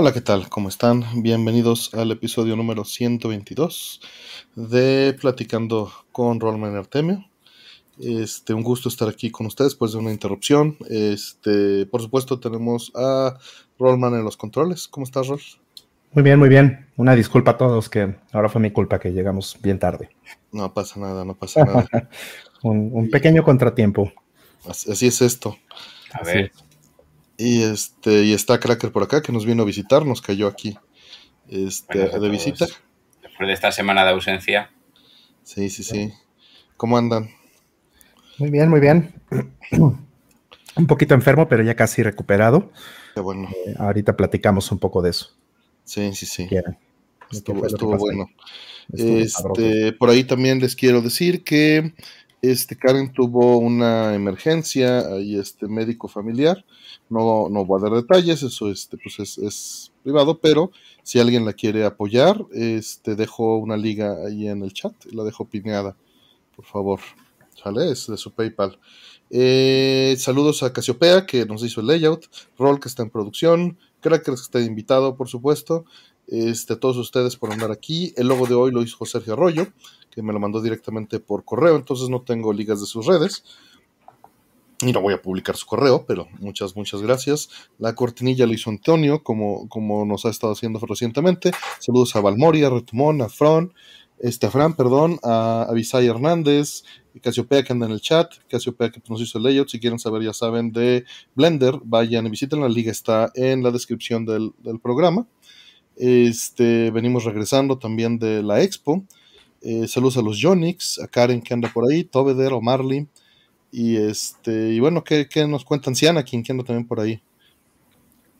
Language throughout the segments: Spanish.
Hola, ¿qué tal? ¿Cómo están? Bienvenidos al episodio número 122 de Platicando con Rollman Artemio. Este, un gusto estar aquí con ustedes después de una interrupción. Este, por supuesto, tenemos a Rollman en los controles. ¿Cómo estás, Roll? Muy bien, muy bien. Una disculpa a todos que ahora fue mi culpa que llegamos bien tarde. No pasa nada, no pasa nada. un, pequeño contratiempo. Así, es esto. A ver. Y este, y está Cracker por acá que nos vino a visitar, nos cayó aquí este, de visita. Después de esta semana de ausencia. Sí, sí, sí. ¿Cómo andan? Muy bien, muy bien. un poquito enfermo, pero ya casi recuperado. Qué bueno. Eh, ahorita platicamos un poco de eso. Sí, sí, sí. Estuvo, estuvo bueno. este, por ahí también les quiero decir que este, Karen tuvo una emergencia y este médico familiar. No, no voy a dar detalles, eso este, pues es, privado, pero si alguien la quiere apoyar, este, dejo una liga ahí en el chat, la dejo pineada, por favor. ¿Sale? Es de su PayPal. Eh, saludos a Casiopea, que nos hizo el layout, Roll, que está en producción, Crackers, que está invitado, por supuesto. Este, todos ustedes por andar aquí. El logo de hoy lo hizo Sergio Arroyo que me lo mandó directamente por correo, entonces no tengo ligas de sus redes. Y no voy a publicar su correo, pero muchas, muchas gracias. La cortinilla lo hizo Antonio, como, como nos ha estado haciendo recientemente. Saludos a Valmoria, a Retumón, a Fran, este, a Fran, perdón, a Avisay Hernández, Casiopea que anda en el chat, Casiopea que nos hizo el layout. Si quieren saber, ya saben, de Blender, vayan y visiten la liga, está en la descripción del, del programa. Este, venimos regresando también de la expo. Eh, saludos a los Jonix, a Karen que anda por ahí, Tobeder Marley. Y este, y bueno, ¿qué, nos cuentan? Siana, quien anda también por ahí.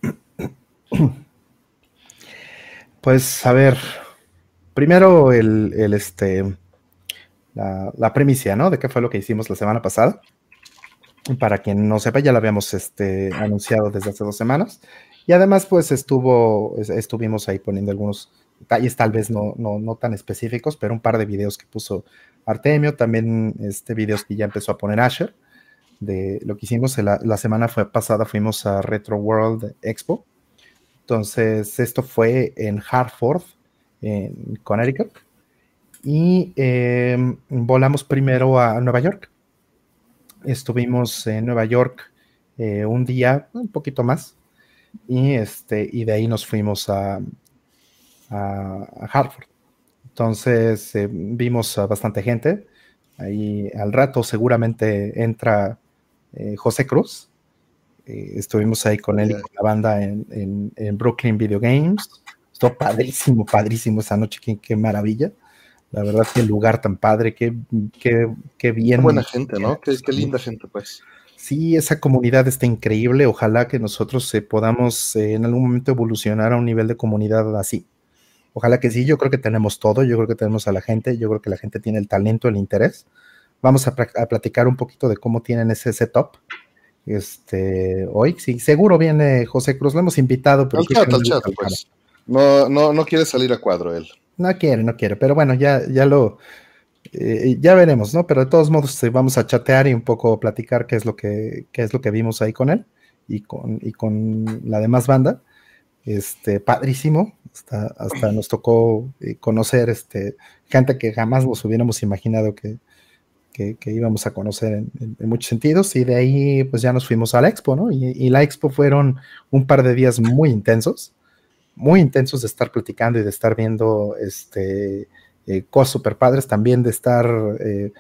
Pues a ver, primero el, este la, la, premicia, ¿no? De qué fue lo que hicimos la semana pasada. Para quien no sepa, ya lo habíamos este, anunciado desde hace dos semanas. Y además, pues estuvo, estuvimos ahí poniendo algunos detalles tal vez no, no, tan específicos, pero un par de videos que puso Artemio, también este videos que ya empezó a poner Asher, de lo que hicimos la, la semana fue, pasada, fuimos a Retro World Expo, entonces esto fue en Hartford, en Connecticut, y em, volamos primero a Nueva York. Estuvimos en Nueva York eh, un día, un poquito más, y, este, y de ahí nos fuimos a, a, Hartford. Entonces eh, vimos a bastante gente. Ahí al rato seguramente entra eh, José Cruz. Eh, estuvimos ahí con él y con la banda en, Brooklyn Video Games. Estuvo padrísimo, padrísimo esa noche. Qué, maravilla. La verdad, qué lugar tan padre, qué, qué, qué bien. buena gente, ¿no? Qué, linda gente, pues. Sí, esa comunidad está increíble. Ojalá que nosotros podamos en algún momento evolucionar a un nivel de comunidad así. Ojalá que sí, yo creo que tenemos todo, yo creo que tenemos a la gente, yo creo que la gente tiene el talento, el interés. Vamos a, platicar un poquito de cómo tienen ese setup. Este, hoy, sí, seguro viene José Cruz, lo hemos invitado. Pero pues. No, no, no quiere salir a cuadro él. No quiere, no quiere, pero bueno, ya, ya lo, eh, ya veremos, ¿no? Pero de todos modos vamos a chatear y un poco platicar qué es lo que, qué es lo que vimos ahí con él y con, y con la demás banda. Este, padrísimo, hasta, nos tocó eh, conocer este, gente que jamás nos hubiéramos imaginado que, íbamos a conocer en, muchos sentidos. Y de ahí, pues ya nos fuimos a la expo, ¿no? Y, la expo fueron un par de días muy intensos, muy intensos de estar platicando y de estar viendo este, eh, cosas super padres, también de estar eh,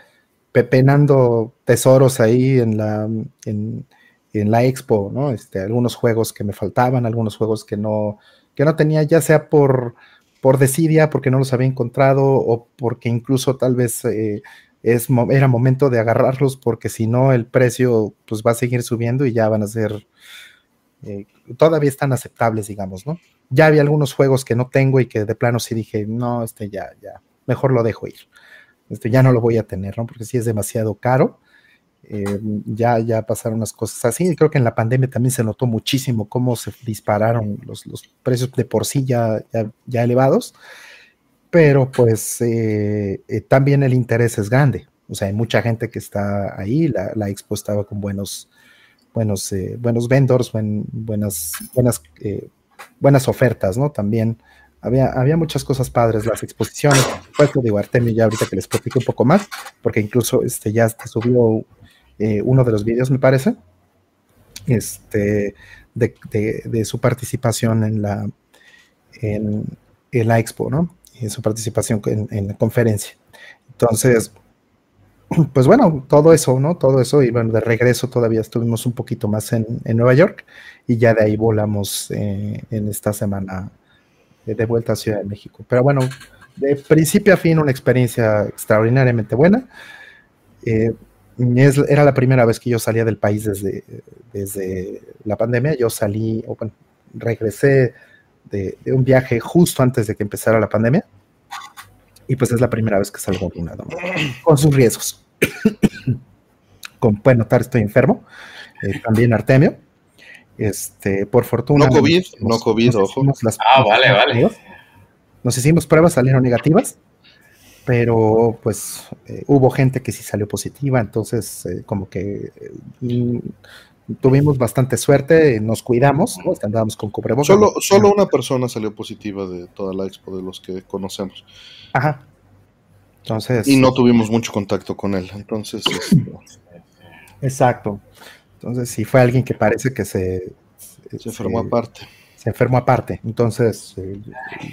pepenando tesoros ahí en la. En, en la expo, ¿no? Este, algunos juegos que me faltaban, algunos juegos que no, que no tenía, ya sea por, por desidia, porque no los había encontrado, o porque incluso tal vez eh, es, era momento de agarrarlos, porque si no el precio pues va a seguir subiendo y ya van a ser, eh, todavía están aceptables, digamos, ¿no? Ya había algunos juegos que no tengo y que de plano sí dije, no, este ya, ya, mejor lo dejo ir. Este ya no lo voy a tener, ¿no? Porque sí es demasiado caro. Eh, ya, ya pasaron unas cosas así. Creo que en la pandemia también se notó muchísimo cómo se dispararon los, precios de por sí ya, ya, elevados, pero pues eh, eh, también el interés es grande. O sea, hay mucha gente que está ahí, la, la expo estaba con buenos, buenos, buenos vendors, buenas, buenas buenas ofertas, ¿no? También había, había muchas cosas padres, las exposiciones, por digo, Artemio ya ahorita que les platico un poco más, porque incluso este, ya subió eh, uno de los vídeos, me parece, este, de, su participación en la, en, la expo, ¿no? En su participación en, la conferencia. Entonces, pues bueno, todo eso, ¿no? Todo eso, y bueno, de regreso todavía estuvimos un poquito más en, Nueva York y ya de ahí volamos eh, en esta semana de vuelta a Ciudad de México. Pero bueno, de principio a fin una experiencia extraordinariamente buena. Eh, era la primera vez que yo salía del país desde, desde la pandemia. Yo salí, o bueno, regresé de, un viaje justo antes de que empezara la pandemia. Y pues es la primera vez que salgo vacunado, con sus riesgos. Como pueden notar, estoy enfermo. Eh, también Artemio. Este, por fortuna. No COVID, no COVID, ojo. ah, vale, vale. Nos hicimos pruebas, salieron negativas, pero pues eh, hubo gente que sí salió positiva, entonces eh, como que mm, tuvimos bastante suerte, nos cuidamos, ¿no? andábamos con cubrebocas. Solo, solo una persona salió positiva de toda la expo de los que conocemos. Ajá. Entonces. Y no tuvimos mucho contacto con él, entonces. Este, Exacto. Entonces, sí fue alguien que parece que se... Se enfermó aparte. Se enfermó aparte. Entonces, eh,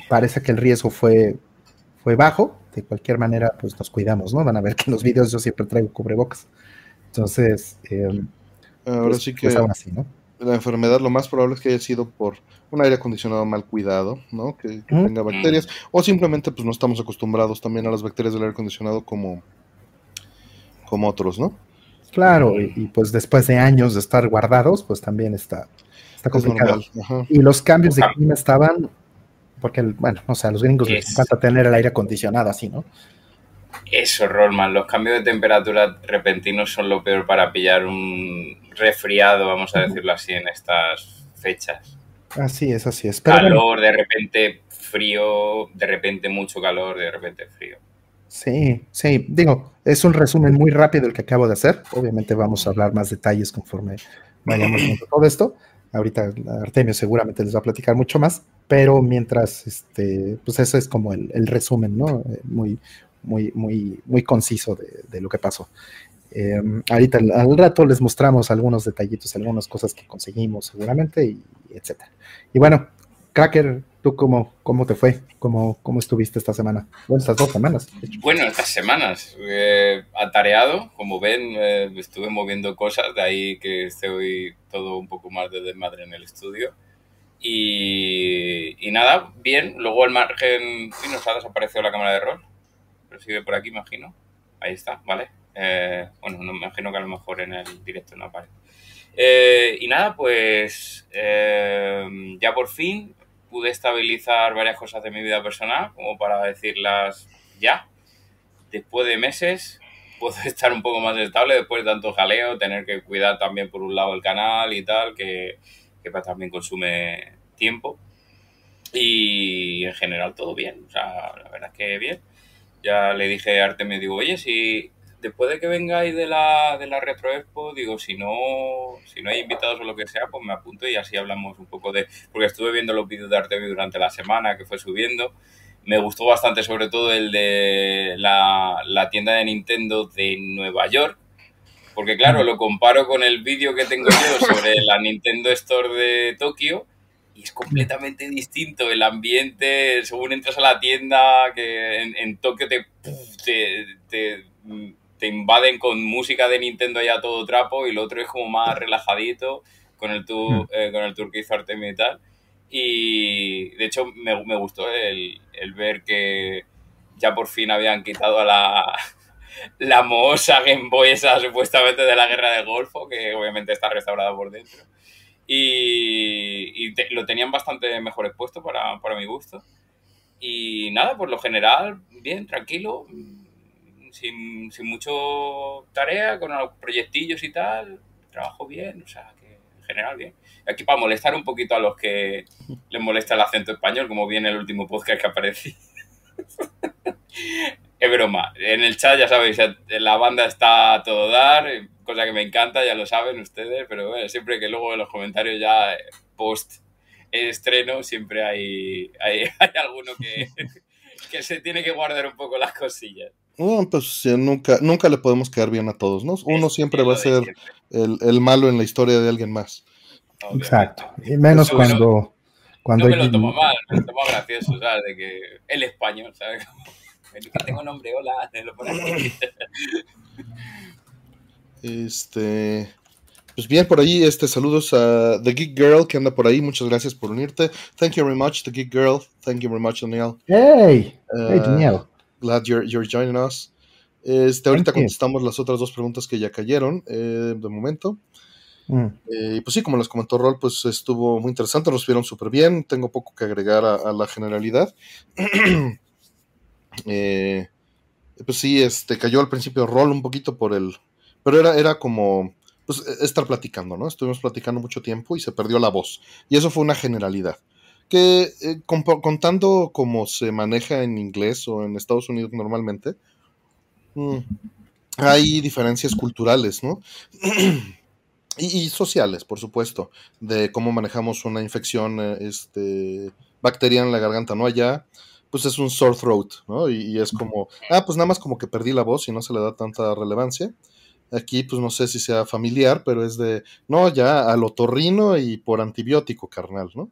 parece que el riesgo fue, fue bajo. De cualquier manera, pues nos cuidamos, ¿no? Van a ver que en los videos yo siempre traigo cubrebocas. Entonces, eh, ahora pues, sí que pues así, ¿no? la enfermedad lo más probable es que haya sido por un aire acondicionado mal cuidado, ¿no? Que, tenga bacterias. O simplemente, pues no estamos acostumbrados también a las bacterias del aire acondicionado como, como otros, ¿no? Claro, y, pues después de años de estar guardados, pues también está, está complicado. Y los cambios de clima estaban, porque, bueno, o sea, a los gringos les encanta tener el aire acondicionado así, ¿no? Eso, Rolman, los cambios de temperatura repentinos son lo peor para pillar un resfriado, vamos a decirlo así, en estas fechas. Así es, así es. calor, de repente frío, de repente mucho calor, de repente frío. Sí, sí, digo, es un resumen muy rápido el que acabo de hacer. Obviamente vamos a hablar más detalles conforme vayamos viendo todo esto. Ahorita Artemio seguramente les va a platicar mucho más, pero mientras, este, pues ese es como el, resumen, ¿no? Eh, muy, muy, muy, muy conciso de, lo que pasó. Em, ahorita al, rato les mostramos algunos detallitos, algunas cosas que conseguimos seguramente, y, etcétera. Y bueno, Cracker, ¿Tú cómo, cómo te fue? ¿Cómo, ¿Cómo estuviste esta semana? Bueno, estas dos semanas. Bueno, estas semanas. Eh, atareado, como ven, eh, estuve moviendo cosas, de ahí que estoy todo un poco más de desmadre en el estudio. Y, y nada, bien. Luego al margen, sí, nos ha desaparecido la cámara de rol. Pero sigue por aquí, imagino. Ahí está, ¿vale? Eh, bueno, no, imagino que a lo mejor en el directo no aparece. Eh, y nada, pues ya por fin pude estabilizar varias cosas de mi vida personal, como para decirlas ya. Después de meses puedo estar un poco más estable después de tanto jaleo, tener que cuidar también por un lado el canal y tal, que, que también consume tiempo. Y en general todo bien, o sea, la verdad es que bien. Ya le dije a Arte, me digo, oye, si después de que vengáis de la, de la Retro Expo, digo, si no, si no hay invitados o lo que sea, pues me apunto y así hablamos un poco de... Porque estuve viendo los vídeos de Artevi durante la semana que fue subiendo. Me gustó bastante sobre todo el de la, la tienda de Nintendo de Nueva York. Porque claro, lo comparo con el vídeo que tengo yo sobre la Nintendo Store de Tokio y es completamente distinto el ambiente según entras a la tienda que en, Tokio te, te te invaden con música de Nintendo ya todo trapo y lo otro es como más relajadito con el tour, mm. eh, con el tour que hizo Artemio y tal. Y de hecho me, me gustó el, el, ver que ya por fin habían quitado a la, la mohosa Game Boy esa supuestamente de la guerra del Golfo, que obviamente está restaurada por dentro. Y, y lo tenían bastante mejor expuesto para, para mi gusto. Y nada, por lo general, bien, tranquilo sin, sin mucho tarea, con los proyectillos y tal, trabajo bien, o sea, que en general bien. Aquí para molestar un poquito a los que les molesta el acento español, como viene el último podcast que aparecí. es broma. En el chat, ya sabéis, la banda está a todo dar, cosa que me encanta, ya lo saben ustedes, pero bueno, siempre que luego en los comentarios ya eh, post estreno siempre hay, hay, hay alguno que, que se tiene que guardar un poco las cosillas. No, pues nunca, nunca le podemos quedar bien a todos, ¿no? Uno siempre va a ser el, el, malo en la historia de alguien más. Exacto. Y menos cuando, cuando. No me lo tomo mal, me lo tomo gracioso, ¿sabes? De que el español, ¿sabes? Que tengo nombre, hola, Este. Pues bien, por ahí, este, saludos a The Geek Girl que anda por ahí. Muchas gracias por unirte. Thank you very much, The Geek Girl. Thank you very much, Daniel. Hey, hey, Daniel. Glad you're, you're joining us. Este, ahorita contestamos las otras dos preguntas que ya cayeron eh, de momento. Mm. Eh, pues sí, como les comentó Rol, pues estuvo muy interesante, nos vieron súper bien. Tengo poco que agregar a, la generalidad. eh, pues sí, este, cayó al principio Rol un poquito por el. Pero era, era como pues, e, estar platicando, ¿no? Estuvimos platicando mucho tiempo y se perdió la voz. Y eso fue una generalidad que eh, contando cómo se maneja en inglés o en Estados Unidos normalmente, mm, hay diferencias culturales, ¿no? y, sociales, por supuesto, de cómo manejamos una infección eh, este, bacteriana en la garganta, ¿no? Allá, pues es un sore throat, ¿no? Y, y, es como, ah, pues nada más como que perdí la voz y no se le da tanta relevancia. Aquí, pues no sé si sea familiar, pero es de, no, ya al otorrino y por antibiótico, carnal, ¿no?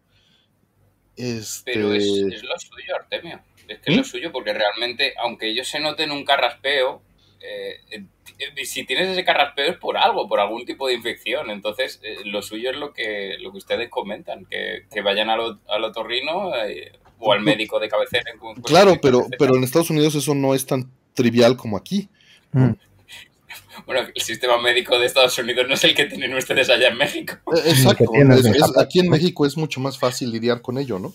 Este... Pero es, lo suyo, Artemio. Es que es lo ¿Mm? suyo, porque realmente, aunque ellos se noten un carraspeo, eh, eh, si tienes ese carraspeo es por algo, por algún tipo de infección. Entonces, eh, lo suyo es lo que, lo que ustedes comentan, que, que vayan al, al otorrino o al médico de cabecera. Claro, pero, pero en Estados Unidos eso no es tan trivial como aquí. Mm. Bueno, el sistema médico de Estados Unidos no es el que tienen ustedes allá en México. Eh, exacto. aquí en México es mucho más fácil lidiar con ello, ¿no?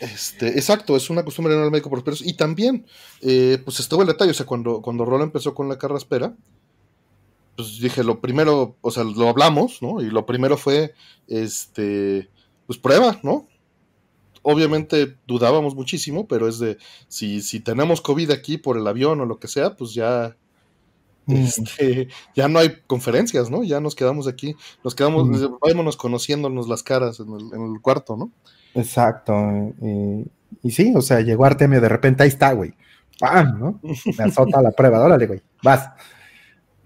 Este, exacto, es una costumbre en el médico por perros. Y también, eh, pues estuvo el detalle, o sea, cuando, cuando Rola empezó con la carraspera, pues dije, lo primero, o sea, lo hablamos, ¿no? Y lo primero fue, este, pues prueba, ¿no? Obviamente dudábamos muchísimo, pero es de, si, si tenemos COVID aquí por el avión o lo que sea, pues ya, mm. este, ya no hay conferencias, ¿no? Ya nos quedamos aquí, nos quedamos, mm. conociéndonos las caras en el, cuarto, ¿no? Exacto. Y, sí, o sea, llegó Artemio, de repente ahí está, güey. ¡Pam! ¿no? Me azota la prueba, órale, güey, vas.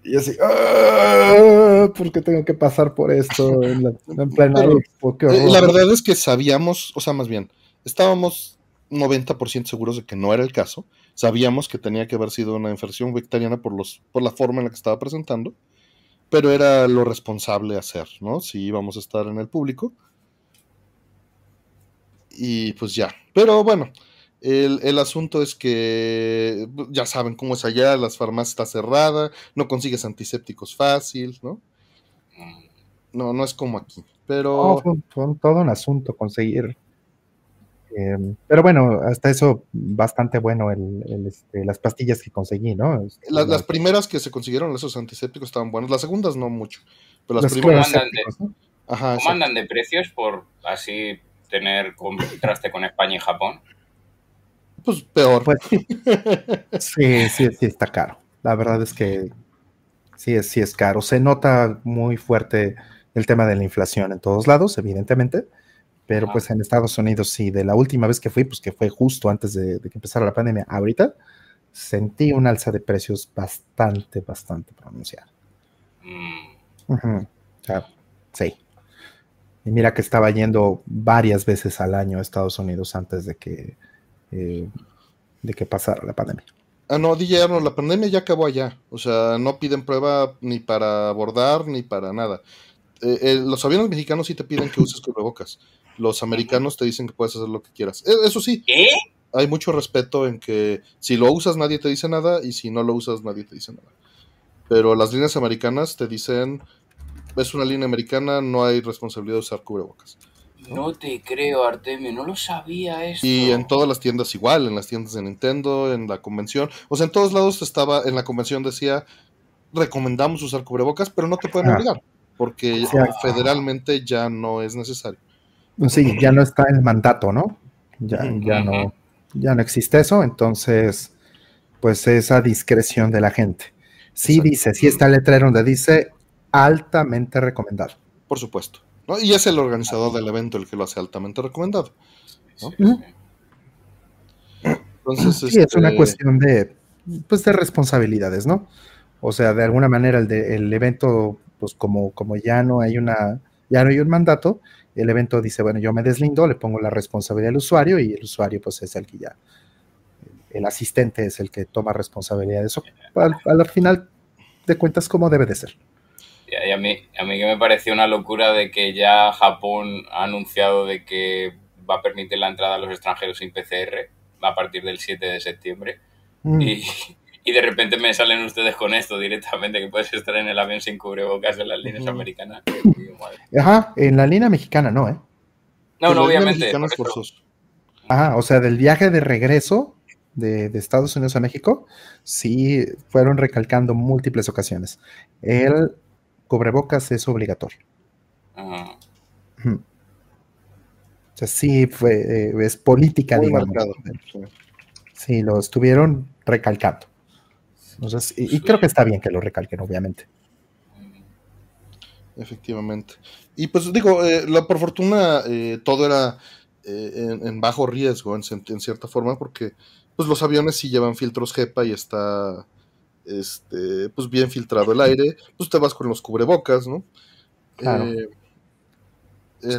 Y así, ¡ah! ¿por qué tengo que pasar por esto en, la, plena eh, La verdad es que sabíamos, o sea, más bien, estábamos 90% seguros de que no era el caso. Sabíamos que tenía que haber sido una infección bacteriana por, los, por la forma en la que estaba presentando, pero era lo responsable hacer, ¿no? Si íbamos a estar en el público. Y pues ya. Pero bueno, el, asunto es que ya saben cómo es allá, las farmacias está cerrada, no consigues antisépticos fácil, ¿no? No, no es como aquí. Pero. fue, todo un asunto conseguir. Em, pero bueno, hasta eso bastante bueno el, este, las pastillas que conseguí, ¿no? Este, las, primeras que se consiguieron, esos antisépticos estaban buenos, las segundas no mucho. Pero las primeras. ¿Cómo andan de precios por así tener contraste con España y Japón? Pues peor. Pues, sí, sí, sí, está caro. La verdad es que sí es, sí es caro. Se nota muy fuerte el tema de la inflación en todos lados, evidentemente, pero pues en Estados Unidos sí, de la última vez que fui, pues que fue justo antes de, que empezara la pandemia, ahorita sentí un alza de precios bastante, bastante pronunciada. Mm. sí. Y mira que estaba yendo varias veces al año a Estados Unidos antes de que eh, de que pasara la pandemia. Ah, no, DJ Arnold, la pandemia ya acabó allá. O sea, no piden prueba ni para abordar ni para nada. Eh, eh, los aviones mexicanos sí te piden que uses cubrebocas. Los americanos te dicen que puedes hacer lo que quieras. Eso sí, hay mucho respeto en que si lo usas nadie te dice nada y si no lo usas nadie te dice nada. Pero las líneas americanas te dicen, es una línea americana, no hay responsabilidad de usar cubrebocas. No te creo, Artemio, no lo sabía eso. Y en todas las tiendas igual, en las tiendas de Nintendo, en la convención, o sea, en todos lados estaba, en la convención decía, recomendamos usar cubrebocas, pero no te pueden ah. obligar, porque federalmente ya no es necesario. Sí, ya no está el mandato, ¿no? Ya, ya no, ya no existe eso, entonces, pues esa discreción de la gente. Sí dice, sí está el letrero donde dice altamente recomendado. Por supuesto Y es el organizador del evento el que lo hace altamente recomendado. Entonces, sí, es una este cuestión de, pues, de responsabilidades, ¿no? O sea, de alguna manera el, de, el evento, pues como, como ya no hay una, ya no hay un mandato, el evento dice, bueno, yo me deslindo, le pongo la responsabilidad al usuario y el usuario pues es el que ya, el asistente es el que toma responsabilidad de eso. Al, al final de cuentas, como debe de ser. Y a mí, a mí que me pareció una locura de que ya Japón ha anunciado de que va a permitir la entrada a los extranjeros sin PCR a partir del 7 de septiembre. Mm. Y, y, de repente me salen ustedes con esto directamente, que puedes estar en el avión sin cubrebocas en las líneas americanas. Ajá, en la línea mexicana no, ¿eh? No, no, obviamente. Ajá, o sea, del viaje de regreso de, de, Estados Unidos a México, sí fueron recalcando múltiples ocasiones. El cubrebocas es obligatorio. Ajá. O sea, sí fue, eh, es política, digamos. sí. lo estuvieron recalcando. y, creo que está bien que lo recalquen, obviamente. Efectivamente. Y pues digo, eh, la, por fortuna eh, todo era en, bajo riesgo, en, cierta forma, porque pues los aviones sí llevan filtros HEPA y está este, pues bien filtrado el aire, pues te vas con los cubrebocas, ¿no? Claro.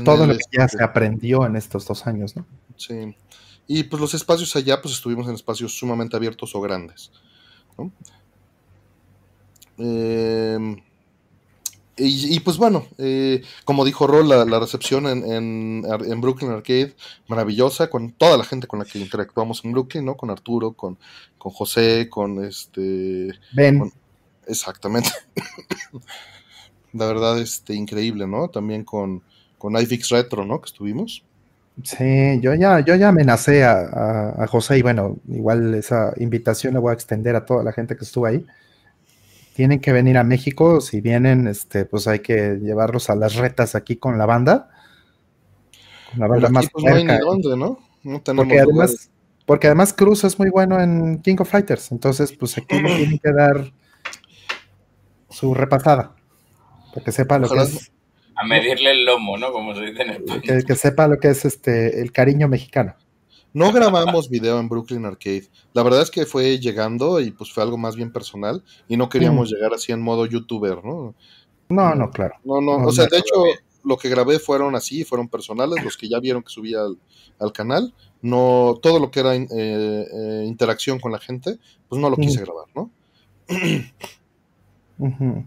Todo lo que ya se aprendió en estos dos años, ¿no? Sí. Y pues los espacios allá, pues estuvimos en espacios sumamente abiertos o grandes. ¿no? Em, y, pues bueno, eh, como dijo Rol, la, recepción en, en, Brooklyn Arcade, maravillosa, con toda la gente con la que interactuamos en Brooklyn, ¿no? Con Arturo, con, con José, con este... Ben. exactamente. la verdad, este, increíble, ¿no? También con, con iFix Retro, ¿no? Que estuvimos. Sí, yo ya, yo ya amenacé a, José y bueno, igual esa invitación la voy a extender a toda la gente que estuvo ahí. Tienen que venir a México, si vienen, este, pues hay que llevarlos a las retas aquí con la banda. Con la banda más pues, no hay ni dónde, ¿no? No tenemos porque además, porque además Cruz es muy bueno en King of Fighters, entonces pues aquí le tienen que dar su repasada, para que sepa lo que es a medirle el lomo, ¿no? Como se dice en el que, que sepa lo que es este el cariño mexicano. No grabamos video en Brooklyn Arcade. La verdad es que fue llegando y pues fue algo más bien personal y no queríamos mm. llegar así en modo youtuber, ¿no? No, no, claro. No, no, o sea, de hecho lo que grabé fueron así, fueron personales, los que ya vieron que subía al, canal. No, todo lo que era eh, eh, interacción con la gente, pues no lo quise mm. grabar, ¿no?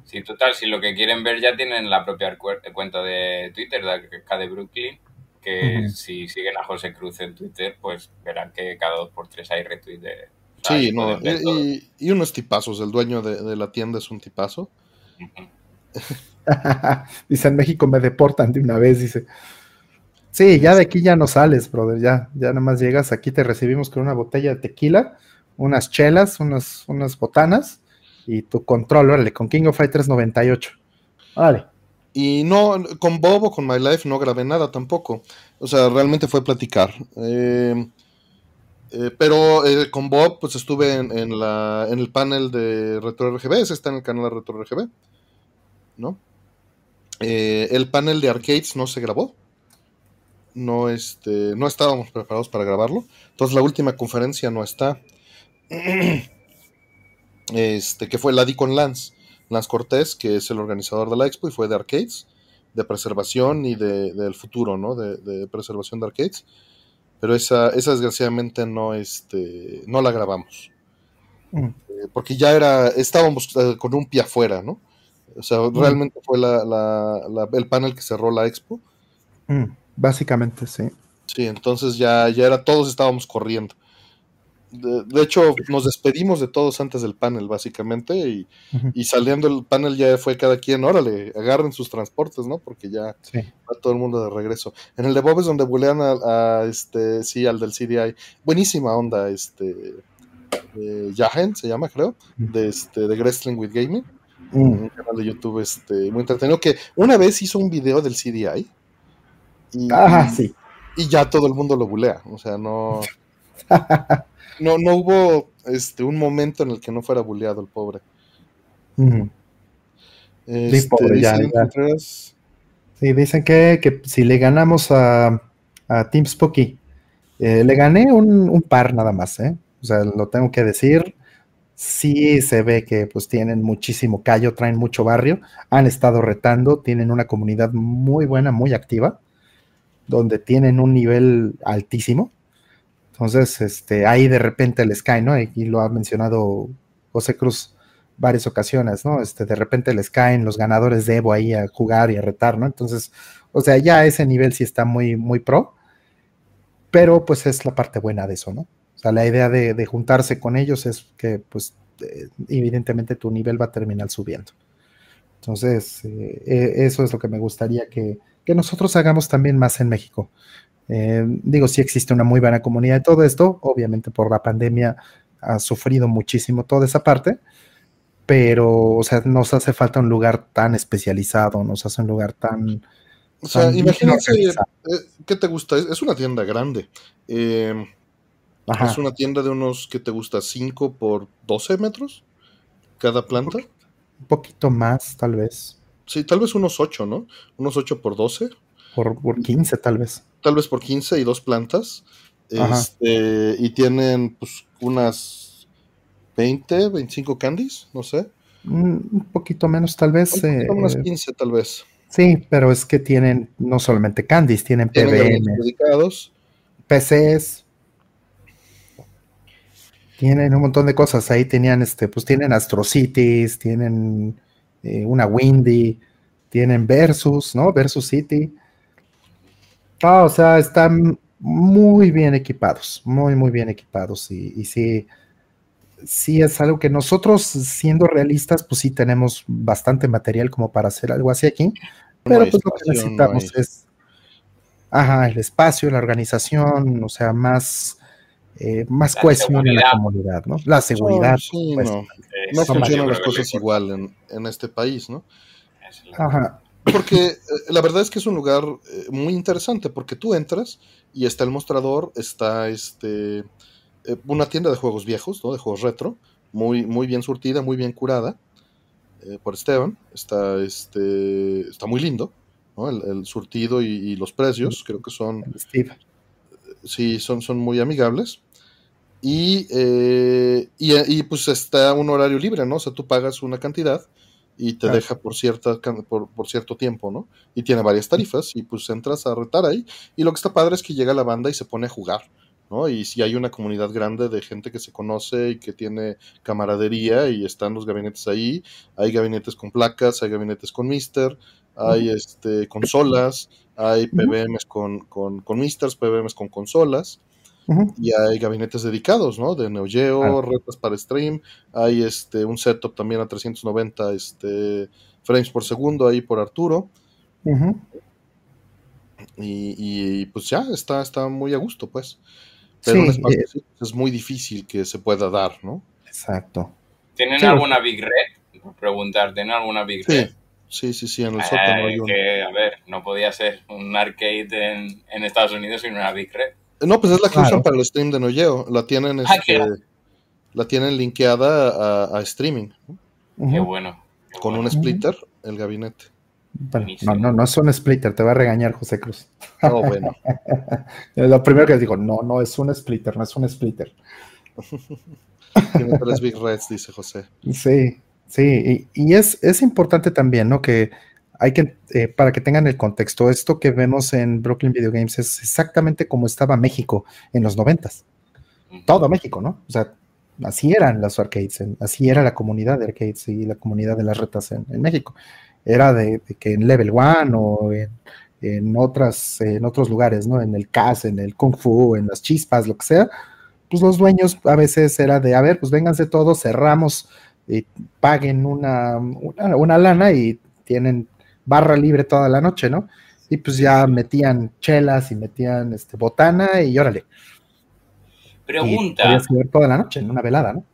Sí, total, si lo que quieren ver ya tienen la propia cuenta de Twitter de acá de Brooklyn, que si siguen a José Cruz en Twitter, pues verán que cada dos por tres hay retweets de... Sí, no, y, unos tipazos, el dueño de, la tienda es un tipazo. dice, en México me deportan de una vez, dice. Sí, ya de aquí ya no sales, brother, ya, ya nada más llegas, aquí te recibimos con una botella de tequila, unas chelas, unas, unas botanas, y tu control, órale, con King of Fighters 98. Vale. Y no, con Bob o con My Life no grabé nada tampoco. O sea, realmente fue platicar. Eh, eh, pero eh, con Bob, pues estuve en, la, en el panel de Retro RGB. Ese está en el canal de Retro RGB. ¿No? el panel de arcades no se grabó. No, este, no estábamos preparados para grabarlo. Entonces la última conferencia no está. este, que fue la con Lance, Lance Cortés, que es el organizador de la expo y fue de arcades, de preservación y de, del futuro, ¿no? De, preservación de arcades. Pero esa, esa desgraciadamente no, este, no la grabamos. Mm. Eh, porque ya era, estábamos eh, con un pie afuera, ¿no? O sea, mm. realmente fue el panel que cerró la expo. Mm, básicamente, sí. Sí, entonces ya, ya era, todos estábamos corriendo. De, hecho, nos despedimos de todos antes del panel, básicamente, y, saliendo el panel ya fue cada quien, órale, agarren sus transportes, ¿no? Porque ya va todo el mundo de regreso. En el de Bob es donde bulean a, este, sí, al del CDI. Buenísima onda, este, eh, Yahen se llama, creo, de, este, de Wrestling with Gaming. Mm. Un canal de YouTube este, muy entretenido, que una vez hizo un video del CDI. Y, ah, sí. Y ya todo el mundo lo bulea, o sea, no... no, no hubo este, un momento en el que no fuera bulleado el pobre. Este, pobre, ya, Sí, dicen que, si le ganamos a, a Team Spooky, eh, le gané un, par nada más, ¿eh? O sea, lo tengo que decir. Sí se ve que pues tienen muchísimo callo, traen mucho barrio, han estado retando, tienen una comunidad muy buena, muy activa, donde tienen un nivel altísimo. Entonces, este, ahí de repente les cae, ¿no? Y lo ha mencionado José Cruz varias ocasiones, ¿no? Este, de repente les caen los ganadores de Evo ahí a jugar y a retar, ¿no? Entonces, o sea, ya ese nivel sí está muy, muy pro, pero pues es la parte buena de eso, ¿no? O sea, la idea de, juntarse con ellos es que, pues, eh, evidentemente tu nivel va a terminar subiendo. Entonces, eh, e, eso es lo que me gustaría que, nosotros hagamos también más en México. Eh, digo, sí existe una muy buena comunidad de todo esto, obviamente por la pandemia ha sufrido muchísimo toda esa parte, pero, o sea, nos hace falta un lugar tan especializado, nos hace un lugar tan... O sea, imagínate, eh, ¿qué te gusta? Es una tienda grande. Em, es una tienda de unos, ¿qué te gusta? ¿5 por 12 metros? Cada planta. Un poquito más, tal vez. Sí, tal vez unos 8, ¿no? Unos 8 por 12. Por, por 15, tal vez. Tal vez por 15 y dos plantas. Este, y tienen pues unas 20, 25 candies, no sé. Un poquito menos tal vez. Un unas 15 tal vez. Sí, pero es que tienen no solamente candies, tienen, PBM, dedicados. PCs, tienen un montón de cosas. Ahí tenían, este, pues tienen Astro Cities, tienen eh, una Windy, tienen Versus, ¿no? Versus City. Ah, o sea, están muy bien equipados, muy, muy bien equipados. Y, y sí, sí es algo que nosotros, siendo realistas, pues sí tenemos bastante material como para hacer algo así aquí, pero pues lo que necesitamos es, ajá, el espacio, la organización, o sea, más, eh, más cohesión en la comunidad, ¿no? La seguridad. Pues, no, funcionan las cosas igual en, este país, ¿no? Ajá. Porque eh, la verdad es que es un lugar eh, muy interesante, porque tú entras y está el mostrador, está este eh, una tienda de juegos viejos, ¿no? De juegos retro, muy, muy bien surtida, muy bien curada eh, por Esteban. Está, este, está muy lindo, ¿no? El, surtido y, los precios, creo que son... Sí, son, son muy amigables. Y, eh, y, pues está un horario libre, ¿no? O sea, tú pagas una cantidad y te deja por, cierta, por, por, cierto tiempo, ¿no? Y tiene varias tarifas y pues entras a retar ahí. Y lo que está padre es que llega la banda y se pone a jugar. ¿no? Y si hay una comunidad grande de gente que se conoce y que tiene camaradería y están los gabinetes ahí, hay gabinetes con placas, hay gabinetes con Mister, hay este, consolas, hay PBMs con, con, con Misters, PBMs con consolas. Y hay gabinetes dedicados, ¿no? De Neo Geo, retas para stream. Hay este, un setup también a 390 este, frames por segundo ahí por Arturo. y, y, pues ya, está, está muy a gusto, pues. Pero eh, es muy difícil que se pueda dar, ¿no? Exacto. ¿Tienen alguna Big Red? preguntar, ¿tienen alguna Big Red? Sí, sí, sí, en el sótano hay que, a ver, no podía ser un arcade en, en, Estados Unidos sin una Big Red. No, pues es la que usan para el stream de Nogeo. La tienen, ah, este, la tienen linkeada a, streaming. Qué bueno. Con un splitter, el gabinete no, no, no es un splitter, te va a regañar José Cruz. Oh, bueno. Lo primero que digo, no, no es un splitter, no es un splitter. Tiene tres Big Reds, dice José. Sí, sí, y, es, es, importante también, ¿no? Que hay que, eh, para que tengan el contexto, esto que vemos en Brooklyn Video Games es exactamente como estaba México en los noventas. Todo México, ¿no? O sea, así eran las arcades, así era la comunidad de arcades y la comunidad de las retas en México era de, que en Level One o en, otras, en otros lugares, ¿no? En el CAS, en el Kung Fu, en las chispas, lo que sea, pues los dueños a veces era de, a ver, pues vénganse todos, cerramos, y paguen una, una, lana y tienen barra libre toda la noche, ¿no? Y pues ya metían chelas y metían este, botana y órale. Pregunta. Y toda la noche en una velada, ¿no?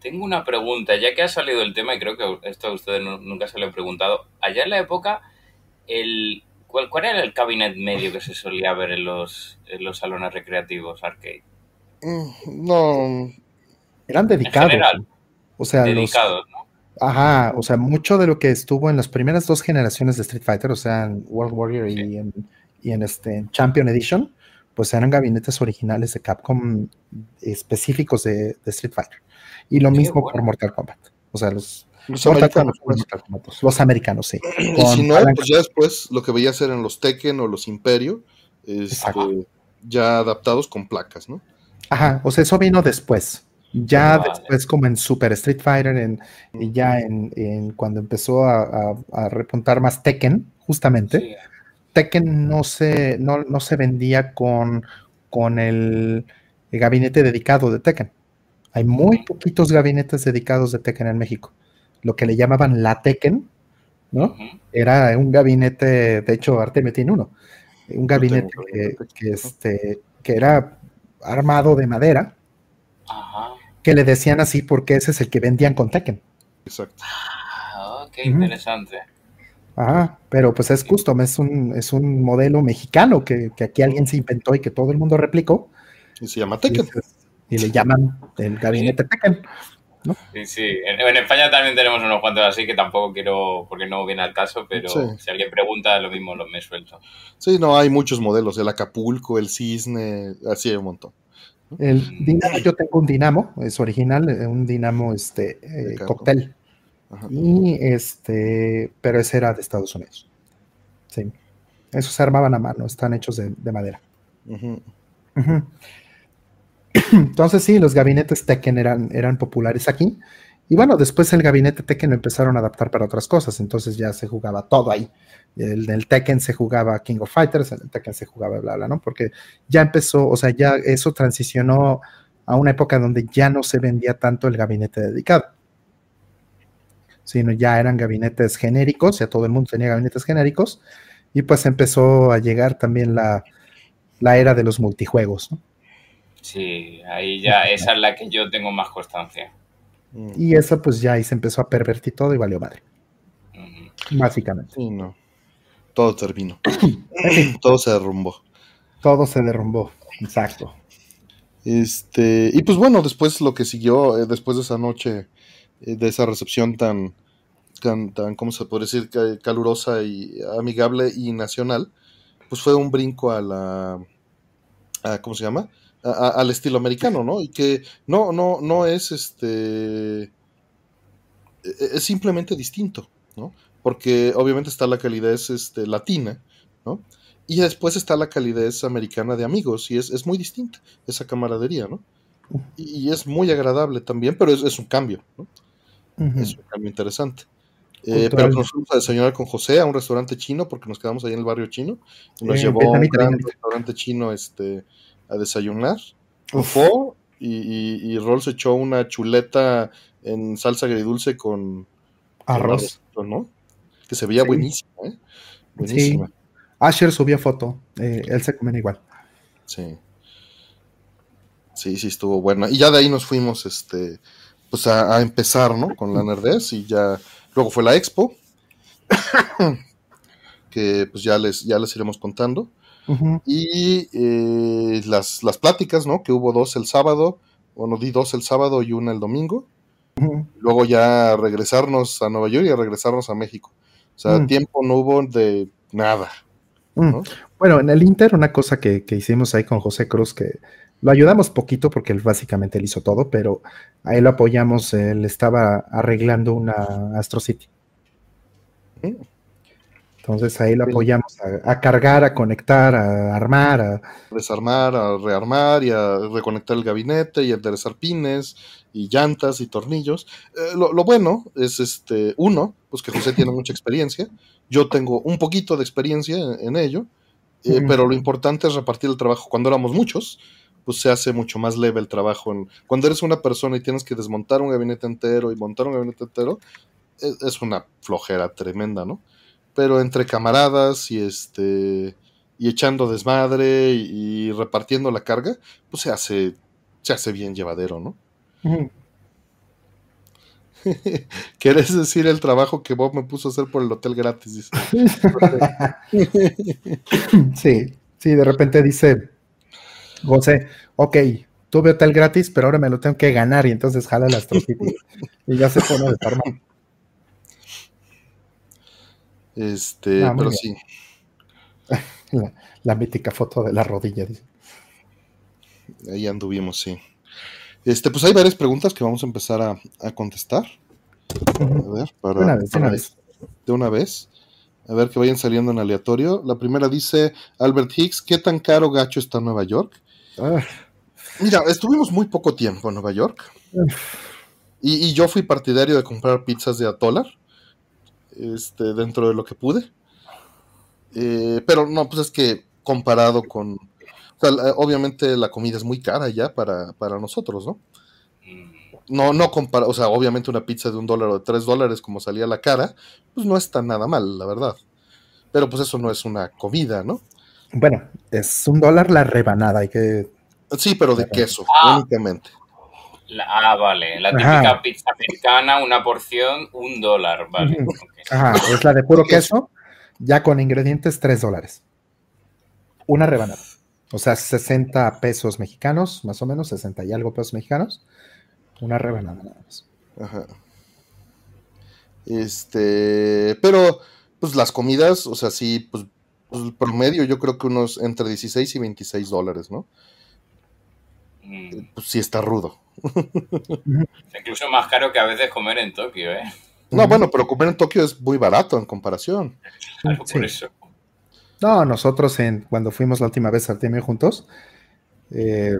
Tengo una pregunta, ya que ha salido el tema, y creo que esto a ustedes nunca se lo he preguntado. Allá en la época, el, ¿cuál, era el cabinet medio que se solía ver en los, los salones recreativos arcade? Mm, no. Eran dedicados. o sea, dedicados, ¿no? Ajá, o sea, mucho de lo que estuvo en las primeras dos generaciones de Street Fighter, o sea, en World Warrior y, en, y en este Champion Edition, pues eran gabinetes originales de Capcom específicos de, Street Fighter. Y lo mismo por Mortal Kombat. O sea, los, los americanos, pues. los americanos, sí. Y si no, pues ya después lo que veía hacer en los Tekken o los Imperio, este, ya adaptados con placas, ¿no? Ajá, o sea, eso vino después. Ya después, como en Super Street Fighter, en, y ya en, cuando empezó a, repuntar más Tekken, justamente, Tekken no se, no, se vendía con, con el, gabinete dedicado de Tekken. Hay muy poquitos gabinetes dedicados de Tekken en México. Lo que le llamaban la Tekken, ¿no? Era un gabinete, de hecho, Artemio tiene uno, un gabinete que, este, que era armado de madera, que le decían así porque ese es el que vendían con Tekken. Exacto. Ah, qué interesante. Ajá, pero pues es custom, es un, es un modelo mexicano que, aquí alguien se inventó y que todo el mundo replicó. Y se llama Tekken. Y, le llaman el gabinete Tekken. ¿no? Sí, sí. En, España también tenemos unos cuantos así que tampoco quiero, porque no viene al caso, pero si alguien pregunta, lo mismo lo me suelto. Sí, no, hay muchos modelos, el Acapulco, el Cisne, así hay un montón. El Dinamo, yo tengo un Dinamo, es original, eh, un Dinamo este, eh, cóctel. Y este, pero ese era de Estados Unidos. Sí. Esos se armaban a mano, están hechos de, madera. Entonces sí, los gabinetes Tekken eran, eran populares aquí. Y bueno, después el gabinete Tekken lo empezaron a adaptar para otras cosas, entonces ya se jugaba todo ahí. El Tekken se jugaba King of Fighters, en el Tekken se jugaba bla, bla, ¿no? Porque ya empezó, o sea, ya eso transicionó a una época donde ya no se vendía tanto el gabinete dedicado, sino ya eran gabinetes genéricos, ya todo el mundo tenía gabinetes genéricos, y pues empezó a llegar también la, la era de los multijuegos, ¿no? Sí, ahí ya, esa es la que yo tengo más constancia. Y eso pues ya ahí se empezó a pervertir todo y valió madre. Básicamente. Sí, no todo terminó. todo se derrumbó. Todo se derrumbó, exacto. Este, y pues bueno, después lo que siguió, eh, después de esa noche, eh, de esa recepción tan, tan, tan, ¿cómo se puede decir? Calurosa y amigable y nacional, pues fue un brinco a la, ¿cómo se llama? Al estilo americano, ¿no? Y que no, no, no es este, e-, es simplemente distinto, ¿no? porque obviamente está la calidez este, latina, ¿no? Y después está la calidez americana de amigos, y es, muy distinta esa camaradería, ¿no? Y, es muy agradable también, pero es, un cambio, ¿no? Es un cambio interesante. Eh, pero nos fuimos a desayunar con José a un restaurante chino, porque nos quedamos ahí en el barrio chino, y nos llevó a un gran restaurante chino este, a desayunar. Y, y, Rol se echó una chuleta en salsa agridulce con arroz, ¿no? que se veía buenísima, ¿eh? Buenísima. Sí. Asher subió foto, eh, él se comen igual. Sí. Sí, sí, estuvo buena. Y ya de ahí nos fuimos, este, pues a, empezar, ¿no? Con la Nerdez y ya, luego fue la Expo, que pues ya les, ya les iremos contando. Y eh, las, las pláticas, ¿no? Que hubo dos el sábado, bueno, di dos el sábado y una el domingo. Luego ya regresarnos a Nueva York y a regresarnos a México. O sea, mm. tiempo no hubo de nada. Mm. Bueno, en el Inter, una cosa que, hicimos ahí con José Cruz, que lo ayudamos poquito porque él básicamente él hizo todo, pero ahí lo apoyamos, él estaba arreglando una Astro City. Entonces ahí lo apoyamos a, cargar, a conectar, a armar, a desarmar, a rearmar y a reconectar el gabinete y a enderezar pines y llantas y tornillos. Eh, lo, bueno es este uno, pues que José tiene mucha experiencia. Yo tengo un poquito de experiencia en, ello, eh, pero lo importante es repartir el trabajo. Cuando éramos muchos, pues se hace mucho más leve el trabajo. cuando eres una persona y tienes que desmontar un gabinete entero y montar un gabinete entero, es, es una flojera tremenda, ¿no? Pero entre camaradas y este y echando desmadre y, repartiendo la carga, pues se hace se hace bien llevadero, ¿no? ¿Quieres decir el trabajo que Bob me puso a hacer por el hotel gratis? sí, sí, de repente dice José, ok, tuve hotel gratis, pero ahora me lo tengo que ganar y entonces jala las trofitas y ya se pone de forma. Este, ah, pero sí. La, mítica foto de la rodilla, dice. Ahí anduvimos, sí. Este, pues hay varias preguntas que vamos a empezar a, contestar. A ver, para, de una vez, de una vez. De una vez. A ver que vayan saliendo en aleatorio. La primera dice Albert Hicks, ¿qué tan caro gacho está Nueva York? Ah. Mira, estuvimos muy poco tiempo en Nueva York. Y, yo fui partidario de comprar pizzas de a dólar. Este, dentro de lo que pude. Eh, pero no, pues es que comparado con. obviamente la comida es muy cara ya para, para nosotros, ¿no? No, no compara, o sea, obviamente una pizza de un dólar o de tres dólares como salía la cara, pues no está nada mal, la verdad. Pero pues eso no es una comida, ¿no? Bueno, es un dólar la rebanada, hay que... Sí, pero de queso, ah. Únicamente. ah, vale. La típica pizza americana, una porción, un dólar, vale. Ajá, es la de puro queso, ya con ingredientes, tres dólares. Una rebanada. O sea, 60 pesos mexicanos, más o menos, 60 y algo pesos mexicanos. Una rebanada nada más. Ajá. Este, pero, pues las comidas, o sea, sí, pues, pues promedio yo creo que unos entre 16 y 26 dólares, ¿no? Mm. Pues sí está rudo. Incluso más caro que a veces comer en Tokio, ¿eh? No, bueno, pero comer en Tokio es muy barato en comparación. por eso. No, nosotros en, cuando fuimos la última vez al Temio juntos, eh,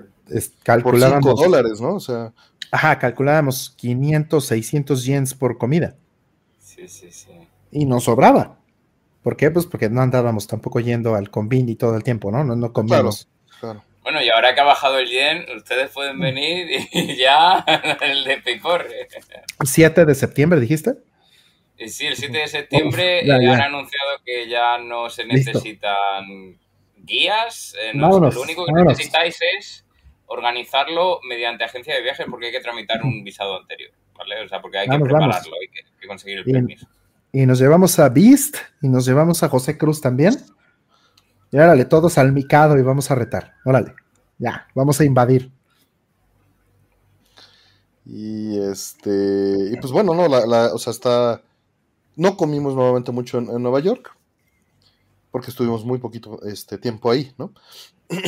calculábamos... Por 5 dólares, ¿no? O sea... Ajá, calculábamos 500, 600 yens por comida. Sí, sí, sí. Y nos sobraba. ¿Por qué? Pues porque no andábamos tampoco yendo al y todo el tiempo, ¿no? No, no comíamos. Claro, Bueno, y ahora que ha bajado el yen, ustedes pueden mm. venir y ya el de picor. 7 de septiembre, dijiste. Sí, el 7 de septiembre eh, han anunciado que ya no se necesitan guías. Eh, lo único que necesitáis es organizarlo mediante agencia de viajes porque hay que tramitar un visado anterior, ¿vale? O sea, porque hay que prepararlo, hay que, conseguir el permiso. Y nos llevamos a Beast y nos llevamos a José Cruz también. Y órale, todos al micado y vamos a retar. Órale, ya, vamos a invadir. Y este, y pues bueno, no, la, o sea, está, no comimos nuevamente mucho en, en, Nueva York, porque estuvimos muy poquito este, tiempo ahí, ¿no?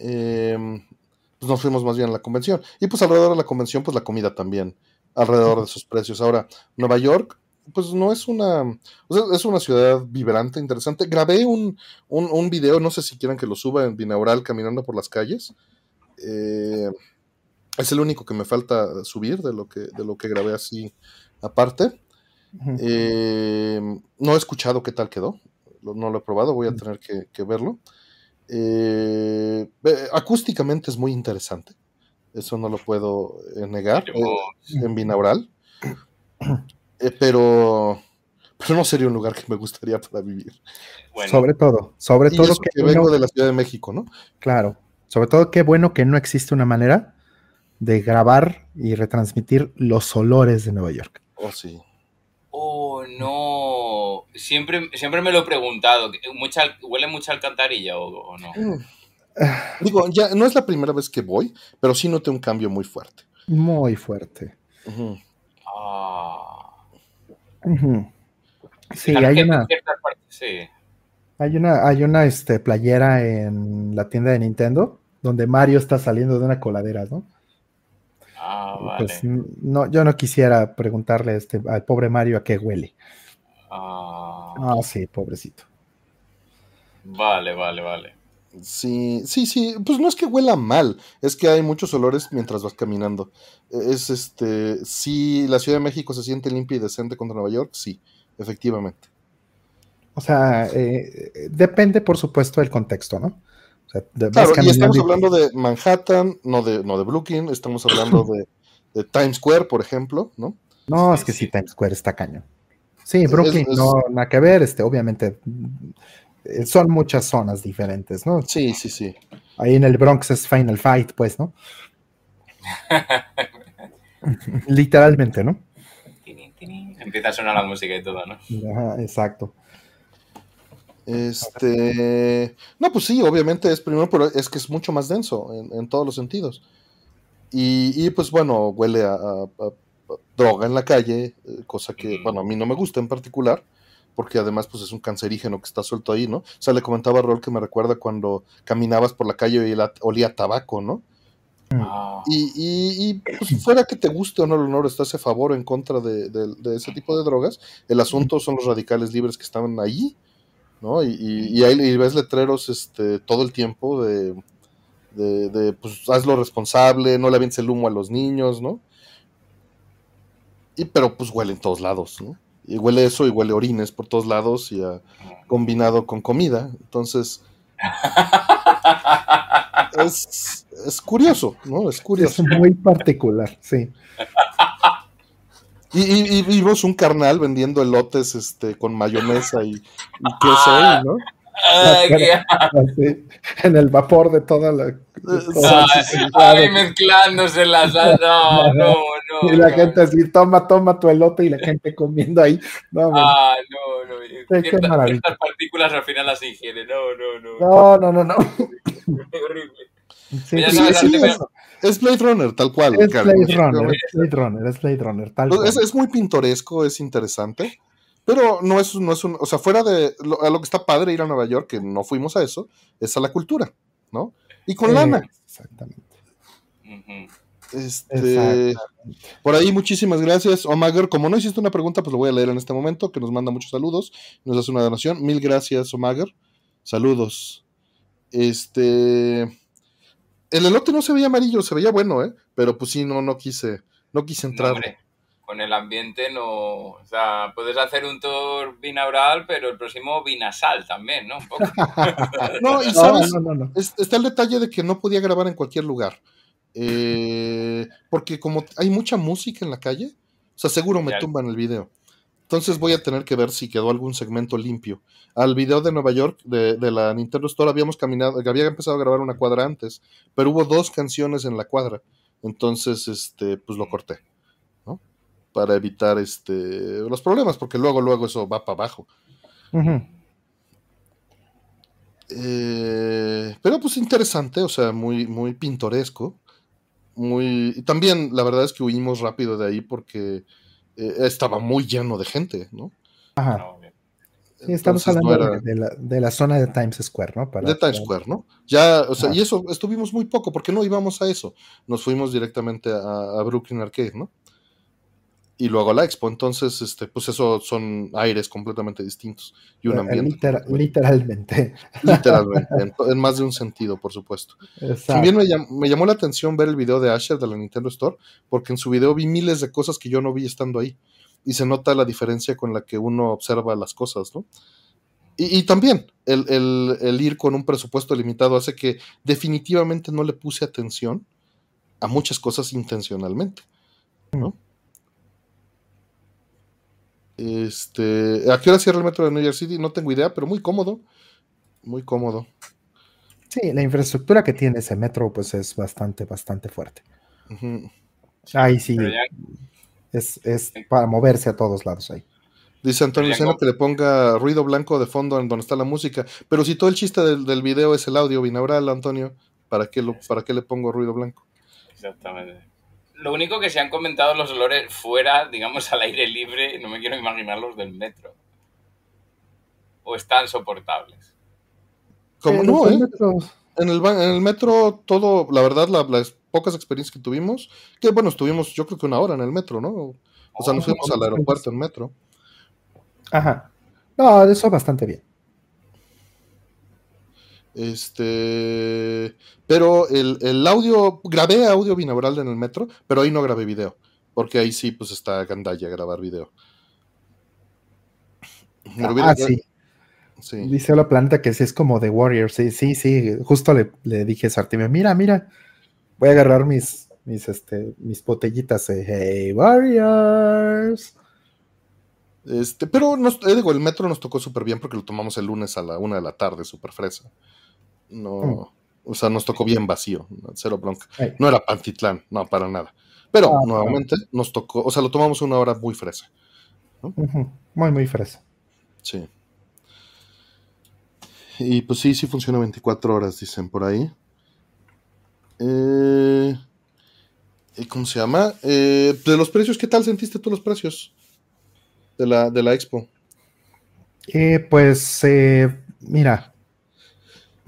Em, pues nos fuimos más bien a la convención. Y pues alrededor de la convención, pues la comida también, alrededor de sus precios. Ahora, Nueva York, pues no es una, o sea, es una ciudad vibrante, interesante. Grabé un, un, video, no sé si quieran que lo suba en binaural caminando por las calles. Eh, es el único que me falta subir de lo que, de lo que grabé así aparte. Eh, no he escuchado qué tal quedó, no lo he probado, voy a tener que verlo. Eh, acústicamente es muy interesante. Eso no lo puedo negar. Eh, en binaural. Pero, pero no sería un lugar que me gustaría para vivir. Sobre todo, sobre todo que, vengo de la Ciudad de México, ¿no? Claro. Sobre todo qué bueno que no existe una manera de grabar y retransmitir los olores de Nueva York. Oh, sí. Oh, no. Siempre, siempre me lo he preguntado. ¿Mucha, ¿Huele mucha alcantarilla o, no? Mm. Digo, ya no es la primera vez que voy, pero sí noté un cambio muy fuerte. Muy fuerte. Ah. Sí, hay una, hay una. Hay una, este, playera en la tienda de Nintendo donde Mario está saliendo de una coladera, ¿no? Ah, pues no, yo no quisiera preguntarle este, al pobre Mario a qué huele. Ah. ah, sí, pobrecito. Vale, vale, vale. Sí, sí, sí, pues no es que huela mal, es que hay muchos olores mientras vas caminando. Es este, si la Ciudad de México se siente limpia y decente contra Nueva York, sí, efectivamente. O sea, eh, depende por supuesto del contexto, ¿no? claro, y estamos hablando de Manhattan, no de, no de Brooklyn, estamos hablando de, Times Square, por ejemplo, ¿no? No, es que sí, Times Square está caño. Sí, Brooklyn no nada que ver, este, obviamente eh, son muchas zonas diferentes, ¿no? Sí, sí, sí. Ahí en el Bronx es Final Fight, pues, ¿no? Literalmente, ¿no? Empieza a sonar la música y todo, ¿no? Ajá, exacto. Este. No, pues sí, obviamente es primero, pero es que es mucho más denso en, todos los sentidos. Y, pues bueno, huele a, droga en la calle, eh, cosa que, bueno, a mí no me gusta en particular. Porque además pues es un cancerígeno que está suelto ahí, ¿no? O sea, le comentaba a Rol que me recuerda cuando caminabas por la calle y olía tabaco, ¿no? Ah. Y, y, pues, fuera que te guste o no el honor, estás a favor o en contra de, ese tipo de drogas, el asunto son los radicales libres que estaban ahí, ¿no? Y, y, ahí ves letreros este, todo el tiempo de, de, pues hazlo responsable, no le avientes el humo a los niños, ¿no? Y pero pues huele en todos lados, ¿no? Y huele eso y huele orines por todos lados y combinado con comida, entonces... es, es curioso, ¿no? Es curioso. Es muy particular, sí. Y, vimos un carnal vendiendo elotes este, con mayonesa y, queso, ¿no? en el vapor de toda la. ay, mezclándose las. No, no, no. Y la gente así, toma, toma tu elote y la gente comiendo ahí. No, ah, no, no. Qué, Estas partículas al final las ingiere. No, no, no. No, no, no, no. horrible. Sí, es, Blade Runner, tal cual. Es Blade Runner, es Blade Runner, es Blade Runner, tal cual. Es, muy pintoresco, es interesante, pero no es, no es un, o sea, fuera de lo, a lo que está padre ir a Nueva York, que no fuimos a eso, es a la cultura, ¿no? Y con lana. Exactamente. Este, por ahí, muchísimas gracias. Omager, como no hiciste una pregunta, pues lo voy a leer en este momento, que nos manda muchos saludos, nos hace una donación. Mil gracias, Omager. Saludos. Este el elote no se veía amarillo, se veía bueno, ¿eh? Pero pues sí, no, no quise, no quise entrar. Con el ambiente no, o sea, puedes hacer un tour binaural, pero el próximo binasal también, ¿no? Un poco. no, y sabes, está el detalle de que no podía grabar en cualquier lugar. Eh, porque como hay mucha música en la calle, o sea, seguro me tumban el video. Entonces voy a tener que ver si quedó algún segmento limpio. Al video de Nueva York de, la Nintendo Store habíamos caminado, había empezado a grabar una cuadra antes, pero hubo dos canciones en la cuadra. Entonces, este, pues lo corté, ¿no? Para evitar este los problemas, porque luego, luego eso va para abajo. Eh, pero pues interesante, o sea, muy, muy pintoresco. Muy. Y también, la verdad es que huimos rápido de ahí porque eh, estaba muy lleno de gente, ¿no? Ajá. Sí, estamos hablando de, la, zona de Times Square, ¿no? de Times Square, ¿no? Ya, o sea, y eso estuvimos muy poco, porque no íbamos a eso. Nos fuimos directamente a, Brooklyn Arcade, ¿no? Y luego la expo. Entonces, este, pues eso son aires completamente distintos. Y un eh, ambiente. literalmente. Literalmente, en, más de un sentido, por supuesto. También me me llamó la atención ver el video de Asher de la Nintendo Store, porque en su video vi miles de cosas que yo no vi estando ahí y se nota la diferencia con la que uno observa las cosas, ¿no? Y, también el, ir con un presupuesto limitado hace que definitivamente no le puse atención a muchas cosas intencionalmente, ¿no? Este, ¿A qué hora cierra el metro de New York City? No tengo idea, pero muy cómodo. Muy cómodo. Sí, la infraestructura que tiene ese metro, pues es bastante, bastante fuerte. Ahí sí es, para moverse a todos lados ahí. Dice Antonio Seno que le ponga ruido blanco de fondo en donde está la música. Pero si todo el chiste del, del video es el audio binaural, Antonio, ¿para qué, lo, ¿para qué le pongo ruido blanco? Exactamente. Lo único que se han comentado los olores fuera, digamos, al aire libre, no me quiero imaginar los del metro. O están soportables. ¿Cómo no, eh? En el, en el metro todo, la verdad, la, la, pocas experiencias que tuvimos, que bueno, estuvimos yo creo que una hora en el metro, ¿no? O sea, nos oh, fuimos al aeropuerto en metro. Ajá. No, eso bastante bien. Este, pero el, audio, grabé audio binaural en el metro, pero ahí no grabé video, porque ahí sí, pues está gandalla grabar video. Ah, sí. sí. Dice la planta que sí es como The Warriors, sí, sí, sí, justo le, le dije a Sartime, mira, mira, voy a agarrar mis, mis, este, mis botellitas de Hey Warriors. Este, pero nos, eh, digo, el metro nos tocó súper bien porque lo tomamos el lunes a la una de la tarde, súper fresa. No, mm. o sea, nos tocó bien vacío, cero bronca. No era Pantitlán, no, para nada. Pero ah, nuevamente nos tocó, o sea, lo tomamos una hora muy fresa. Muy, muy fresa. Sí. Y pues sí, sí funciona 24 horas, dicen por ahí. Eh, ¿Cómo se llama? Eh, de los precios, ¿qué tal sentiste tú los precios de la, de la expo? Eh, pues, eh, mira,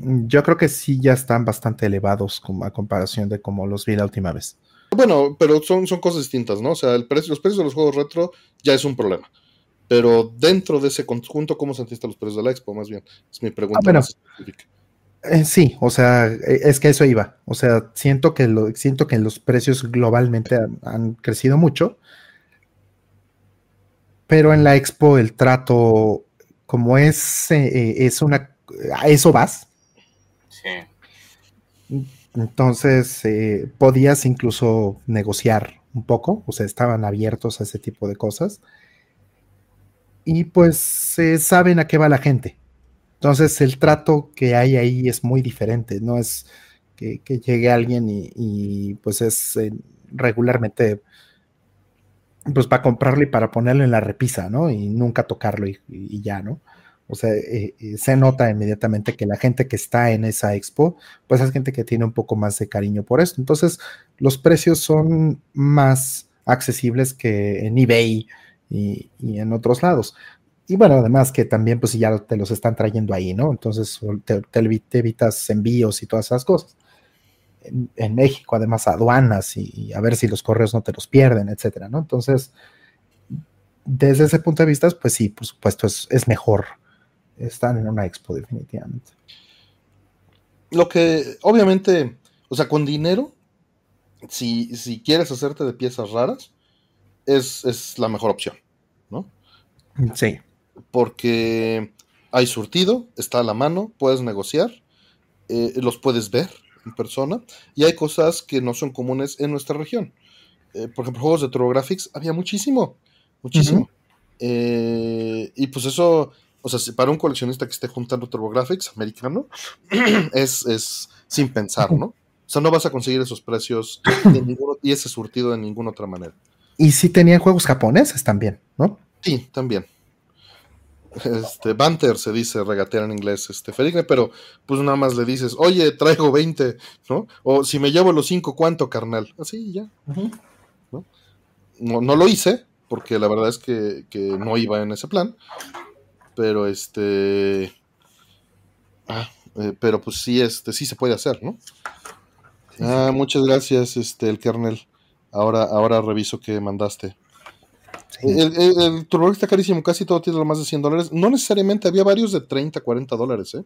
yo creo que sí ya están bastante elevados a comparación de como los vi la última vez. Bueno, pero son, son cosas distintas, ¿no? O sea, el precio, los precios de los juegos retro ya es un problema. Pero dentro de ese conjunto, ¿cómo sentiste los precios de la expo? Más bien, es mi pregunta ah, más específica. Eh, sí, o sea, e, es que eso iba. O sea, siento que, lo, siento que los precios globalmente han, crecido mucho. Pero en la expo el trato, como es, eh, es una... A eso vas. Entonces, eh, podías incluso negociar un poco, o sea, estaban abiertos a ese tipo de cosas. Y pues saben a qué va la gente. Entonces el trato que hay ahí es muy diferente, no es que, llegue alguien y, pues es eh, regularmente pues para comprarlo y para ponerlo en la repisa, ¿no? Y nunca tocarlo y, ya, ¿no? O sea, eh, eh, se nota inmediatamente que la gente que está en esa expo, pues es gente que tiene un poco más de cariño por esto. Entonces, los precios son más accesibles que en eBay y en otros lados. Y bueno, además que también pues ya te los están trayendo ahí, ¿no? Entonces te, evitas envíos y todas esas cosas. En, México, además, aduanas y, a ver si los correos no te los pierden, etcétera, ¿no? Entonces, desde ese punto de vista, pues sí, por supuesto, es, es mejor estar en una expo, definitivamente. Lo que, obviamente, o sea, con dinero, si, si quieres hacerte de piezas raras, es, es la mejor opción, ¿no? Sí porque hay surtido, está a la mano, puedes negociar, eh, los puedes ver en persona, y hay cosas que no son comunes en nuestra región. Eh, por ejemplo, juegos de TurboGrafx había muchísimo, muchísimo. Eh, y pues eso, o sea, para un coleccionista que esté juntando TurboGrafx americano, es, es sin pensar, ¿no? O sea, no vas a conseguir esos precios y ese surtido de ninguna otra manera. Y sí tenían juegos japoneses también, ¿no? Sí, también este, banter se dice regatear en inglés, este, Felipe, pero pues nada más le dices, oye, traigo 20, ¿no? O si me llevo los 5, ¿cuánto, carnal? Así ya. ¿no? ¿no? lo hice, porque la verdad es que, no iba en ese plan, pero este... Ah, eh, pero pues sí, este, sí se puede hacer, ¿no? Ah, muchas gracias, este, el kernel. Ahora, ahora reviso que mandaste. El, el, está carísimo, casi todo tiene lo más de 100 dólares. No necesariamente, había varios de 30, 40 dólares, ¿eh?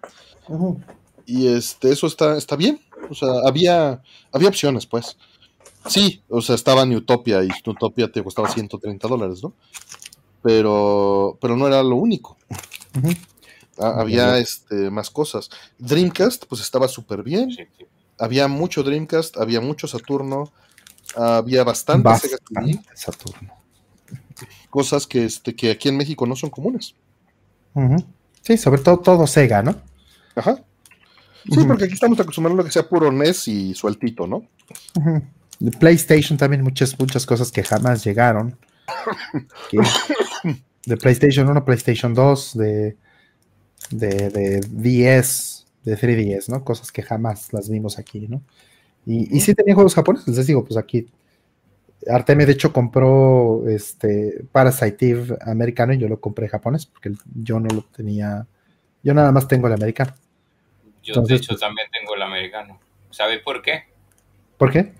Y este, eso está, está bien. O sea, había, había opciones, pues. Sí, o sea, estaba Utopia y Utopia te costaba 130 dólares, ¿no? Pero, pero no era lo único. Había este, más cosas. Dreamcast, pues estaba súper bien. Había mucho Dreamcast, había mucho Saturno, había bastante, bastante Saturno cosas que, este, que aquí en México no son comunes. Sí, sobre todo todo Sega, ¿no? Ajá. Sí, porque aquí estamos acostumbrados a que sea puro NES y sueltito, ¿no? De PlayStation también muchas, muchas cosas que jamás llegaron. de PlayStation 1, PlayStation 2, de, de, de 10, de 3DS, ¿no? Cosas que jamás las vimos aquí, ¿no? Y, y sí tenía juegos japoneses, les digo, pues aquí Artemio, de hecho, compró este Parasite Eve americano y yo lo compré japonés porque yo no lo tenía. Yo nada más tengo el americano. Yo, de hecho, también tengo el americano. ¿Sabes por qué? ¿Por qué?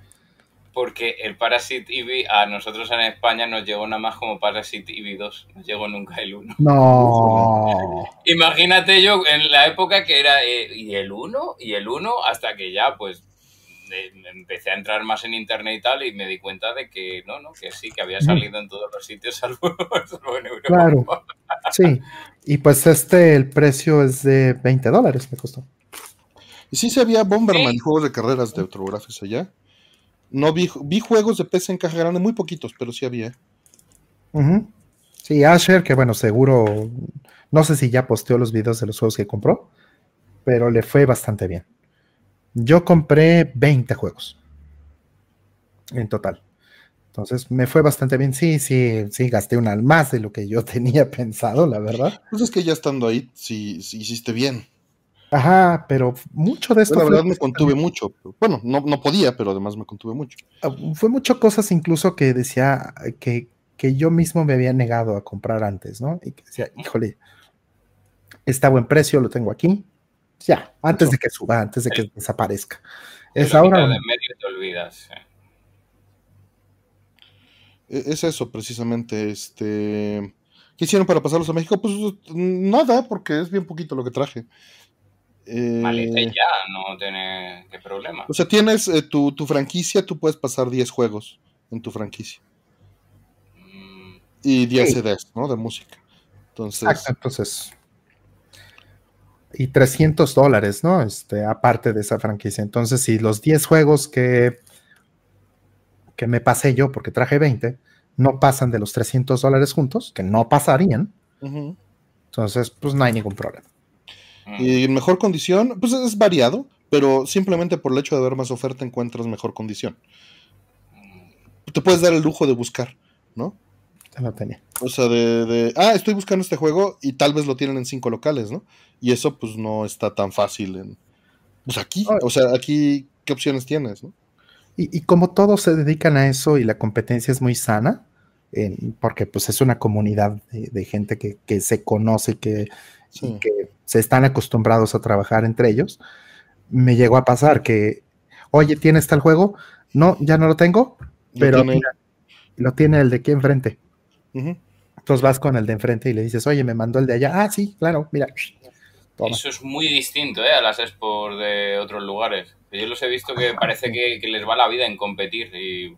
Porque el Parasite Eve a nosotros en España nos llegó nada más como Parasite Eve 2. No llegó nunca el 1. No. Imagínate yo en la época que era. Eh, ¿Y el 1? ¿Y el 1? Hasta que ya, pues empecé a entrar más en internet y tal y me di cuenta de que no, no, que sí, que había salido en todos los sitios salvo, en Europa. Claro, sí. Y pues este, el precio es de 20 dólares, me costó. Y sí, se había Bomberman, juegos de carreras de autografes allá. No vi, vi juegos de PC en caja grande, muy poquitos, pero sí había. Sí, Asher, que bueno, seguro, no sé si ya posteó los videos de los juegos que compró, pero le fue bastante bien. Yo compré 20 juegos en total. Entonces me fue bastante bien. Sí, sí, sí, gasté una más de lo que yo tenía pensado, la verdad. Pues es que ya estando ahí, sí, sí hiciste bien. Ajá, pero mucho de esto. la verdad me contuve mucho. Bueno, no, no, podía, pero además me contuve mucho. Ah, fue mucho cosas incluso que decía que, que yo mismo me había negado a comprar antes, ¿no? Y que decía, híjole, está a buen precio, lo tengo aquí. Ya, antes de que suba, antes de que desaparezca. Es ahora. De medio te olvidas. E, es eso, precisamente. Este. ¿Qué hicieron para pasarlos a México? Pues nada, porque es bien poquito lo que traje. Eh, ya, no tiene qué problema. O sea, tienes eh, tu, franquicia, tú puedes pasar 10 juegos en tu franquicia. Mm. Y 10 CDs, ¿no? De música. Entonces. entonces. Y 300 dólares, ¿no? Este, aparte de esa franquicia. Entonces, si los 10 juegos que, que me pasé yo, porque traje 20, no pasan de los 300 dólares juntos, que no pasarían, entonces, pues no hay ningún problema. Y en mejor condición, pues es variado, pero simplemente por el hecho de haber más oferta encuentras mejor condición. Te puedes dar el lujo de buscar, ¿no? lo tenía. O sea, de, ah, estoy buscando este juego y tal vez lo tienen en cinco locales, ¿no? Y eso pues no está tan fácil en... Pues aquí, o sea, aquí, ¿qué opciones tienes, no? Y, como todos se dedican a eso y la competencia es muy sana, porque pues es una comunidad de, gente que, se conoce que, y que se están acostumbrados a trabajar entre ellos, me llegó a pasar que, oye, ¿tienes tal juego? No, ya no lo tengo, pero lo tiene el de aquí enfrente. Entonces vas con el de enfrente y le dices, oye, me mandó el de allá. Ah, sí, claro, mira. Eso es muy distinto ¿eh? a las expos de otros lugares. Yo los he visto que parece que, les va la vida en competir y...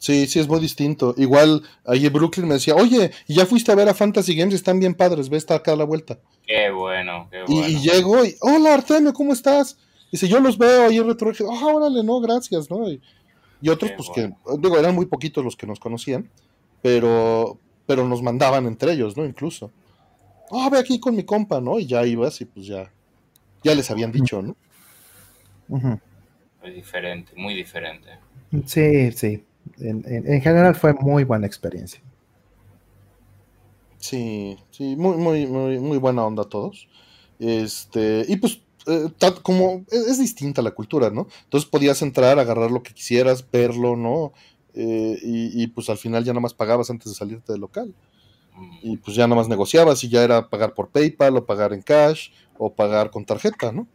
Sí, sí, es muy distinto. Igual, ahí en Brooklyn me decía, oye, ¿y ya fuiste a ver a Fantasy Games? Están bien padres, ve, está acá a la vuelta. Qué bueno, qué bueno. Y, llego y, hola Artemio, ¿cómo estás? Dice, yo los veo ahí en retro. Ah, órale, no, gracias, ¿no? Y, otros, pues que, digo, eran muy poquitos los que nos conocían, pero, pero nos mandaban entre ellos, ¿no? Incluso. Ah, ve aquí con mi compa, ¿no? Y ya ibas y pues ya, ya les habían dicho, ¿no? Es diferente, muy diferente. Sí, sí. En, general fue muy buena experiencia. Sí, sí, muy, muy, muy, muy buena onda a todos. Este, y pues, eh, como es, distinta la cultura, ¿no? Entonces podías entrar, agarrar lo que quisieras, verlo, ¿no? Eh, y, pues al final ya nada más pagabas antes de salirte del local. Y pues ya nada más negociabas y ya era pagar por PayPal o pagar en cash o pagar con tarjeta, ¿no?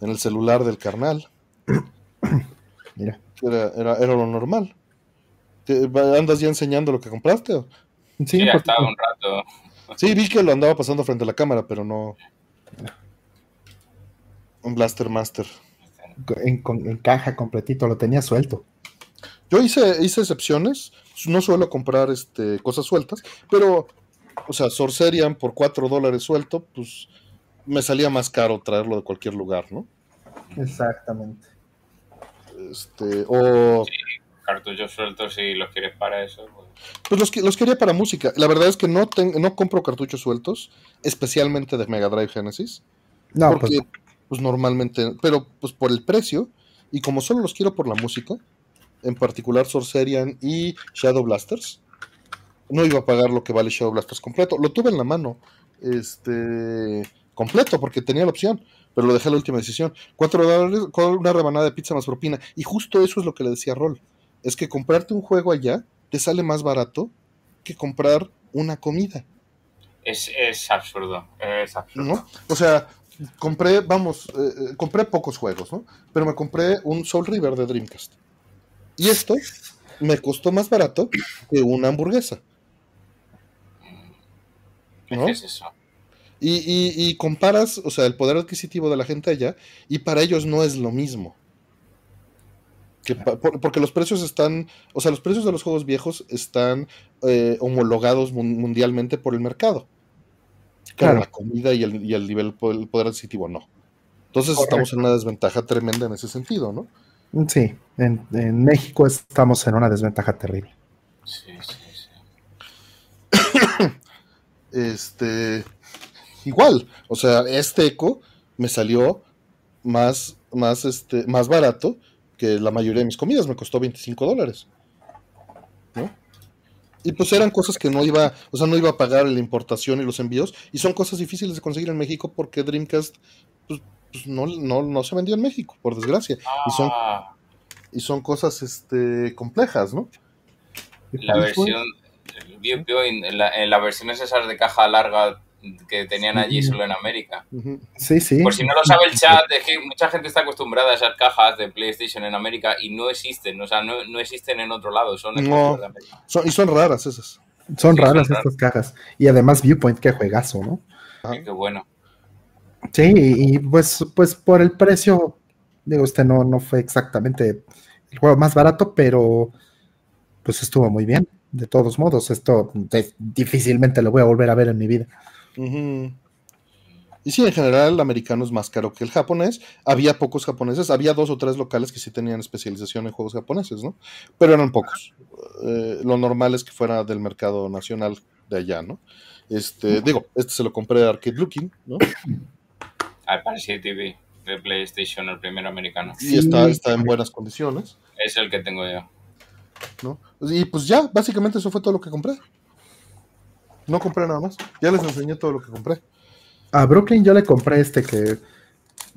En el celular del carnal. Mira. Era, era, lo normal. ¿Andas ya enseñando lo que compraste? Sí, ya estaba un rato. Sí, vi que lo andaba pasando frente a la cámara, pero no. Un Blaster Master. En, en caja completito, lo tenía suelto. Yo hice, hice excepciones, no suelo comprar este, cosas sueltas, pero, o sea, Sorcerian por 4 dólares suelto, pues me salía más caro traerlo de cualquier lugar, ¿no? Exactamente. Este, o... cartuchos sueltos si los quieres para eso. Pues, pues los, los, quería para música. La verdad es que no, no compro cartuchos sueltos, especialmente de Mega Drive Genesis. No, pues porque, pues normalmente, pero pues por el precio, y como solo los quiero por la música, en particular Sorcerian y Shadow Blasters. No iba a pagar lo que vale Shadow Blasters completo. Lo tuve en la mano, este, completo, porque tenía la opción, pero lo dejé a la última decisión. Cuatro dólares con una rebanada de pizza más propina. Y justo eso es lo que le decía Rol. Es que comprarte un juego allá te sale más barato que comprar una comida. Es, absurdo, es absurdo. O sea, compré, vamos, eh, eh, compré pocos juegos, ¿no? Pero me compré un Soul River de Dreamcast. Y esto me costó más barato que una hamburguesa. ¿Qué es eso? Y, comparas, o sea, el poder adquisitivo de la gente allá, y para ellos no es lo mismo. Porque los precios están, o sea, los precios de los juegos viejos están eh, homologados mundialmente por el mercado. Claro, la comida y el, y el nivel, el poder adquisitivo no. Entonces estamos en una desventaja tremenda en ese sentido, ¿no? Sí, en, México estamos en una desventaja terrible. Sí, sí, sí. este, igual, o sea, este eco me salió más, más, este, más barato que la mayoría de mis comidas, me costó 25 dólares. ¿no? Y pues eran cosas que no iba, o sea, no iba a pagar la importación y los envíos, y son cosas difíciles de conseguir en México porque Dreamcast, pues, pues no, no, se vendió en México, por desgracia. Y, son, ah. y son cosas este, complejas, ¿no? La versión, en, la, en, las versiones esas de caja larga que tenían allí solo en América. Sí, sí. Por si no lo sabe el chat, es que mucha gente está acostumbrada a esas cajas de PlayStation en América y no existen, o sea, no, no existen en otro lado, son, no, de América. y son raras esas. Son raras estas cajas. Y además Viewpoint, qué juegazo, ¿no? Sí, qué bueno. Sí, y pues, pues por el precio, digo, este no, no fue exactamente el juego más barato, pero pues estuvo muy bien. De todos modos, esto difícilmente lo voy a volver a ver en mi vida. Y sí, en general el americano es más caro que el japonés. Había pocos japoneses, había dos o tres locales que sí tenían especialización en juegos japoneses, ¿no? Pero eran pocos. Eh, lo normal es que fuera del mercado nacional de allá, ¿no? Este, digo, este se lo compré de Arcade Looking, ¿no? Al TV de PlayStation, el primero americano. Y está, está en buenas condiciones. Es el que tengo yo. ¿No? Y pues ya, básicamente eso fue todo lo que compré. No compré nada más. Ya les enseñé todo lo que compré. A Brooklyn yo le compré este que,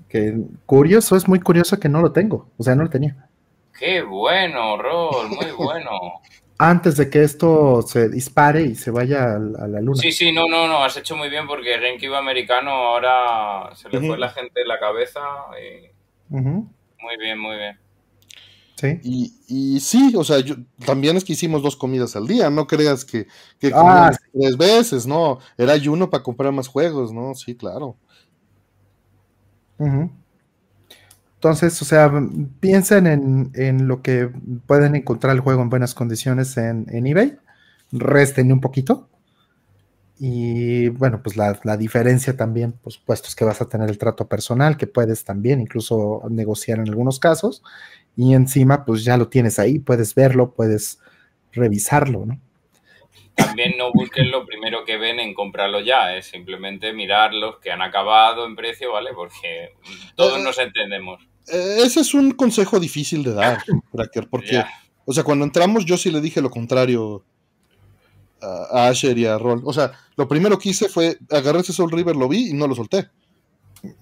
que curioso, es muy curioso que no lo tengo. O sea, no lo tenía. Qué bueno, Rol, muy bueno. Antes de que esto se dispare y se vaya a, la luna. Sí, sí, no, no, no, has hecho muy bien porque Genki americano ahora se le fue la gente en la cabeza. Muy bien, muy bien. Y, y, sí, o sea, yo, también es que hicimos dos comidas al día, no creas que, que ah, tres veces, no, era ayuno para comprar más juegos, ¿no? Sí, claro. Entonces, o sea, piensen en, en, lo que pueden encontrar el juego en buenas condiciones en, en eBay, resten un poquito. Y bueno, pues la, la, diferencia también, por supuesto, es que vas a tener el trato personal, que puedes también incluso negociar en algunos casos y encima pues ya lo tienes ahí, puedes verlo, puedes revisarlo, ¿no? También no busquen lo primero que ven en comprarlo ya, es simplemente mirar los que han acabado en precio, ¿vale? Porque todos nos entendemos. Eh, ese es un consejo difícil de dar, Cracker, porque, o sea, cuando entramos yo sí le dije lo contrario a, Asher y a Roll. O sea, lo primero que hice fue agarrar ese Soul River, lo vi y no lo solté.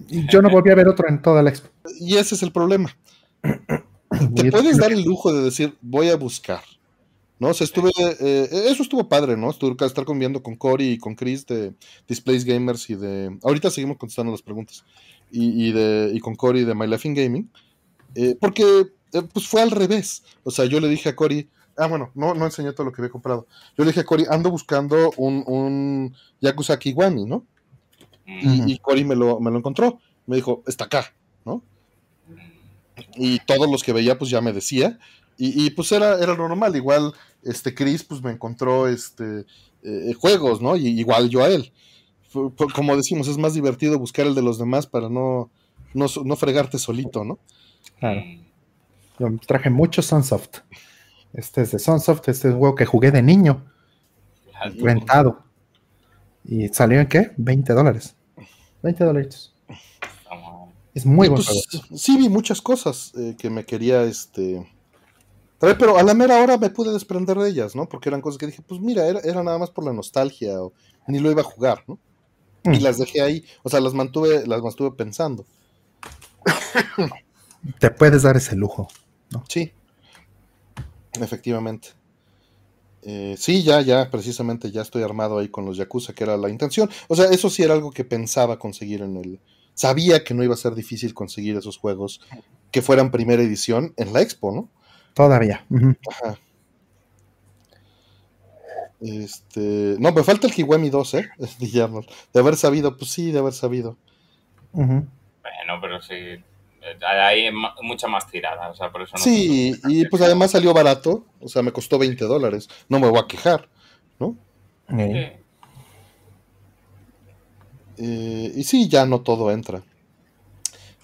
Y yo no volví a ver otro en toda la expo. Y ese es el problema. te puedes dar el lujo de decir, voy a buscar. ¿no? O sea, estuve, eh, eso estuvo padre, ¿no? Estuve estar conviviendo con Cory y con Chris de Displays Gamers y de. Ahorita seguimos contestando las preguntas. Y, de, y con Cory de My Life in Gaming. Eh, porque eh, pues fue al revés. O sea, yo le dije a Cory. Ah, bueno, no, no enseñé todo lo que había comprado. Yo le dije a Cory, ando buscando un, un Yakuza Kiwami, ¿no? Y, y Cory me lo, me lo encontró. Me dijo, está acá. Y todos los que veía pues ya me decía y, pues era, era lo normal, igual este Chris pues me encontró este eh, juegos, ¿no? Y igual yo a él. Como decimos, es más divertido buscar el de los demás para no, no, fregarte solito, ¿no? Claro. Yo traje mucho Sunsoft. Este es de Sunsoft, este es un juego que jugué de niño. Rentado. ¿Y salió en qué? 20 dólares. 20 dólares. Es muy bueno. Pues, sí, vi muchas cosas eh, que me quería este. Traer, pero a la mera hora me pude desprender de ellas, ¿no? Porque eran cosas que dije, pues mira, era, era nada más por la nostalgia, o ni lo iba a jugar, ¿no? Y mm. las dejé ahí, o sea, las mantuve, las mantuve pensando. Te puedes dar ese lujo, ¿no? Sí, efectivamente. Eh, sí, ya, ya, precisamente ya estoy armado ahí con los Yakuza, que era la intención. O sea, eso sí era algo que pensaba conseguir en el, sabía que no iba a ser difícil conseguir esos juegos que fueran primera edición en la expo, ¿no? Todavía. Ajá. Este, no, me falta el Kiwami 2, ¿eh? De haber sabido, pues sí, de haber sabido. Bueno, pero sí. Hay mucha más tirada, o sea, por eso no Sí, y pues además salió barato, o sea, me costó 20 dólares. No me voy a quejar, ¿no? Sí. Eh, y sí, ya no todo entra.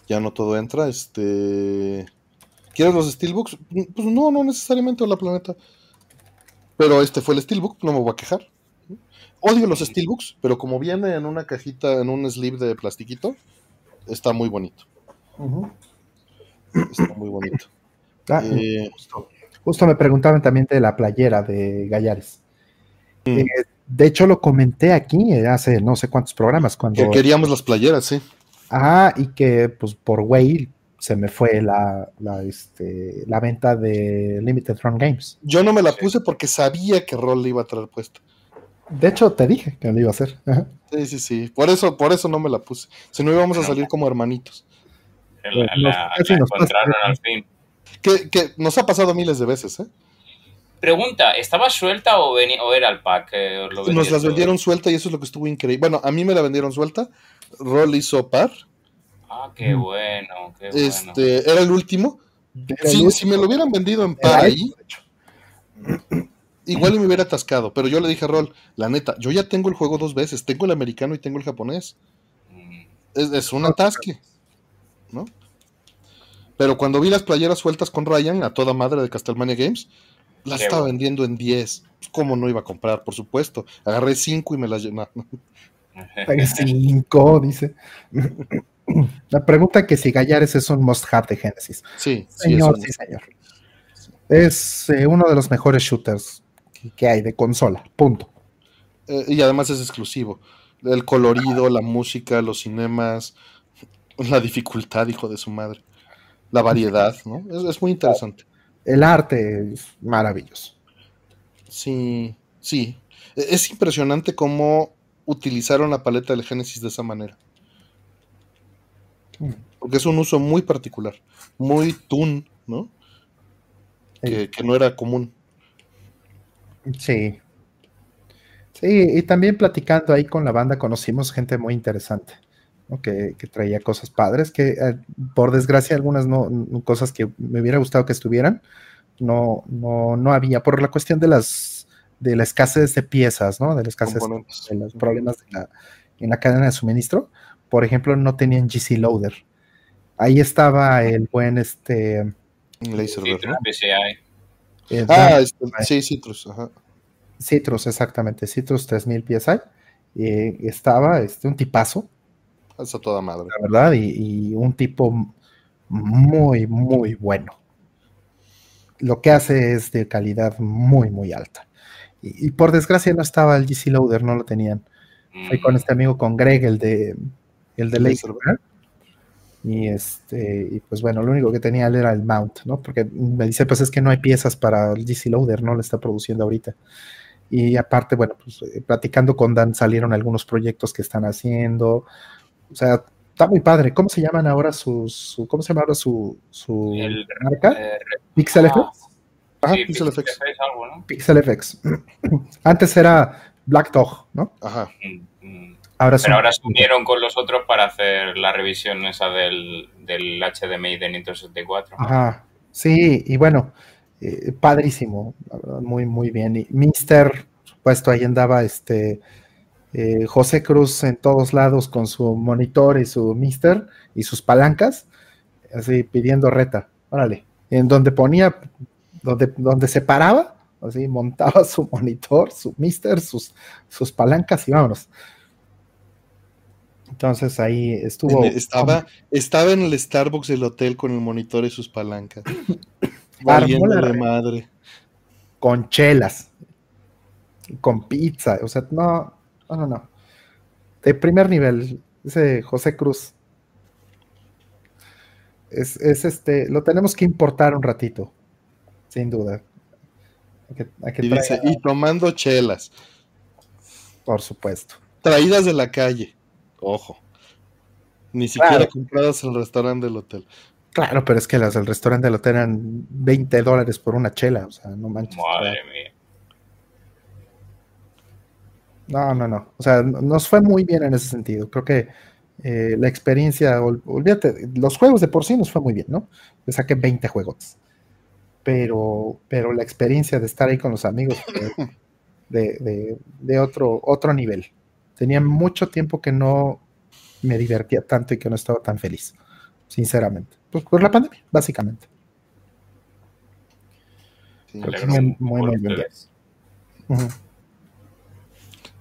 Ya no todo entra. Este. ¿Quieres los Steelbooks? Pues no, no necesariamente la planeta. Pero este fue el Steelbook, no me voy a quejar. Odio los Steelbooks, pero como viene en una cajita, en un sleeve de plastiquito, está muy bonito. Está muy bonito. Ah, eh, justo, me preguntaban también de la playera de Gallares. Mm. Eh, de hecho, lo comenté aquí eh, hace no sé cuántos programas. Cuando... Que queríamos las playeras, sí. Ah, y que pues por Whale se me fue la, la, este, la venta de Limited Run Games. Yo no me la puse porque sabía que Roll le iba a traer puesto. De hecho, te dije que lo iba a hacer. Sí, sí, sí. Por eso, por eso no me la puse. Si no íbamos a salir como hermanitos. La, encontraron al fin. Que, nos ha pasado miles de veces, ¿eh? Pregunta, ¿estaba suelta o, era el pack? nos las vendieron suelta y eso es lo que estuvo increíble. Bueno, a mí me la vendieron suelta. Roll hizo par. Ah, qué bueno, qué este, Era el último. Si, me lo hubieran vendido en par ahí, igual me hubiera atascado. Pero yo le dije a Roll, la neta, yo ya tengo el juego dos veces. Tengo el americano y tengo el japonés. Mm. Es, es un atasque. ¿No? Pero cuando vi las playeras sueltas con Ryan, a toda madre de Castlevania Games, las estaba vendiendo en 10. Pues, ¿Cómo no iba a comprar? Por supuesto. Agarré 5 y me las llené. 5, dice. La pregunta que si Gallares es un must have de Genesis. Sí, señor, sí, señor. Es eh, uno de los mejores shooters que, hay de consola, punto. Eh, y además es exclusivo. El colorido, la música, los cinemas, la dificultad, hijo de su madre la variedad, ¿no? Es, muy interesante. El arte es maravilloso. Sí, sí. E, es impresionante cómo utilizaron la paleta del Génesis de esa manera. Mm. Porque es un uso muy particular, muy tun, ¿no? Que, que, no era común. Sí. Sí, y también platicando ahí con la banda conocimos gente muy interesante que, traía cosas padres, que eh, por desgracia algunas no, cosas que me hubiera gustado que estuvieran, no, no, no había, por la cuestión de las de la escasez de piezas, ¿no? De la escasez de los problemas en la cadena de suministro. Por ejemplo, no tenían GC Loader. Ahí estaba el buen este. Laser Ah, este, sí, Citrus, ajá. Citrus, exactamente, Citrus 3000 PSI. Y estaba este, un tipazo, a toda madre. La verdad, y, un tipo muy, muy bueno. Lo que hace es de calidad muy, muy alta. Y, por desgracia no estaba el GC Loader, no lo tenían. Fui con este amigo, con Greg, el de el de Laser, y este, y pues bueno, lo único que tenía él era el mount, ¿no? Porque me dice, pues es que no hay piezas para el GC Loader, no lo está produciendo ahorita. Y aparte, bueno, pues eh, platicando con Dan salieron algunos proyectos que están haciendo, o sea, está muy padre. ¿Cómo se llaman ahora sus, ¿cómo se llama ahora su, su marca? Eh, Pixel FX. Ajá, Pixel, FX. Pixel FX. Antes era Black Dog, ¿no? Ajá. Mm, mm. Ahora Pero ahora se unieron con los otros para hacer la revisión esa del, del HDMI de Nintendo 64. Ajá. Sí, y bueno, eh, padrísimo, muy, muy bien. Y Mister, supuesto, ahí andaba este eh, José Cruz en todos lados con su monitor y su mister y sus palancas, así pidiendo reta, órale, en donde ponía, donde, donde se paraba, así montaba su monitor, su mister, sus, sus palancas y vámonos. Entonces ahí estuvo. Estaba, estaba en el Starbucks del hotel con el monitor y sus palancas. de madre. Con chelas. Con pizza. O sea, no. No, no, no. De primer nivel, ese José Cruz. Es, este, lo tenemos que importar un ratito, sin duda. y, tomando chelas. Por supuesto. Traídas de la calle. Ojo. Ni siquiera compradas en el restaurante del hotel. Claro, pero es que las del restaurante del hotel eran 20 dólares por una chela, o sea, no manches. Madre mía. No, no, no. O sea, nos fue muy bien en ese sentido. Creo que eh, la experiencia, olvídate, los juegos de por sí nos fue muy bien, ¿no? Le saqué 20 juegos. Pero, pero la experiencia de estar ahí con los amigos de, de, otro, otro nivel. Tenía mucho tiempo que no me divertía tanto y que no estaba tan feliz, sinceramente. Pues por la pandemia, básicamente. muy, muy, bien.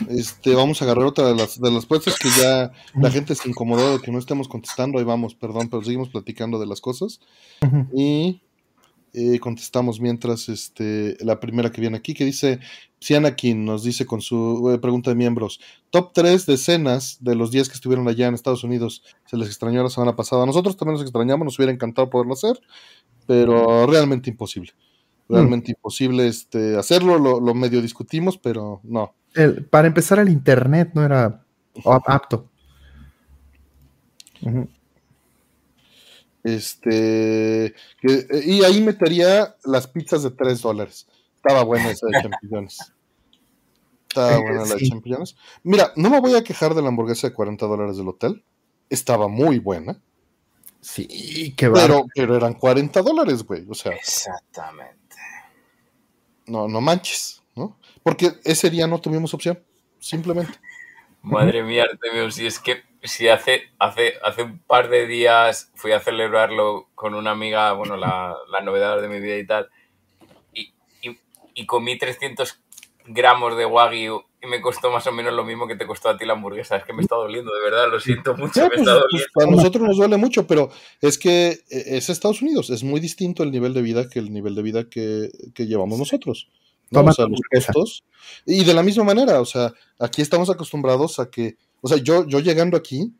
Este, vamos a agarrar otra de las, de las puestas que ya la gente se incomodó de que no estemos contestando. Ahí vamos, perdón, pero seguimos platicando de las cosas. Y eh, contestamos mientras este, la primera que viene aquí, que dice, Sianakin nos dice con su eh, pregunta de miembros, top 3 de escenas de los días que estuvieron allá en Estados Unidos, se les extrañó la semana pasada. Nosotros también nos extrañamos, nos hubiera encantado poderlo hacer, pero realmente imposible. Realmente imposible este, hacerlo, lo, lo medio discutimos, pero no para empezar, el internet no era apto. Este, y ahí metería las pizzas de 3 dólares. Estaba buena esa de champiñones. Estaba buena la de champiñones. Mira, no me voy a quejar de la hamburguesa de 40 dólares del hotel. Estaba muy buena. Sí, qué pero, pero eran 40 dólares, güey. O sea. Exactamente. No, no manches. Porque ese día no tuvimos opción. Simplemente. Madre mía, Artemio, si es que si hace, hace, hace un par de días fui a celebrarlo con una amiga, bueno, la, la novedad de mi vida y tal, y, y, comí 300 gramos de wagyu y me costó más o menos lo mismo que te costó a ti la hamburguesa. Es que me está doliendo, de verdad, lo siento mucho. me pues, está doliendo. Pues, a nosotros nos duele mucho, pero es que eh, es Estados Unidos, es muy distinto el nivel de vida que el nivel de vida que, que llevamos nosotros. ¿No? O los costos. Y de la misma manera, o sea, aquí estamos acostumbrados a que, o sea, yo, yo llegando aquí,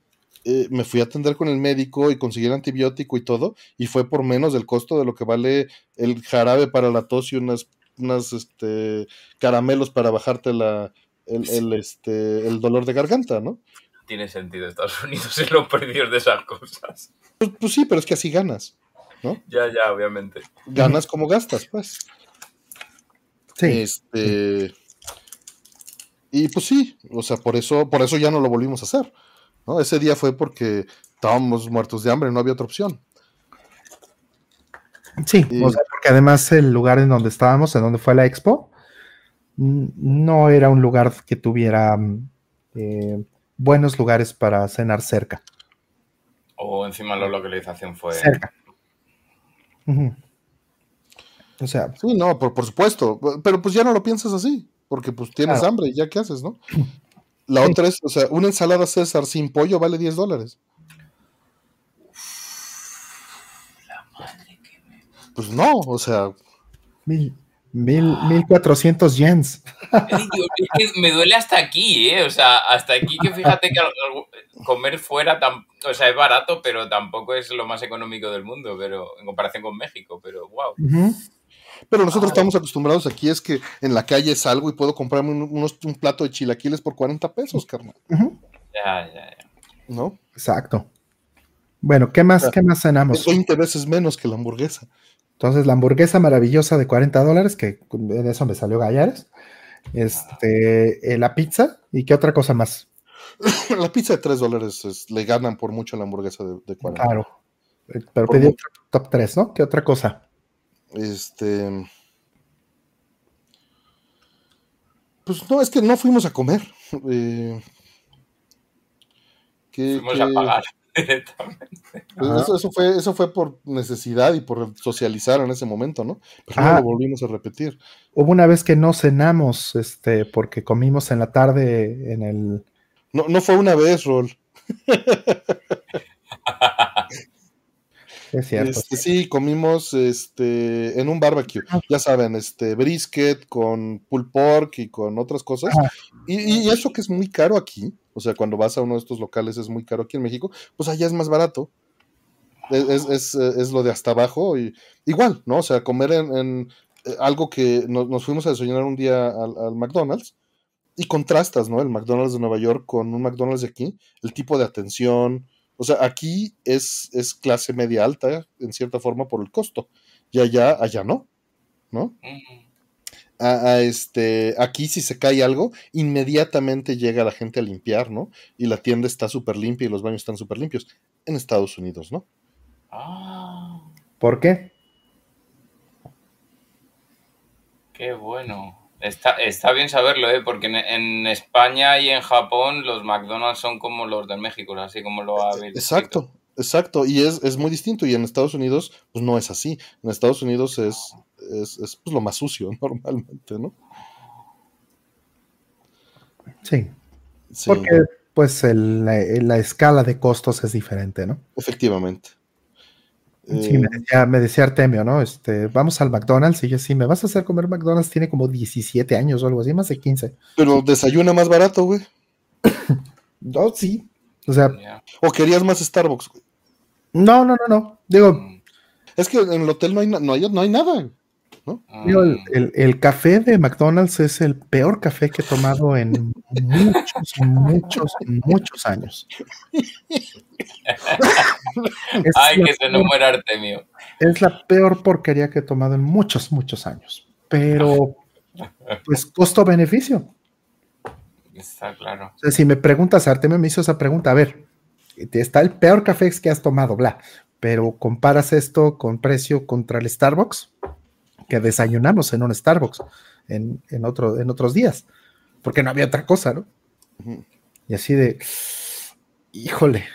eh, me fui a atender con el médico y conseguir antibiótico y todo, y fue por menos del costo de lo que vale el jarabe para la tos y unas, unas este, caramelos para bajarte la, el, este, el dolor de garganta, ¿no? Tiene sentido, Estados Unidos es lo perdidos de esas cosas. Pues, pues, sí, pero es que así ganas, ¿no? Ya, ya, obviamente. Ganas como gastas, pues. Sí. Este. Y pues sí, o sea, por eso, por eso ya no lo volvimos a hacer. ¿no? Ese día fue porque estábamos muertos de hambre, no había otra opción. Sí, o sea, porque además el lugar en donde estábamos, en donde fue la expo, no era un lugar que tuviera eh, buenos lugares para cenar cerca. O encima la localización fue. Cerca. O sea. Sí, no, por, supuesto. Pero pues ya no lo piensas así. Porque pues tienes hambre y ya qué haces, ¿no? La otra es, o sea, una ensalada César sin pollo vale 10 dólares. La madre que me... Pues no, o sea. Mil, mil, mil cuatrocientos yens. me duele hasta aquí, ¿eh? O sea, hasta aquí que fíjate que comer fuera, o sea, es barato, pero tampoco es lo más económico del mundo, pero en comparación con México, pero wow. Pero nosotros estamos acostumbrados aquí, es que en la calle salgo y puedo comprarme un, plato de chilaquiles por 40 pesos, carnal. Ya, ya, ya. ¿No? Exacto. Bueno, ¿qué más, ¿qué más cenamos? 20 veces menos que la hamburguesa. Entonces, la hamburguesa maravillosa de 40 dólares, que de eso me salió Gallares. Este, eh, la pizza y qué otra cosa más. la pizza de 3 dólares le ganan por mucho la hamburguesa de, 40. Claro. Eh, pero pedí top 3, ¿no? ¿Qué otra cosa? Este. Pues no, es que no fuimos a comer. Eh, fuimos a pagar pues eso, fue, eso fue por necesidad y por socializar en ese momento, ¿no? Pero no ah. lo volvimos a repetir. Hubo una vez que no cenamos, este, porque comimos en la tarde en el. No, no fue una vez, Rol. Es cierto. Este, sí. comimos este, en un barbecue. Ah. Ya saben, este brisket con pulled pork y con otras cosas. Y, eso que es muy caro aquí, o sea, cuando vas a uno de estos locales es muy caro aquí en México, pues allá es más barato. Es, lo de hasta abajo. Y, igual, ¿no? O sea, comer en, eh, algo que nos, fuimos a desayunar un día al, al McDonald's y contrastas, ¿no? El McDonald's de Nueva York con un McDonald's de aquí, el tipo de atención, o sea, aquí es, es clase media alta, en cierta forma, por el costo. Y allá, allá no, ¿no? A, este, aquí si se cae algo, inmediatamente llega la gente a limpiar, ¿no? Y la tienda está súper limpia y los baños están súper limpios. En Estados Unidos, ¿no? Ah. ¿Por qué? Qué bueno. Está, bien saberlo, ¿eh? porque en, España y en Japón los McDonald's son como los de México, así como lo ha Exacto, exacto, y es, es, muy distinto. Y en Estados Unidos, pues no es así. En Estados Unidos es, es, pues, lo más sucio normalmente, ¿no? Sí. Porque pues la escala de costos es diferente, ¿no? Efectivamente. Sí, me decía, me decía, Artemio, ¿no? Este, vamos al McDonald's y yo sí, me vas a hacer comer McDonald's, tiene como 17 años o algo así, más de 15. Pero desayuna más barato, güey. no, sí. O sea. ¿O querías más Starbucks, No, no, no, no. Digo. Es que en el hotel no hay, no hay, no hay nada. ¿No? El, el, café de McDonald's es el peor café que he tomado en muchos, muchos, muchos años. Ay, que se no muera Artemio. Es la peor porquería que he tomado en muchos, muchos años. Pero, pues, costo-beneficio. Está claro. O sea, si me preguntas, Artemio me hizo esa pregunta, a ver, está el peor café que has tomado, bla, pero comparas esto con precio contra el Starbucks, que desayunamos en un Starbucks en, otro, en otros días, porque no había otra cosa, ¿no? Y así de, híjole.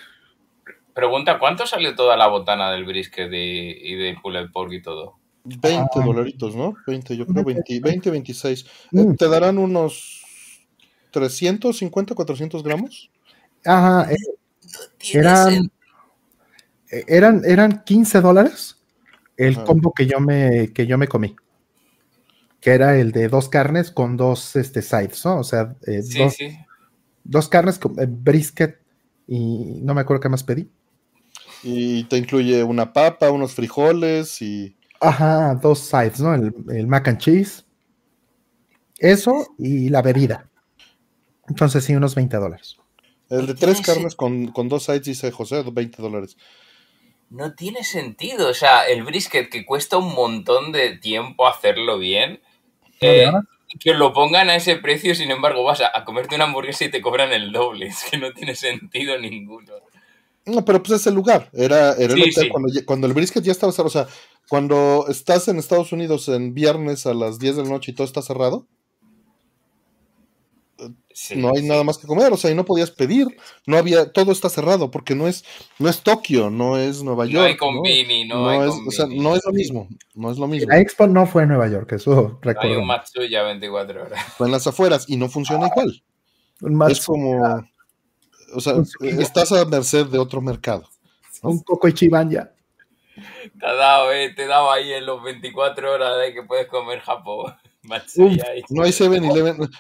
Pregunta, ¿cuánto salió toda la botana del brisket y de pulled pork y todo? 20 ah. dolaritos, ¿no? 20, yo creo 20, 20 26. Eh, ¿Te darán unos 350, 400 gramos? Ajá, eh, eran, eh, eran, eran 15 dólares el combo que yo, me, que yo me comí. Que era el de dos carnes con dos este, sides, ¿no? O sea, dos, dos, carnes con brisket y no me acuerdo qué más pedí. Y te incluye una papa, unos frijoles y Ajá, dos sides, ¿no? El, mac and cheese. Eso y la bebida. Entonces sí, unos 20 dólares. El de tres carnes con, dos sides, dice José, 20 dólares. No tiene sentido. O sea, el brisket que cuesta un montón de tiempo hacerlo bien. Eh, que lo pongan a ese precio, sin embargo, vas a, a comerte una hamburguesa y te cobran el doble. Es que no tiene sentido ninguno. No, pero pues es el lugar. Era, el hotel cuando, el brisket ya estaba cerrado. O sea, cuando estás en Estados Unidos en viernes a las 10 de la noche y todo está cerrado, no hay nada más que comer. O sea, y no podías pedir. No había, todo está cerrado porque no es, no es Tokio, no es Nueva York. No hay convini, no, hay es, O sea, no es lo mismo. No es lo mismo. La expo no fue en Nueva York, eso recuerdo. Hay un Matsuya 24 horas. Fue en las afueras y no funciona igual. es como o sea, estás a merced de otro mercado. Un poco Ichiban ya. Te ha dado, eh, te he dado ahí en los 24 horas de que puedes comer Japón. No hay 7-Eleven.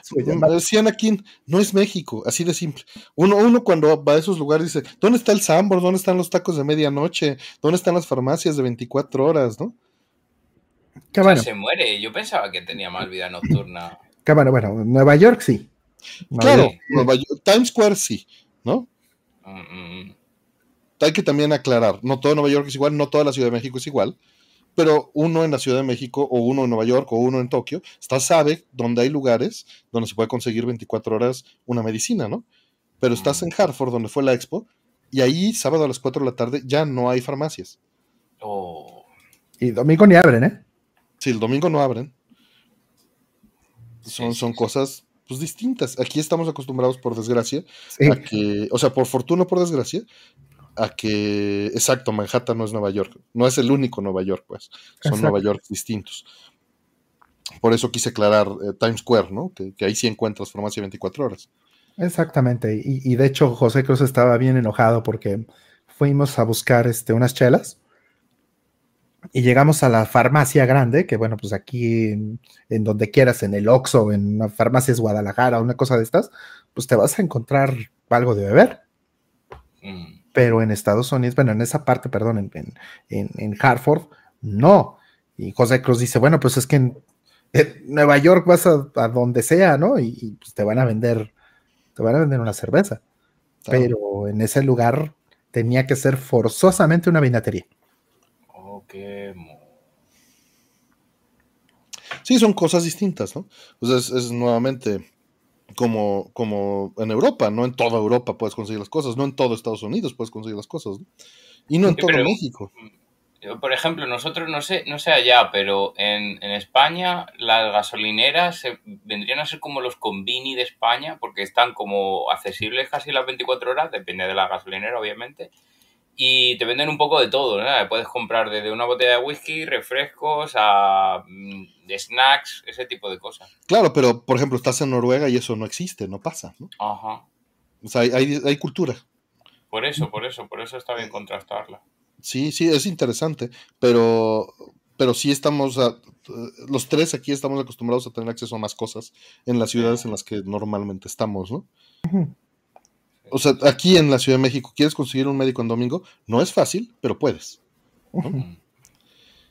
Decían aquí, no es México, así de simple. Uno, uno cuando va a esos lugares dice, ¿dónde está el Sambor? ¿Dónde están los tacos de medianoche? ¿Dónde están las farmacias de 24 horas? ¿no? Se muere. Yo pensaba que tenía más vida nocturna. Qué bueno, bueno, Nueva York sí. claro, Nueva York, Times Square sí. ¿no? Hay que también aclarar, no todo Nueva York es igual, no toda la Ciudad de México es igual, pero uno en la Ciudad de México o uno en Nueva York o uno en Tokio, está sabe dónde hay lugares donde se puede conseguir 24 horas una medicina, ¿no? Pero estás en Hartford, donde fue la expo, y ahí sábado a las 4 de la tarde ya no hay farmacias. Oh. Y domingo ni abren, ¿eh? Sí, el domingo no abren. Son, son cosas pues distintas. Aquí estamos acostumbrados, por desgracia, a que, o sea, por fortuna o por desgracia, a que, exacto, Manhattan no es Nueva York, no es el único Nueva York, pues, son Nueva York distintos. Por eso quise aclarar eh, Times Square, ¿no? Que, ahí sí encuentras farmacia 24 horas. Exactamente, y, de hecho José Cruz estaba bien enojado porque fuimos a buscar este, unas chelas y llegamos a la farmacia grande, que bueno, pues aquí en, donde quieras, en el Oxxo, en una farmacia es Guadalajara, una cosa de estas, pues te vas a encontrar algo de beber. Mm. Pero en Estados Unidos, bueno, en esa parte, perdón, en, en, Hartford, no. Y José Cruz dice, bueno, pues es que en, Nueva York vas a, donde sea, ¿no? Y, pues te van a vender, te van a vender una cerveza. Pero en ese lugar tenía que ser forzosamente una vinatería. Sí, son cosas distintas, ¿no? Pues es, nuevamente como, como en Europa, no en toda Europa puedes conseguir las cosas, no en todo Estados Unidos puedes conseguir las cosas, ¿no? Y no en todo México. Por ejemplo, nosotros, no sé, no sé allá, pero en, España las gasolineras vendrían a ser como los convini de España, porque están como accesibles casi las 24 horas, depende de la gasolinera, obviamente y te venden un poco de todo, ¿no? Puedes comprar desde una botella de whisky, refrescos, a mm, snacks, ese tipo de cosas. Claro, pero por ejemplo, estás en Noruega y eso no existe, no pasa, ¿no? Ajá. O sea, hay, cultura. Por eso, por eso, por eso está bien contrastarla. Sí, sí, es interesante, pero, pero sí estamos, los tres aquí estamos acostumbrados a tener acceso a más cosas en las ciudades en las que normalmente estamos, ¿no? O sea, aquí en la Ciudad de México, ¿quieres conseguir un médico en domingo? No es fácil, pero puedes.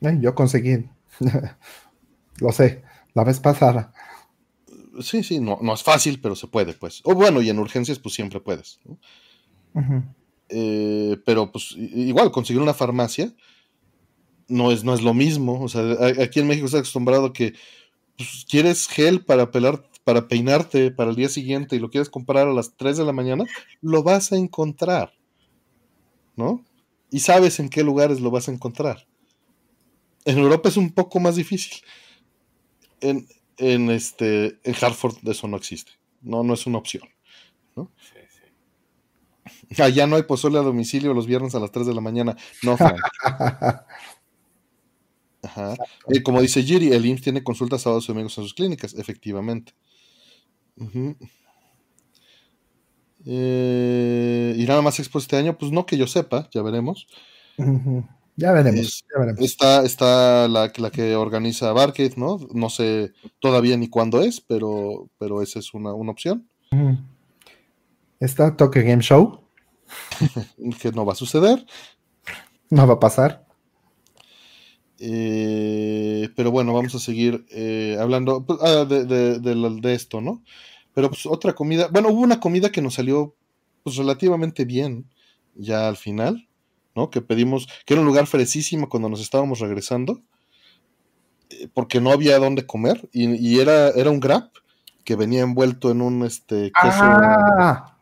Yo conseguí. lo sé, la vez pasada. Sí, sí, no, no es fácil, pero se puede, pues. O bueno, y en urgencias, pues siempre puedes. Eh, pero pues igual, conseguir una farmacia no es, no es lo mismo. O sea, aquí en México está acostumbrado que pues, quieres gel para pelar, para peinarte para el día siguiente y lo quieres comprar a las 3 de la mañana, lo vas a encontrar. ¿No? Y sabes en qué lugares lo vas a encontrar. En Europa es un poco más difícil. En, en este en Hartford eso no existe. No, no es una opción. ¿no? Allá no hay pozole a domicilio los viernes a las 3 de la mañana. No, Frank. Ajá. Eh, como dice Giri, el IMSS tiene consultas sábados y domingos en sus clínicas, efectivamente. Eh, ¿Y nada más expo este año? Pues no que yo sepa, ya veremos. Ya veremos, Está, está la, la, que organiza Barcade, ¿no? No sé todavía ni cuándo es, pero, pero esa es una, opción. Está Tokyo Game Show. que no va a suceder. No va a pasar. Eh, pero bueno, vamos a seguir eh, hablando pues, ah, de, esto, ¿no? Pero pues otra comida, bueno, hubo una comida que nos salió pues relativamente bien ya al final, ¿no? Que pedimos, que era un lugar fresísimo cuando nos estábamos regresando, eh, porque no había dónde comer y, era, era un grab que venía envuelto en un este queso. Ah.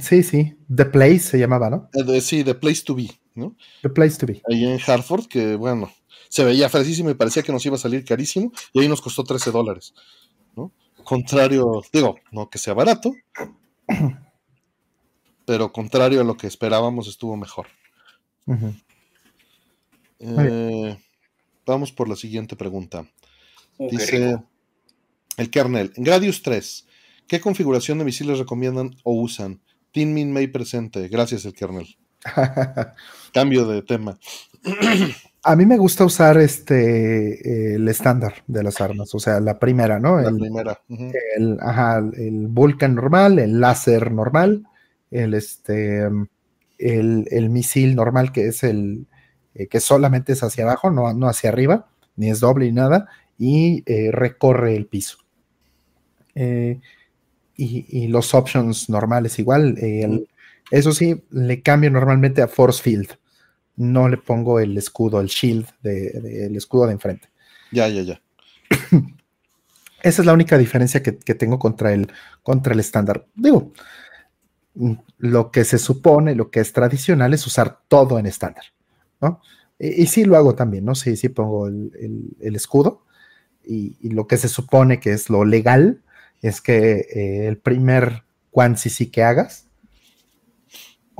Sí, sí, The Place se llamaba, ¿no? sí, The Place to Be. ¿No? The place to be. Ahí en Hartford, que bueno, se veía fresísimo y parecía que nos iba a salir carísimo, y ahí nos costó 13 dólares, ¿no? Contrario, digo, no que sea barato, pero contrario a lo que esperábamos, estuvo mejor. Eh, vamos por la siguiente pregunta. Dice el kernel, en Gradius 3, ¿qué configuración de misiles recomiendan o usan? Team Min May presente. Gracias, el kernel. Cambio de tema. A mí me gusta usar este el estándar de las armas, o sea, la primera, ¿no? La el, primera. el, ajá, el Vulcan normal, el láser normal, el este el, misil normal que es el eh, que solamente es hacia abajo, no, no, hacia arriba, ni es doble ni nada, y eh, recorre el piso. Eh, y, los options normales igual, el, eso sí, le cambio normalmente a Force Field. No le pongo el escudo, el shield, de, el escudo de enfrente. Ya, ya, ya. Esa es la única diferencia que, tengo contra el, contra el estándar. Digo, lo que se supone, lo que es tradicional es usar todo en estándar, ¿no? Y, sí lo hago también, ¿no? Sí, sí pongo el, escudo. Y, lo que se supone que es lo legal es que eh, el primer sí que hagas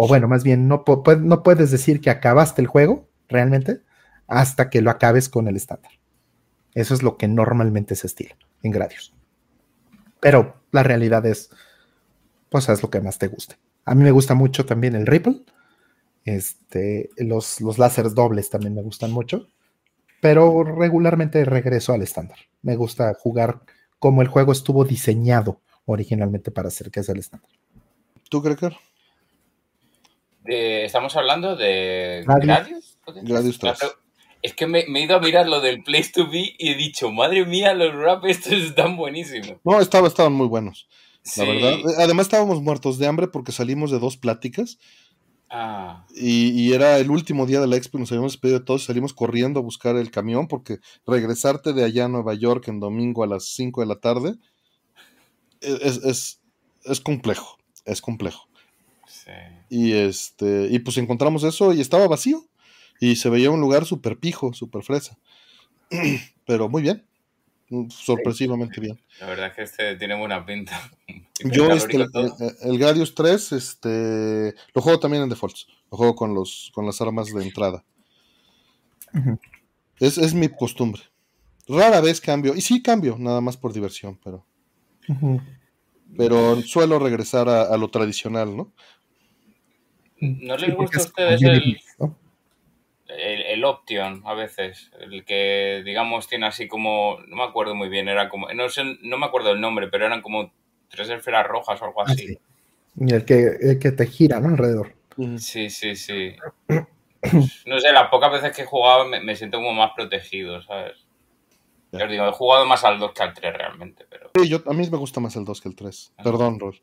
o bueno, más bien, no, puedes decir que acabaste el juego realmente hasta que lo acabes con el estándar. Eso es lo que normalmente se estila en Gradius. Pero la realidad es, pues haz lo que más te guste. A mí me gusta mucho también el Ripple. Este, los, los láseres dobles también me gustan mucho. Pero regularmente regreso al estándar. Me gusta jugar como el juego estuvo diseñado originalmente para hacer que es el estándar. ¿Tú, Cracker? Estamos hablando de Gradius. Gradius Es que me, he ido a mirar lo del Place to Be y he dicho, madre mía, los rap estos están buenísimos. No, estaba, estaban muy buenos. La verdad. Además estábamos muertos de hambre porque salimos de dos pláticas. Ah. Y, era el último día de la expo, nos habíamos despedido de todos y salimos corriendo a buscar el camión porque regresarte de allá a Nueva York en domingo a las 5 de la tarde es, es, es complejo, es complejo. Y este, y pues encontramos eso y estaba vacío. Y se veía un lugar súper pijo, súper fresa. Pero muy bien. Sorpresivamente bien. La verdad es que este tiene buena pinta. Yo este, el, Gradius 3, este, lo juego también en defaults. Lo juego con los, con las armas de entrada. es, mi costumbre. Rara vez cambio. Y sí cambio, nada más por diversión, pero. Pero suelo regresar a, lo tradicional, ¿no? ¿No les gusta a ustedes el, el, Option a veces? El que, digamos, tiene así como. No me acuerdo muy bien, era como. No, sé, no me acuerdo el nombre, pero eran como tres esferas rojas o algo así. Y el que, el que te gira, ¿no? Alrededor. Sí, sí, sí. no sé, las pocas veces que he jugado me, siento como más protegido, ¿sabes? digo, he jugado más al 2 que al 3 realmente, pero... Sí, yo, a mí me gusta más el 2 que el 3. Perdón, Rol.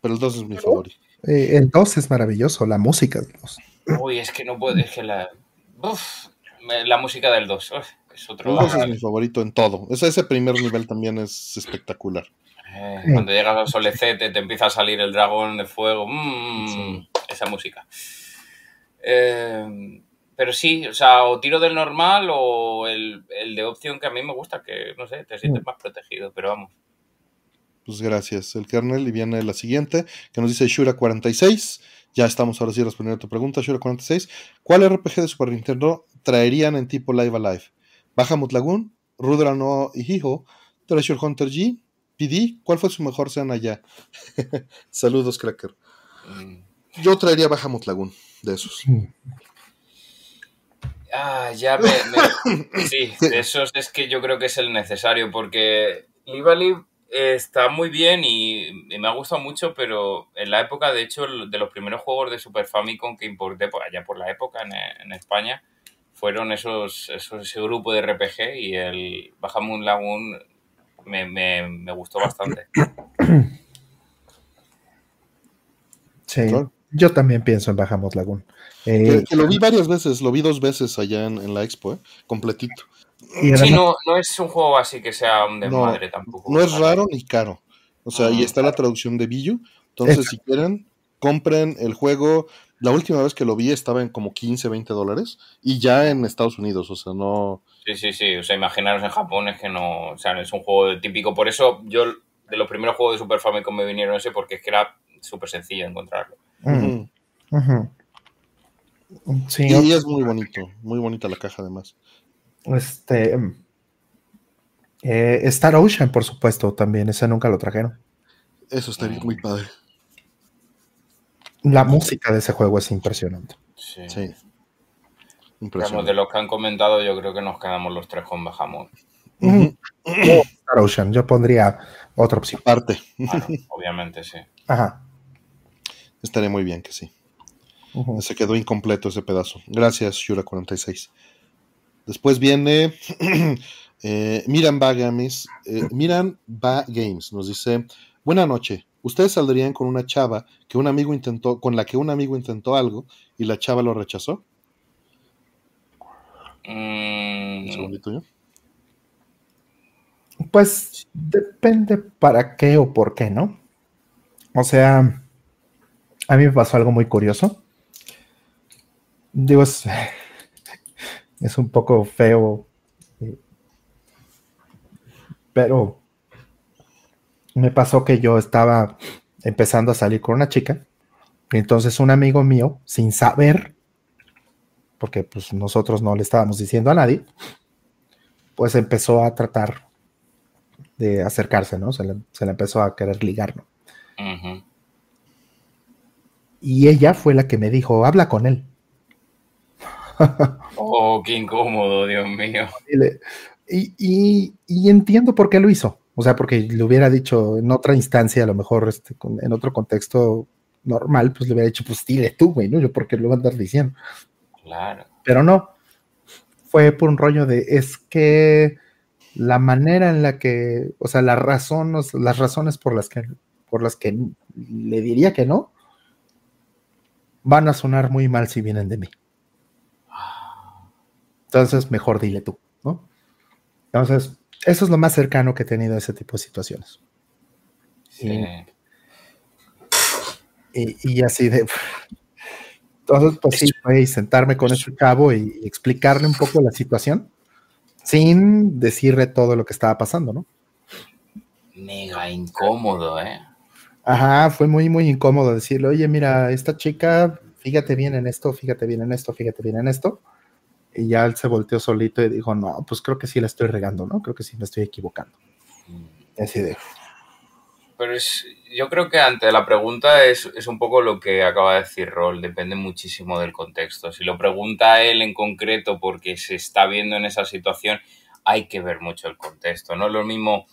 Pero el 2 es mi favorito. Eh, el 2 es maravilloso, la música del 2. Uy, es que no puedo, es que la... Uf, la música del 2 es otro... El 2 es mi favorito en todo. Ese, ese primer nivel también es espectacular. Eh, cuando llegas al solecete te empieza a salir el dragón de fuego. Mmm, Esa música. Eh, pero sí, o sea, o tiro del normal o el, de opción que a mí me gusta, que no sé, te sientes mm. más protegido, pero vamos. Pues gracias, el kernel. Y viene la siguiente, que nos dice Shura46. Ya estamos ahora sí respondiendo a tu pregunta, Shura46. ¿Cuál RPG de Super Nintendo traerían en tipo Live Alive? Bahamut Lagoon, Rudra no Hijo, Treasure Hunter G, PD, ¿cuál fue su mejor cena allá? Saludos, Cracker. Mm. Yo traería Bahamut Lagoon de esos. Ah, ya me, Sí, de esos es que yo creo que es el necesario, porque Live está muy bien y, me ha gustado mucho, pero en la época, de hecho, de los primeros juegos de Super Famicom que importé por allá por la época en, España, fueron esos, esos, ese grupo de RPG y el Bahamut Lagoon me, gustó bastante. Sí, yo también pienso en Bajamos Lagoon. Eh, lo vi varias veces, lo vi dos veces allá en, la expo, ¿eh? completito. Sí, no, no es un juego así que sea un desmadre tampoco. No es raro ni caro. O sea, y está la traducción de Billu. Entonces, si quieren, compren el juego. La última vez que lo vi estaba en como 15, 20 dólares. Y ya en Estados Unidos, o sea, no. Sí, sí, sí. O sea, imaginaros en Japón es que no. O sea, es un juego típico. Por eso yo, de los primeros juegos de Super Famicom me vinieron ese, porque es que era súper sencillo encontrarlo. Mm. Sí, y es muy bonito, muy bonita la caja además. Este eh, Star Ocean, por supuesto, también, ese nunca lo trajeron. Eso estaría muy padre. La música de ese juego es impresionante. Sí. Impresionante. de los que han comentado, yo creo que nos quedamos los tres con Bajamón. Star Ocean, yo pondría otra opción. Parte. obviamente, sí. Ajá. Estaría muy bien que sí. Se quedó incompleto ese pedazo. Gracias, Shura46. Después viene eh, Miran Ba Games. Eh, Miran Ba Games nos dice: Buena noche. ¿Ustedes saldrían con una chava que un amigo intentó, con la que un amigo intentó algo y la chava lo rechazó? Mm. Un segundito yo. Pues depende para qué o por qué, ¿no? O sea, a mí me pasó algo muy curioso. Digo, es, un poco feo, pero me pasó que yo estaba empezando a salir con una chica, y entonces un amigo mío, sin saber, porque pues nosotros no le estábamos diciendo a nadie, pues empezó a tratar de acercarse, ¿no? Se le, empezó a querer ligar, ¿no? Y ella fue la que me dijo, habla con él. Oh, qué incómodo, Dios mío. Y, entiendo por qué lo hizo. O sea, porque le hubiera dicho en otra instancia, a lo mejor este, en otro contexto normal, pues le hubiera dicho, pues dile tú, güey, ¿no? Yo porque lo voy a andar diciendo. Claro. Pero no. Fue por un rollo de, es que la manera en la que, o sea, las razones, las razones por las que, por las que le diría que no, van a sonar muy mal si vienen de mí. Entonces, mejor dile tú, ¿no? Entonces, eso es lo más cercano que he tenido a ese tipo de situaciones. Sí. Y, así de. Entonces, pues sí, fue sentarme con ese cabo y, explicarle un poco la situación sin decirle todo lo que estaba pasando, ¿no? Mega incómodo, ¿eh? Ajá, fue muy, muy incómodo decirle, oye, mira, esta chica, fíjate bien en esto, fíjate bien en esto, fíjate bien en esto. Y ya él se volteó solito y dijo, no, pues creo que sí la estoy regando, ¿no? Creo que sí me estoy equivocando. Mm. Así de... Pero es, yo creo que ante la pregunta es, es, un poco lo que acaba de decir Rol, depende muchísimo del contexto. Si lo pregunta él en concreto porque se está viendo en esa situación, hay que ver mucho el contexto. No es lo mismo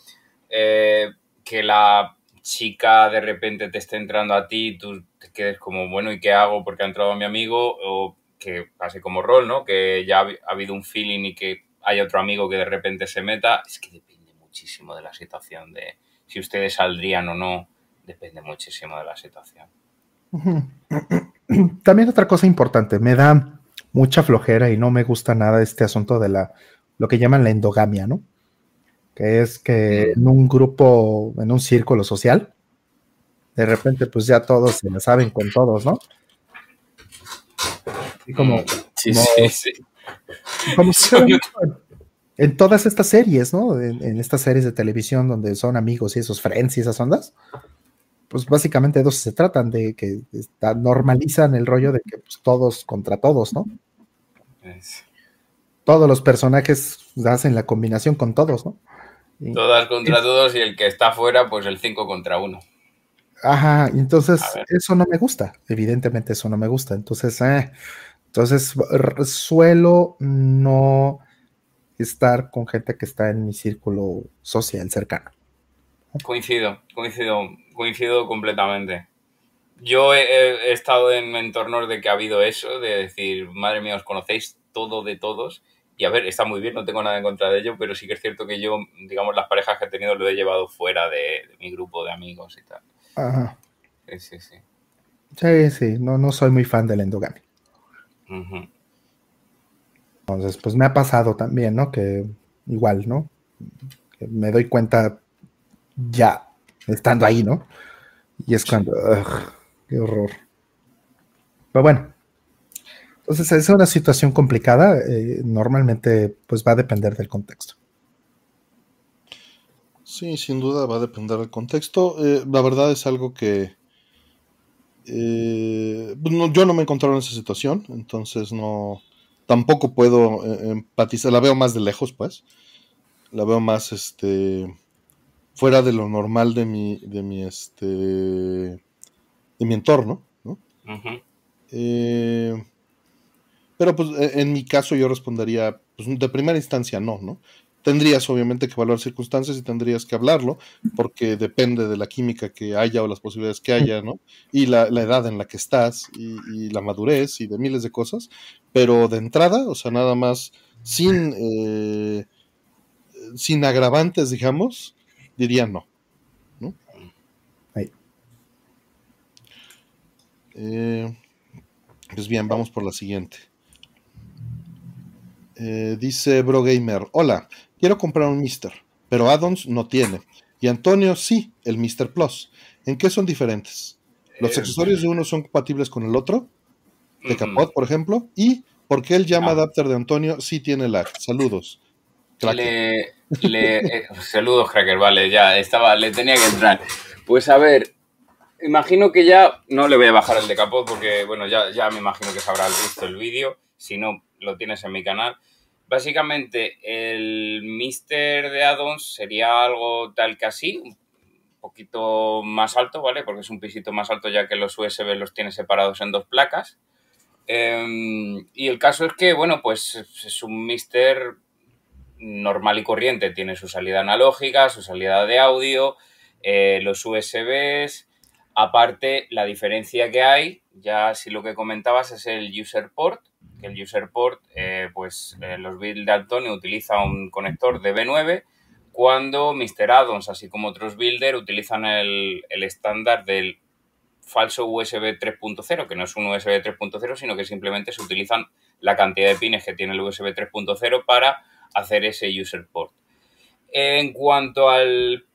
eh, que la chica de repente te esté entrando a ti y tú te quedes como, bueno, ¿y qué hago porque ha entrado mi amigo? O que pase como rol, ¿no? Que ya ha habido un feeling y que haya otro amigo que de repente se meta. Es que depende muchísimo de la situación, de si ustedes saldrían o no, depende muchísimo de la situación. También otra cosa importante, me da mucha flojera y no me gusta nada este asunto de la, lo que llaman la endogamia, ¿no? Que es que mm. en un grupo, en un círculo social, de repente pues ya todos se la saben con todos, ¿no? Y como, mm, sí, sí, sí. Como en todas estas series, ¿no? En, estas series de televisión donde son amigos y esos friends y esas ondas, pues básicamente de dos se tratan, de que normalizan el rollo de que pues, todos contra todos, ¿no? Todos los personajes hacen la combinación con todos, ¿no? Todas contra todos y el que está fuera, pues el 5 contra 1. Ajá, entonces eso no me gusta, evidentemente eso no me gusta. Entonces, eh, entonces suelo no estar con gente que está en mi círculo social cercano. Coincido, coincido, coincido completamente. Yo he, estado en entornos de que ha habido eso, de decir, madre mía, os conocéis todo de todos. Y a ver, está muy bien, no tengo nada en contra de ello, pero sí que es cierto que yo, digamos, las parejas que he tenido lo he llevado fuera de, mi grupo de amigos y tal. Ajá. Sí, sí, sí. Sí, sí, no, no soy muy fan del endogamia. Entonces, pues me ha pasado también, ¿no? Que igual, ¿no? Que me doy cuenta ya estando ahí, ¿no? Y es cuando, qué horror. Pero bueno, entonces es una situación complicada. Eh, normalmente, pues va a depender del contexto. Sí, sin duda va a depender del contexto. Eh, la verdad es algo que eh, pues yo no me he encontrado en esa situación, entonces no, tampoco puedo empatizar. La veo más de lejos, pues. La veo más, este, fuera de lo normal de mi, de mi, este, de mi entorno, ¿no? Eh, pero pues e, en mi caso yo respondería, pues de primera instancia no, ¿no? Tendrías obviamente que evaluar circunstancias y tendrías que hablarlo, porque depende de la química que haya o las posibilidades que haya, ¿no? Y la, edad en la que estás y, la madurez y de miles de cosas. Pero de entrada, o sea, nada más sin, eh, sin agravantes, digamos, diría no. ¿no? Eh, pues bien, vamos por la siguiente. Eh, dice Bro Gamer, hola, quiero comprar un Mister, pero Addons no tiene. Y Antonio sí, el Mister Plus. ¿En qué son diferentes? ¿Los eh, accesorios de uno son compatibles con el otro? De capot, por ejemplo. ¿Y por qué el llama ah. adapter de Antonio sí tiene lag? Saludos. Le, eh, saludos, Cracker, vale, ya estaba, le tenía que entrar. Pues a ver, imagino que ya no le voy a bajar el de capot porque, bueno, ya, ya me imagino que se habrá visto el vídeo. Si no, lo tienes en mi canal. Básicamente, el Mister de addons sería algo tal que así, un poquito más alto, ¿vale? Porque es un pisito más alto ya que los USB los tiene separados en dos placas. Em, y el caso es que, bueno, pues es un Mister normal y corriente, tiene su salida analógica, su salida de audio, eh, los USBs, aparte la diferencia que hay, ya si lo que comentabas es el user port, que el user port, eh, pues eh, los builds de Antonio utiliza un conector de B9, cuando Mr. Addons, así como otros builders, utilizan el, el estándar del falso USB 3.0, que no es un USB 3.0, sino que simplemente se utilizan la cantidad de pines que tiene el USB 3.0 para hacer ese user port. En cuanto al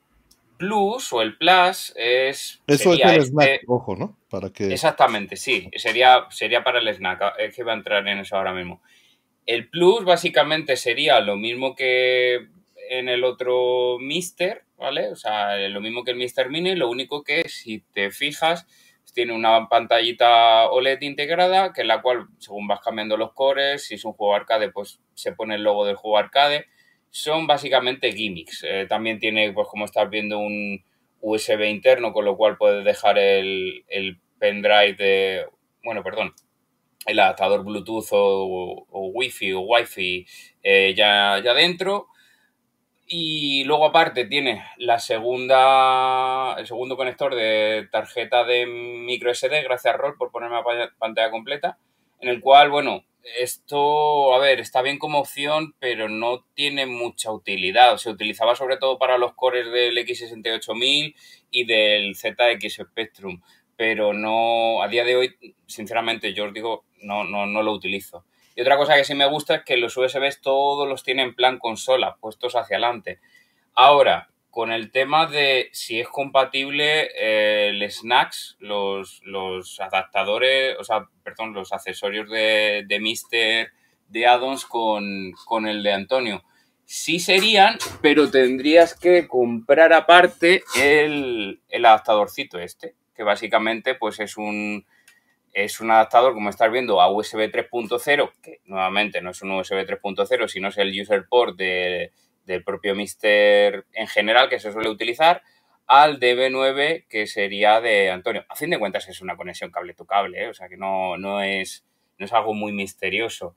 Plus o el Plus es... Eso es el snack, este ojo, ¿no? Para que... Exactamente, sí. Sería, sería para el snack. Es que va a entrar en eso ahora mismo. El Plus básicamente sería lo mismo que en el otro Mister, ¿vale? O sea, lo mismo que el Mister Mini, lo único que si te fijas tiene una pantallita OLED integrada, que en la cual, según vas cambiando los cores, si es un juego arcade, pues se pone el logo del juego arcade. Son básicamente gimmicks. Eh, también tiene, pues como estás viendo, un USB interno, con lo cual puedes dejar el, pendrive de. Bueno, perdón. El adaptador Bluetooth o, o Wi-Fi o Wi-Fi eh, ya, ya dentro. Y luego aparte tiene la segunda, el segundo conector de tarjeta de micro SD, gracias a Roll por ponerme la pantalla completa. en el cual, bueno, esto, a ver, está bien como opción, pero no tiene mucha utilidad. Se utilizaba sobre todo para los cores del X68000 y del ZX Spectrum, pero no, a día de hoy, sinceramente, yo os digo, no, no, no lo utilizo. Y otra cosa que sí me gusta es que los USBs todos los tienen en plan consola, puestos hacia adelante. Ahora, con el tema de si es compatible eh, el Snacks, los, adaptadores, o sea, perdón, los accesorios de, de Mister de addons con, con el de Antonio. Sí serían, pero tendrías que comprar aparte el, el adaptadorcito este, que básicamente pues es un, es un adaptador, como estás viendo, a USB 3.0, que nuevamente no es un USB 3.0, sino es el user port de, del propio Mister en general que se suele utilizar al DB9 que sería de Antonio. A fin de cuentas es una conexión cable to cable, ¿eh? o sea que no, no, es, no es algo muy misterioso.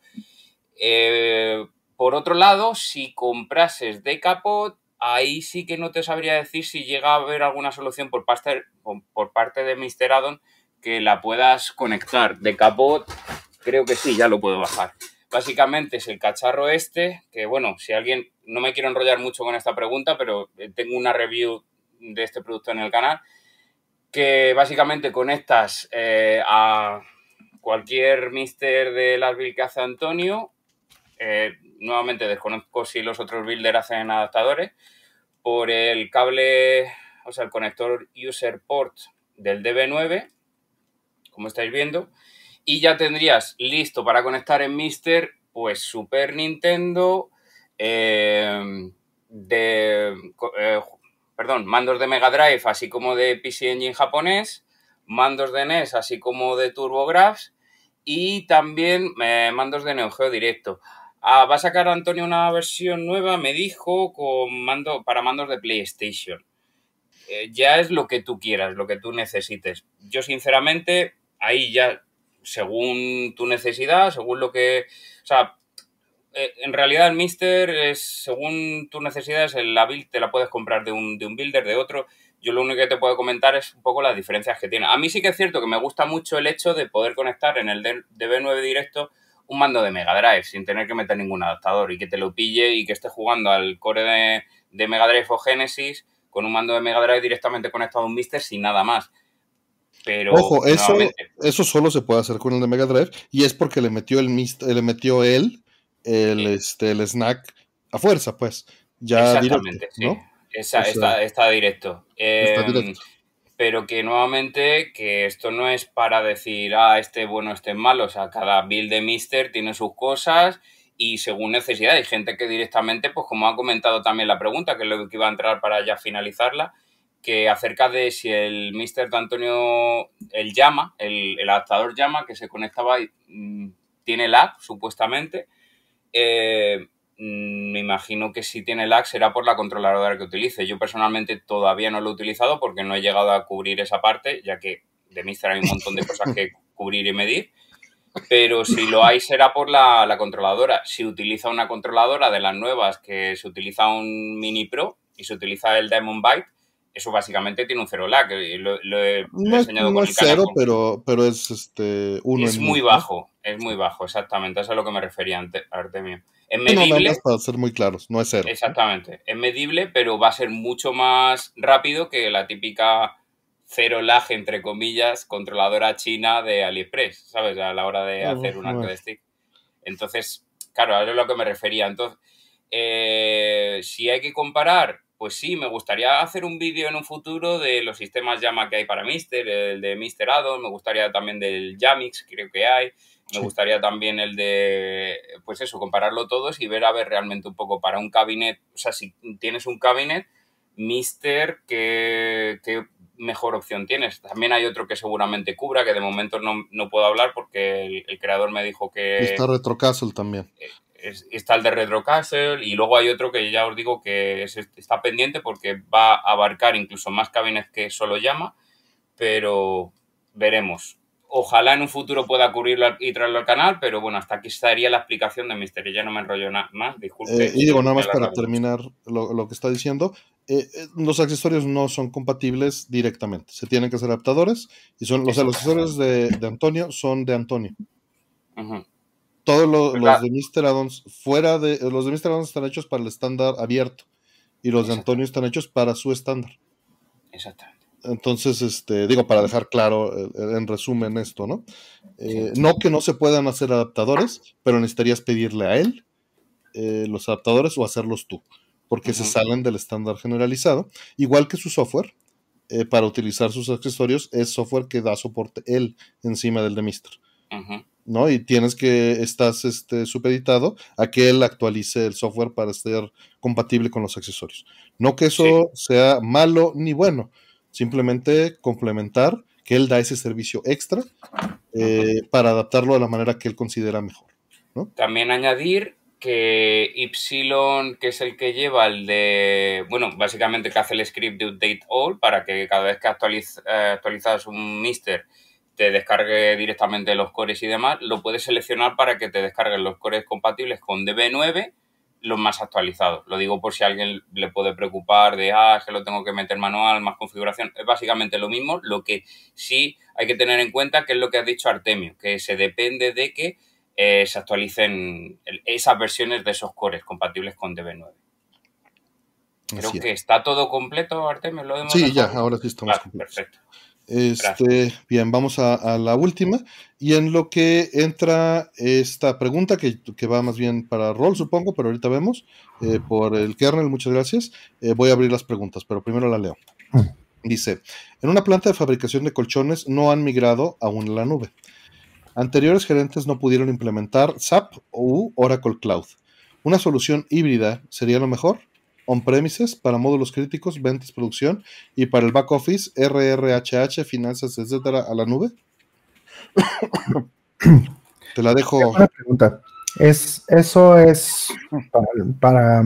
Eh, por otro lado, si comprases de capot, ahí sí que no te sabría decir si llega a haber alguna solución por parte, por parte de Mister Addon que la puedas conectar. De capot, creo que sí, ya lo puedo bajar. Básicamente es el cacharro este, que bueno, si alguien, no me quiero enrollar mucho con esta pregunta, pero eh, tengo una review de este producto en el canal, que básicamente conectas eh, a cualquier mister de las build que hace Antonio. Eh, nuevamente desconozco si los otros builders hacen adaptadores. Por el cable, o sea, el conector user port del DB9, como estáis viendo y ya tendrías listo para conectar en Mister, pues Super Nintendo, eh, de, eh, perdón, mandos de Mega Drive, así como de PC Engine japonés, mandos de NES, así como de TurboGrafx, y también eh, mandos de Neo Geo directo. Ah, va a sacar Antonio una versión nueva, me dijo, con mando, para mandos de PlayStation. ya es lo que tú quieras, lo que tú necesites. Yo, sinceramente, ahí ya según tu necesidad, según lo que... O sea, eh, en realidad el Mister es según tus necesidades, la build te la puedes comprar de un, de un builder, de otro. Yo lo único que te puedo comentar es un poco las diferencias que tiene. A mí sí que es cierto que me gusta mucho el hecho de poder conectar en el DB9 directo un mando de Mega Drive sin tener que meter ningún adaptador y que te lo pille y que esté jugando al core de, de Mega Drive o Genesis con un mando de Mega Drive directamente conectado a un Mister sin nada más. Ojo, eso, eso solo se puede hacer con el de Mega Drive y es porque le metió el le metió él el, este, el snack a fuerza, pues. Ya Exactamente, sí. está, directo. Em, pero que nuevamente, que esto no es para decir, ah, este bueno, este malo. O sea, cada build de Mister tiene sus cosas y según necesidad. Hay gente que directamente, pues como ha comentado también la pregunta, que es lo que iba a entrar para ya finalizarla, que acerca de si el Mister de Antonio, el llama, el, adaptador llama que se conectaba y mm, tiene lag, supuestamente. Eh, mm, me imagino que si tiene lag será por la controladora que utilice. Yo personalmente todavía no lo he utilizado porque no he llegado a cubrir esa parte, ya que de Mister hay un montón de cosas que cubrir y medir. Pero si lo hay será por la, la controladora. Si utiliza una controladora de las nuevas que se utiliza un Mini Pro y se utiliza el Diamond Byte, eso básicamente tiene un cero lag. Lo, he, no, enseñado con el es cero, pero, pero es este uno. Es muy bajo, es muy bajo, exactamente. Eso es a lo que me refería, Artemio. Es medible. No, para ser muy claros, no es cero. Exactamente. Es medible, pero va a ser mucho más rápido que la típica cero lag, entre comillas, controladora china de AliExpress, ¿sabes? A la hora de hacer un de stick. Entonces, claro, a eso es lo que me refería. Entonces, eh, si hay que comparar pues sí, me gustaría hacer un vídeo en un futuro de los sistemas llama que hay para Mister, el de Mister Addon, me gustaría también del Jamix, creo que hay, me gustaría también el de, pues eso, compararlo todos y ver a ver realmente un poco para un cabinet, o sea, si tienes un cabinet, Mister, ¿qué, mejor opción tienes? También hay otro que seguramente cubra, que de momento no, puedo hablar porque el, creador me dijo que... Está Retrocastle también. Está el de Retro Castle y luego hay otro que ya os digo que está pendiente porque va a abarcar incluso más cabines que solo llama, pero veremos. Ojalá en un futuro pueda cubrirlo y traerlo al canal, pero bueno, hasta aquí estaría la explicación de Misterio. Ya no me enrollo nada más, disculpe. Eh, y digo, nada más para terminar lo, que está diciendo, eh, eh, los accesorios no son compatibles directamente, se tienen que hacer adaptadores y son, los accesorios de, de Antonio son de Antonio. Todos pues los de Mr. Addons, fuera de. Los de Mr. Están hechos para el estándar abierto. Y los de Antonio están hechos para su estándar. Exactamente. Entonces, este, digo, para dejar claro eh, en resumen esto, ¿no? Eh, no que no se puedan hacer adaptadores, pero necesitarías pedirle a él eh, los adaptadores o hacerlos tú, porque se salen del estándar generalizado, igual que su software. para utilizar sus accesorios es software que da soporte él encima del de Mister. ¿No? Y tienes que, estás este, supeditado a que él actualice el software para ser compatible con los accesorios. No que eso sea malo ni bueno, simplemente complementar que él da ese servicio extra eh, para adaptarlo a la manera que él considera mejor. También añadir que Ypsilon, que es el que lleva el de, bueno, básicamente que hace el script de update all para que cada vez que actualiz, eh, actualizas un mister te descargue directamente los cores y demás, lo puedes seleccionar para que te descarguen los cores compatibles con DB9 los más actualizados. Lo digo por si a alguien le puede preocupar de, ah, es que lo tengo que meter manual, más configuración. Es básicamente lo mismo, lo que sí hay que tener en cuenta, que es lo que ha dicho Artemio, que se depende de que eh, se actualicen esas versiones de esos cores compatibles con DB9. Creo que está todo completo, Artemio. ¿Lo sí, ya, ahora sí estamos Perfecto. Este, bien, vamos a, la última. Y en lo que entra esta pregunta, que, va más bien para rol, supongo, pero ahorita vemos, eh, por el kernel, muchas gracias. Eh, voy a abrir las preguntas, pero primero la leo. Dice, en una planta de fabricación de colchones no han migrado aún a la nube. Anteriores gerentes no pudieron implementar SAP u Oracle Cloud. ¿Una solución híbrida sería lo mejor? On-premises para módulos críticos, ventas, producción y para el back office, RRHH, finanzas, etcétera, a la nube? Te la dejo. Una pregunta. Es, eso es para.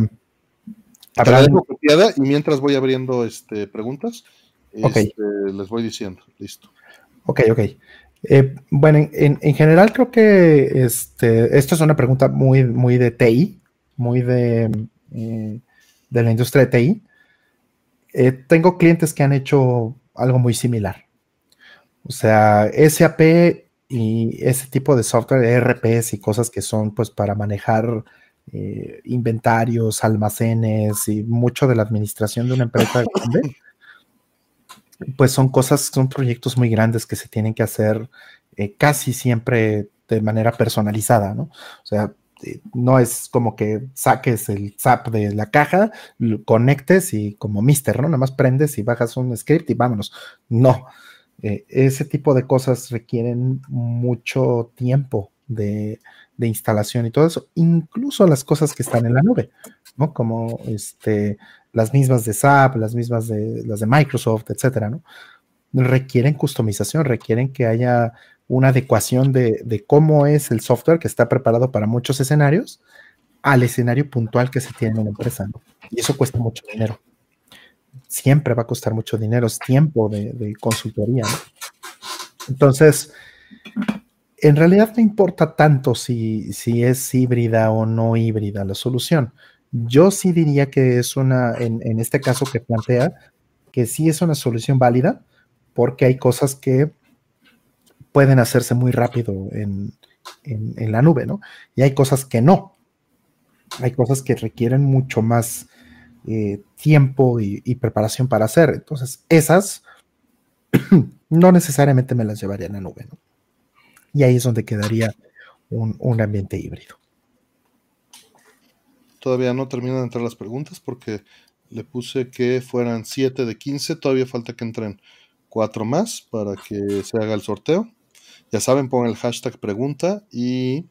Te la dejo copiada y mientras voy abriendo este, preguntas, este, les voy diciendo. Listo. Ok, ok. Eh, bueno, en, en, general creo que este, esto es una pregunta muy, muy de TI, muy de. Eh, de la industria de TI, eh, tengo clientes que han hecho algo muy similar. O sea, SAP y ese tipo de software, ERPs y cosas que son pues para manejar eh, inventarios, almacenes y mucho de la administración de una empresa grande, pues son cosas, son proyectos muy grandes que se tienen que hacer eh, casi siempre de manera personalizada, ¿no? O sea, este, no es como que saques el zap de la caja, conectes y como mister, ¿no? Nada más prendes y bajas un script y vámonos. No, eh, ese tipo de cosas requieren mucho tiempo de, instalación y todo eso, incluso las cosas que están en la nube, ¿no? Como este, las mismas de SAP, las mismas de las de Microsoft, etcétera, ¿no? Requieren customización, requieren que haya una adecuación de, cómo es el software que está preparado para muchos escenarios al escenario puntual que se tiene en la empresa. Y eso cuesta mucho dinero. Siempre va a costar mucho dinero, es tiempo de, consultoría. Entonces, en realidad no importa tanto si, si es híbrida o no híbrida la solución. Yo sí diría que es una, en, en este caso que plantea, que sí es una solución válida, porque hay cosas que pueden hacerse muy rápido en, la nube, ¿no? Y hay cosas que no. Hay cosas que requieren mucho más eh, tiempo y, preparación para hacer. Entonces, esas no necesariamente me las llevaría a la nube, ¿no? Y ahí es donde quedaría un, un ambiente híbrido. Todavía no terminan de entrar las preguntas porque le puse que fueran 7 de 15. Todavía falta que entren 4 más para que se haga el sorteo. Ya saben, pongan el hashtag pregunta y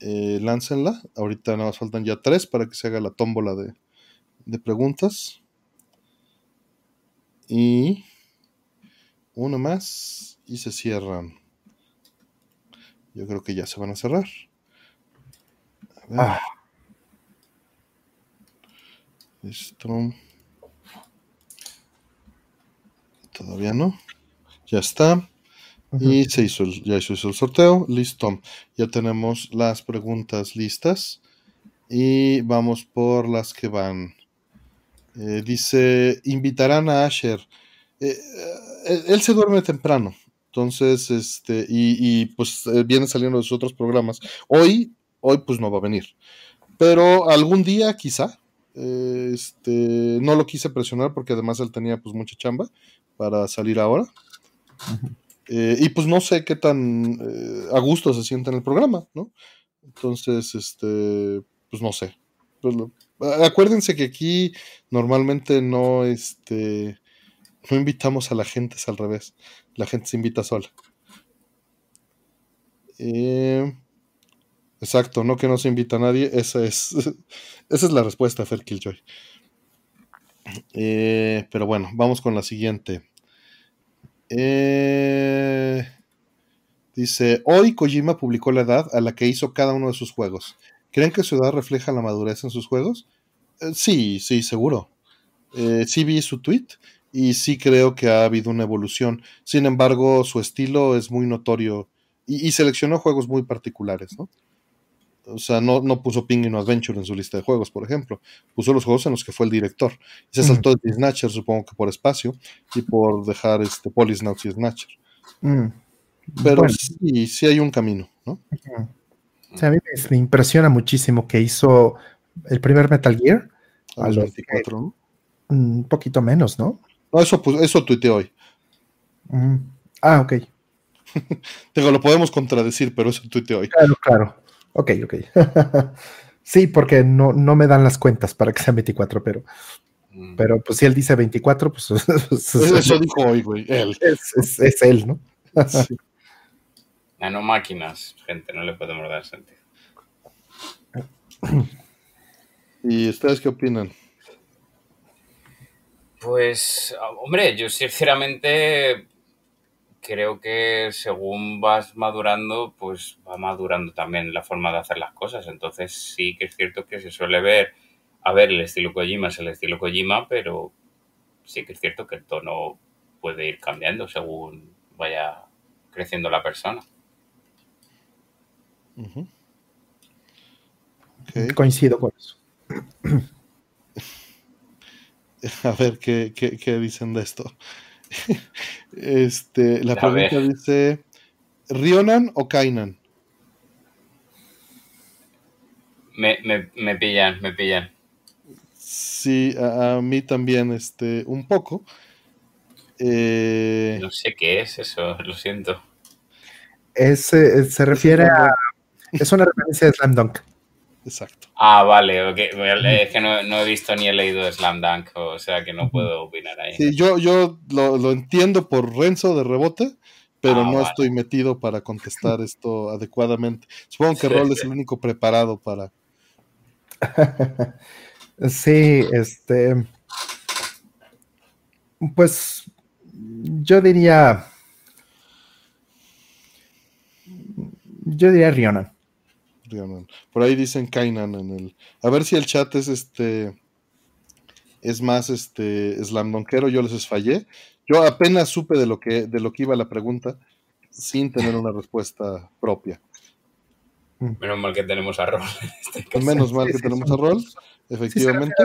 eh, láncenla. Ahorita nada más faltan ya tres para que se haga la tómbola de, de preguntas. Y una más y se cierran. Yo creo que ya se van a cerrar. A ver. Ah. Esto. Todavía no. Ya está. Y se hizo ya se hizo el sorteo. Listo. Ya tenemos las preguntas listas. Y vamos por las que van. Eh, dice, invitarán a Asher. Eh, eh, él se duerme temprano. Entonces, este, y, pues eh, viene saliendo de sus otros programas. Hoy, hoy pues no va a venir. Pero algún día quizá. este, no lo quise presionar porque además él tenía pues mucha chamba para salir ahora. Eh, y pues no sé qué tan eh, a gusto se siente en el programa, ¿no? Entonces, este, pues no sé. Pues acuérdense que aquí normalmente no, este, no invitamos a la gente, es al revés. La gente se invita sola. Eh, exacto, no que no se invita a nadie. Esa es, esa es la respuesta, Fer Killjoy. Pero bueno, vamos con la siguiente. Eh, dice, hoy Kojima publicó la edad a la que hizo cada uno de sus juegos. ¿Creen que su edad refleja la madurez en sus juegos? sí, sí, seguro. sí vi su tweet y sí creo que ha habido una evolución. Sin embargo, su estilo es muy notorio y, seleccionó juegos muy particulares, ¿no? O sea, no, no puso Ping Adventure en su lista de juegos, por ejemplo. Puso los juegos en los que fue el director. Y se saltó de Snatcher, supongo que por espacio, y por dejar este Polisnauts y Snatcher. Mm. Pero sí, sí hay un camino, ¿no? O sea, a mí me impresiona muchísimo que hizo el primer Metal Gear. A, los 24, ¿no? Un poquito menos, ¿no? No, eso, pues, eso tuiteé hoy. Mm. Ah, ok. Digo, lo podemos contradecir, pero eso tuiteé hoy. Claro, claro. Ok, ok. sí, porque no, no me dan las cuentas para que sea 24, pero. Mm. Pero pues si él dice 24, pues. pues eso dijo hoy, güey. Él. Es, él, ¿no? sí. Nanomáquinas, gente, no le podemos dar sentido. ¿Y ustedes qué opinan? Pues, hombre, yo sinceramente creo que según vas madurando, pues va madurando también la forma de hacer las cosas. Entonces sí que es cierto que se suele ver, a ver, el estilo Kojima es el estilo Kojima, pero sí que es cierto que el tono puede ir cambiando según vaya creciendo la persona. Coincido con eso. A ver qué, dicen de esto. este, la pregunta dice: ¿Rionan o Kainan? Me, pillan, me pillan. Sí, a, mí también, este, un poco. Eh, no sé qué es eso, lo siento. Es, eh, se refiere a. Es una referencia de Slam Dunk. Exacto. Ah, vale, okay. es que no, he visto ni he leído Slam Dunk, o sea que no puedo opinar ahí. Sí, yo, yo lo, entiendo por Renzo de rebote, pero ah, no estoy metido para contestar esto adecuadamente. Supongo que Rol es el único preparado para. sí, este. Pues yo diría. Yo diría Por ahí dicen Kainan en el. A ver si el chat es este. Es más este slamdonquero, yo les fallé. Yo apenas supe de lo que, de lo que iba la pregunta, sin tener una respuesta propia. Menos mal que tenemos a Rol. Este Menos mal que tenemos a Rol, efectivamente.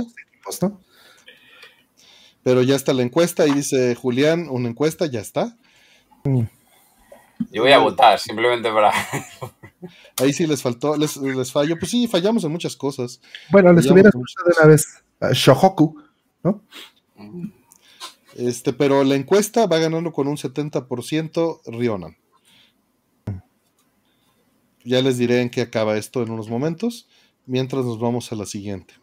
Pero ya está la encuesta y dice Julián, una encuesta, ya está. Yo voy a votar, simplemente para. Ahí sí les faltó, les, les falló. Pues sí, fallamos en muchas cosas. Bueno, les hubiera escuchado de una vez Shohoku, ¿no? Este, pero la encuesta va ganando con un 70% Rionan. Ya les diré en qué acaba esto en unos momentos, mientras nos vamos a la siguiente.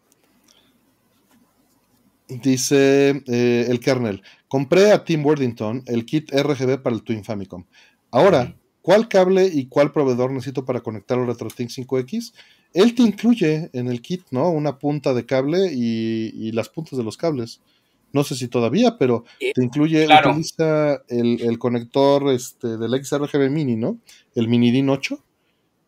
Dice eh, el kernel, compré a Tim Worthington el kit RGB para el Twin Famicom. Ahora, ¿cuál cable y cuál proveedor necesito para conectar al RetroTink 5X? Él te incluye en el kit, ¿no? Una punta de cable y, las puntas de los cables. No sé si todavía, pero te incluye, utiliza el, conector este, del XRGB Mini, ¿no? El Mini DIN 8.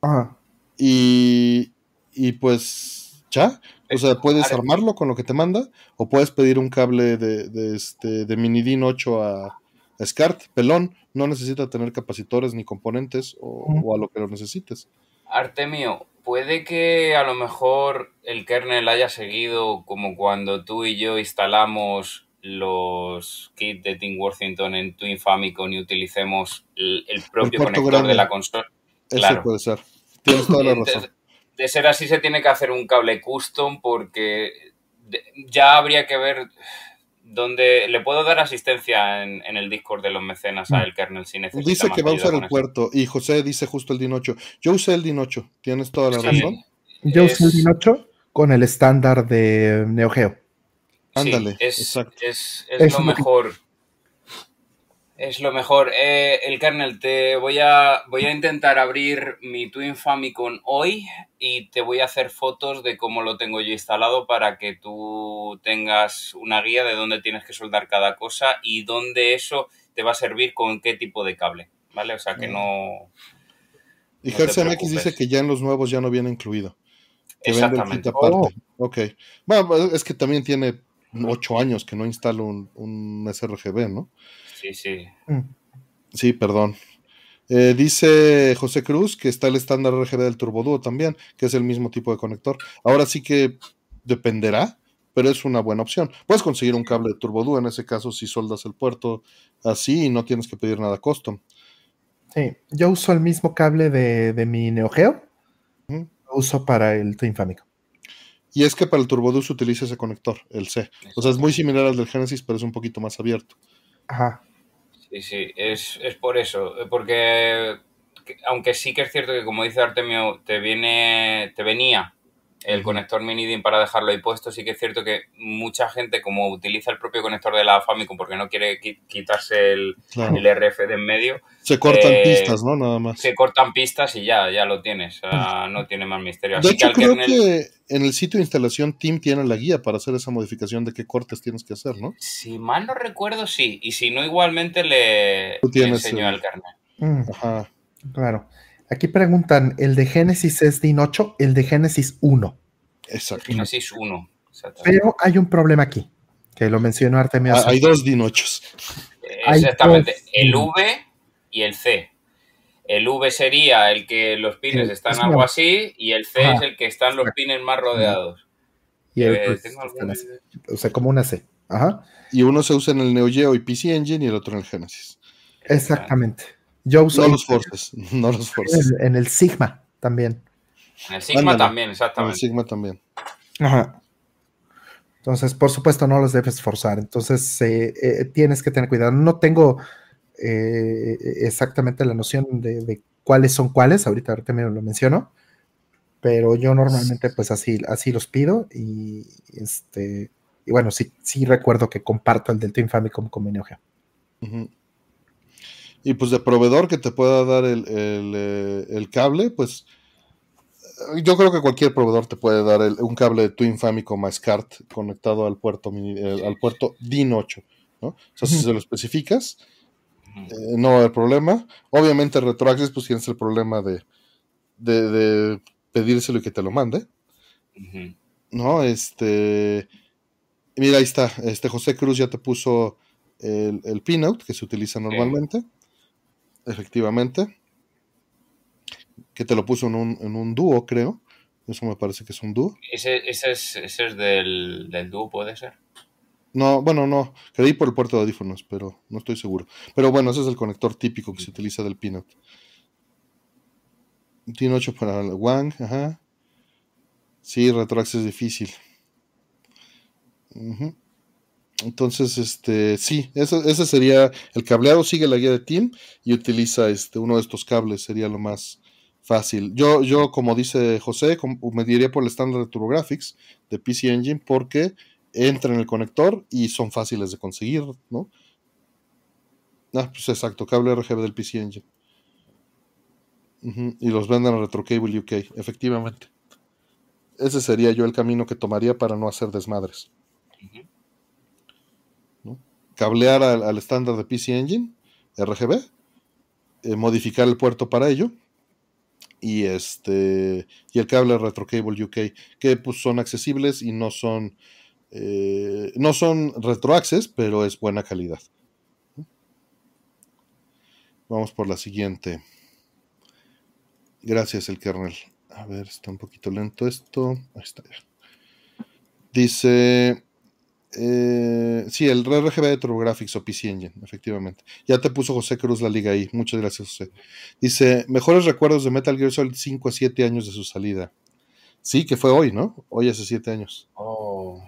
Ajá. Y, y pues ya, o sea, puedes armarlo con lo que te manda o puedes pedir un cable de, de, este, de Mini DIN 8 a, SCART, pelón, no necesita tener capacitores ni componentes o, a lo que lo necesites. Artemio, puede que a lo mejor el kernel haya seguido como cuando tú y yo instalamos los kits de Tim Worthington en Twin Famicom y utilicemos el, propio conector de la consola. Eso puede ser. Tienes toda la razón. De, ser así, se tiene que hacer un cable custom porque ya habría que ver dónde le puedo dar asistencia en, el Discord de los mecenas al mm. kernel si necesita. Dice que va a usar el puerto y José dice justo el DIN 8. Yo usé el DIN 8, tienes toda la razón. Yo usé el DIN 8 con el estándar de Neo Geo. Ándale, es, es, lo mejor. Es lo mejor. Eh, el kernel, te voy a, voy a intentar abrir mi Twin Famicom hoy y te voy a hacer fotos de cómo lo tengo yo instalado para que tú tengas una guía de dónde tienes que soldar cada cosa y dónde eso te va a servir con qué tipo de cable. ¿Vale? O sea que no. Y no dice que ya en los nuevos ya no viene incluido. Exactamente. Oh. Ok. Bueno, es que también tiene ocho años que no instalo un, un sRGB, ¿no? Sí, sí. Mm. Sí, perdón. Eh, dice José Cruz que está el estándar RGB del Turboduo también, que es el mismo tipo de conector. Ahora sí que dependerá, pero es una buena opción. Puedes conseguir un cable de Turboduo en ese caso si soldas el puerto así y no tienes que pedir nada custom. Sí, yo uso el mismo cable de, mi Neo Geo. Lo uso para el Twin Famicom. Y es que para el Turbo se utiliza ese conector, el C. O sea, es muy similar al del Genesis, pero es un poquito más abierto. Ajá. Sí, sí, es, por eso. Porque aunque sí que es cierto que, como dice Artemio, te viene, te venía el conector mini DIN para dejarlo ahí puesto, sí que es cierto que mucha gente, como utiliza el propio conector de la Famicom porque no quiere quitarse el, RF de en medio. Se cortan eh, pistas, ¿no? Nada más. Se cortan pistas y ya, ya lo tienes. no tiene más misterio. De hecho, creo que en el sitio de instalación Team tiene la guía para hacer esa modificación de qué cortes tienes que hacer, ¿no? Si mal no recuerdo, sí. Y si no, igualmente le, enseño al carnet. Mm. Ajá. Claro. Aquí preguntan, ¿el de Génesis es DIN 8? El de Génesis 1. Exacto. Génesis 1. Pero hay un problema aquí, que lo mencionó Artemio. Ah, hay dos DIN 8. Exactamente. El V y el C. El V sería el que los pines están algo así y el C es el que están los pines más rodeados. Y el, eh, o sea, como una C. Ajá. Y uno se usa en el Neo Geo y PC Engine y el otro en el Genesis. Exactamente. Yo uso no los forces, no los forces. En, el Sigma también. En el Sigma también, exactamente. En el Sigma también. Ajá. Entonces, por supuesto, no los debes forzar. Entonces, eh, eh, tienes que tener cuidado. No tengo eh, exactamente la noción de, cuáles son cuáles. Ahorita, me lo menciono. Pero yo normalmente, pues así, así los pido. Y este. Y bueno, sí, sí recuerdo que comparto el del Twin Famicom con mi Neo Geo. Y pues de proveedor que te pueda dar el, el, el, cable, pues yo creo que cualquier proveedor te puede dar un cable de Twin Famicom más SCART conectado al puerto, eh, al puerto DIN 8. ¿no? O sea, si se lo especificas, eh, no va a haber problema. Obviamente, RetroAccess, pues tienes el problema de, de, pedírselo y que te lo mande. ¿No? Este. Mira, ahí está. Este José Cruz ya te puso el, el pinout que se utiliza normalmente efectivamente. Que te lo puso en un, en un dúo, creo. Eso me parece que es un dúo. ¿Ese, ese es, ese es del, del dúo, puede ser? No, bueno, no. Quedé por el puerto de audífonos, pero no estoy seguro. Pero bueno, ese es el conector típico que se utiliza del Peanut. Tiene 8 para el Wang, ajá. Sí, RetroAccess es difícil. Entonces, este, sí, ese, sería el cableado, sigue la guía de Team y utiliza este, uno de estos cables, sería lo más fácil. Yo, yo como dice José, me diría por el estándar de TurboGrafx de PC Engine porque entra en el conector y son fáciles de conseguir, ¿no? Ah, pues exacto, cable RGB del PC Engine. Y los venden a RetroCable UK, efectivamente. Ese sería yo el camino que tomaría para no hacer desmadres cablear al, estándar de PC Engine, RGB, eh, modificar el puerto para ello y este y el cable RetroCable UK que pues son accesibles y no son eh, no son retroaccess pero es buena calidad. Vamos por la siguiente. Gracias el kernel. A ver está un poquito lento esto. Ahí está dice Eh, sí, el RGB de TurboGrafx o PC Engine, efectivamente. Ya te puso José Cruz la liga ahí. Muchas gracias, José. Dice, mejores recuerdos de Metal Gear Solid 5 a 7 años de su salida. Sí, que fue hoy, ¿no? Hoy hace 7 años. Oh.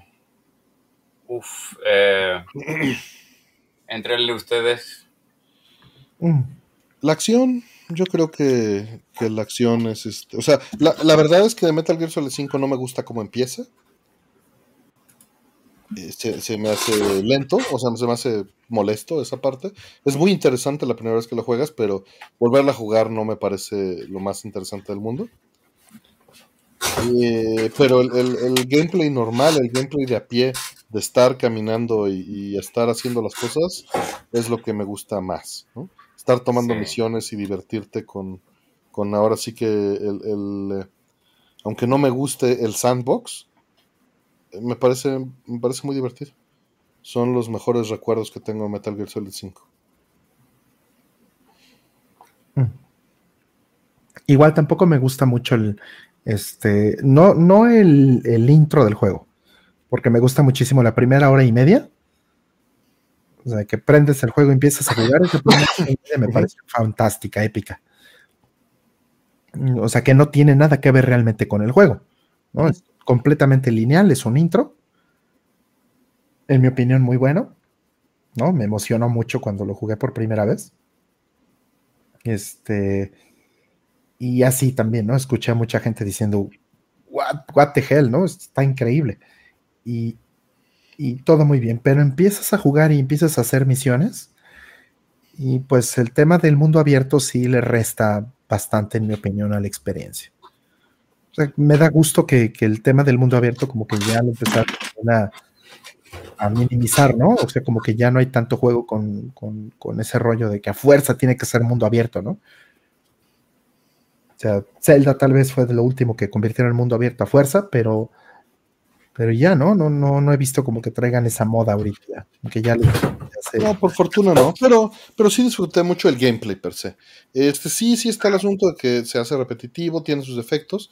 Uf. Eh, Entrenle ustedes. Mm. La acción, yo creo que, la acción es... Este, o sea, la, la verdad es que de Metal Gear Solid 5 no me gusta cómo empieza eh, se, me hace lento, o sea, se me hace molesto esa parte. Es muy interesante la primera vez que lo juegas, pero volverla a jugar no me parece lo más interesante del mundo. Eh, pero el, gameplay normal, el gameplay de a pie, de estar caminando y, estar haciendo las cosas, es lo que me gusta más. Estar tomando misiones y divertirte con, con ahora sí que el, eh, aunque no me guste el sandbox, me parece, me parece muy divertido. Son los mejores recuerdos que tengo de Metal Gear Solid 5. Mm. Igual tampoco me gusta mucho el, este, no, no el, intro del juego, porque me gusta muchísimo la primera hora y media. O sea, que prendes el juego y empiezas a jugar, me parece fantástica, épica. O sea, que no tiene nada que ver realmente con el juego. ¿no? Completamente lineal, es un intro. En mi opinión, muy bueno. ¿no? Me emocionó mucho cuando lo jugué por primera vez. Este. Y así también, ¿no? Escuché a mucha gente diciendo, what, the hell, ¿no? Está increíble. Y, y todo muy bien, pero empiezas a jugar y empiezas a hacer misiones. Y pues el tema del mundo abierto sí le resta bastante, en mi opinión, a la experiencia me da gusto que, el tema del mundo abierto como que ya lo empezaron a, minimizar, ¿no? O sea, como que ya no hay tanto juego con, ese rollo de que a fuerza tiene que ser mundo abierto, ¿no? O sea, Zelda tal vez fue de lo último que convirtieron el mundo abierto a fuerza, pero, pero ya, ¿no? No, no, no he visto como que traigan esa moda ahorita. Que ya, No, por fortuna no, pero, pero sí disfruté mucho el gameplay per se. Este, sí, sí está el asunto de que se hace repetitivo, tiene sus defectos,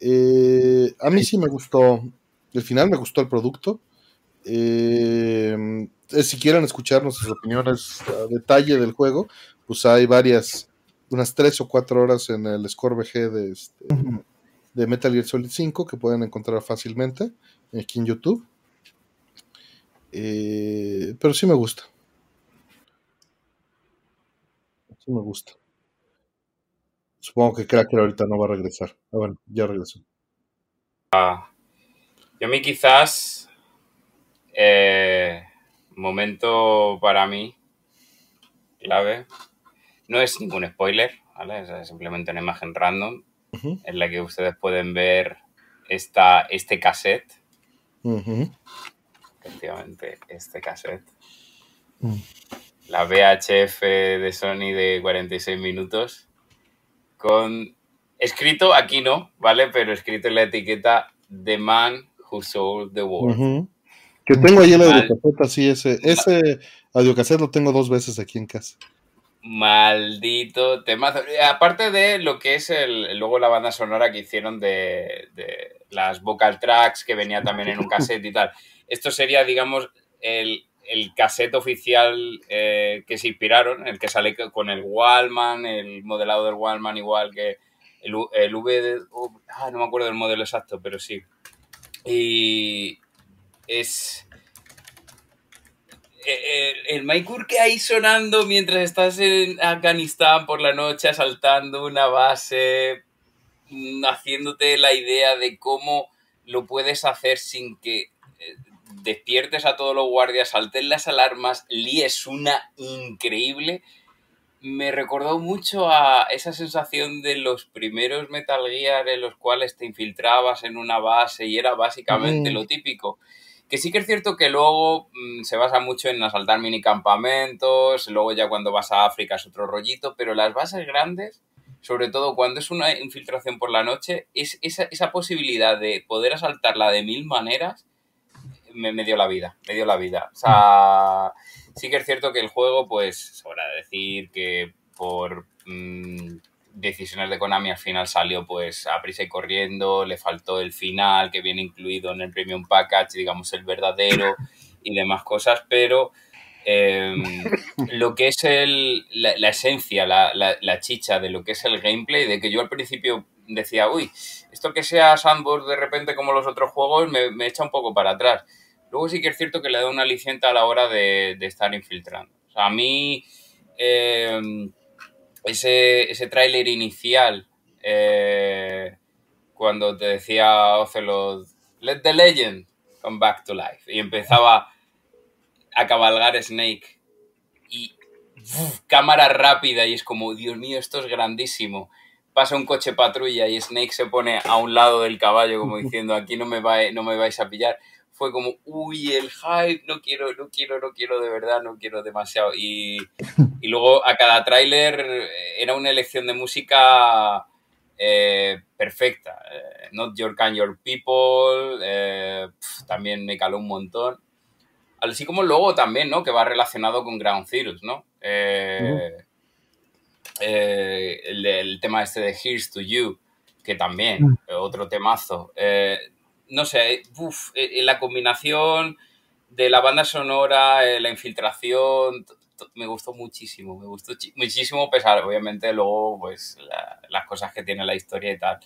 eh, a mí sí me gustó, el final me gustó el producto. Eh, eh, si quieren escuchar nuestras opiniones a detalle del juego, pues hay varias, unas tres o cuatro horas en el Score VG de, este, de Metal Gear Solid 5 que pueden encontrar fácilmente aquí en YouTube. pero sí me gusta. Sí me gusta. Supongo que Cracker ahorita no va a regresar. Ah, bueno, ya regresó. Ah, yo a mí quizás eh, momento para mí clave no es ningún spoiler, ¿vale? Es simplemente una imagen random en la que ustedes pueden ver esta, este cassette. Efectivamente, este cassette. Mm. La VHF de Sony de 46 minutos con escrito aquí no, ¿vale? Pero escrito en la etiqueta The Man Who Sold the World. Que tengo ahí el audiocassette, sí, ese, ese audiocassette lo tengo dos veces aquí en casa. Maldito tema. Aparte de lo que es el, luego la banda sonora que hicieron de, las vocal tracks que venía también en un cassette y tal. Esto sería, digamos, el, el cassette oficial eh, que se inspiraron, el que sale con el Wallman, el modelado del Wallman igual que el, el V... ah, no me acuerdo del modelo exacto, pero sí. Y es... Eh, el, el que ahí sonando mientras estás en Afganistán por la noche asaltando una base, mm, haciéndote la idea de cómo lo puedes hacer sin que eh, despiertes a todos los guardias, salten las alarmas, líes una increíble. Me recordó mucho a esa sensación de los primeros Metal Gear en los cuales te infiltrabas en una base y era básicamente lo típico. Que sí que es cierto que luego mm, se basa mucho en asaltar minicampamentos, luego ya cuando vas a África es otro rollito, pero las bases grandes, sobre todo cuando es una infiltración por la noche, es esa, esa posibilidad de poder asaltarla de mil maneras me, dio la vida, me dio la vida. O sea, sí que es cierto que el juego, pues, sobra decir que por mm, decisiones de Konami al final salió pues a prisa y corriendo, le faltó el final que viene incluido en el Premium Package, digamos el verdadero, y demás cosas, pero em, lo que es el, la, esencia, la, la, chicha de lo que es el gameplay, de que yo al principio decía, uy, esto que sea sandbox de repente como los otros juegos me, me echa un poco para atrás. Luego sí que es cierto que le da una aliciente a la hora de, de estar infiltrando. O sea, a mí em, ese, ese tráiler inicial eh, cuando te decía Ocelot, let the legend come back to life. Y empezaba a cabalgar Snake y cámara rápida y es como, Dios mío, esto es grandísimo. Pasa un coche patrulla y Snake se pone a un lado del caballo como diciendo, aquí no me, va, no me vais a pillar. Fue como, uy, el hype, no quiero, no quiero, no quiero de verdad, no quiero demasiado. Y, y luego a cada tráiler era una elección de música eh, perfecta. Eh, Not Your Kind, Your People, eh, también me caló un montón. Así como luego también, ¿no? Que va relacionado con Ground Zeroes, ¿no? el, tema este de Here's to You, que también, otro temazo. No sé, la combinación de la banda sonora, la infiltración, me gustó muchísimo, me gustó muchísimo, pesar, obviamente, luego, pues, las cosas que tiene la historia y tal.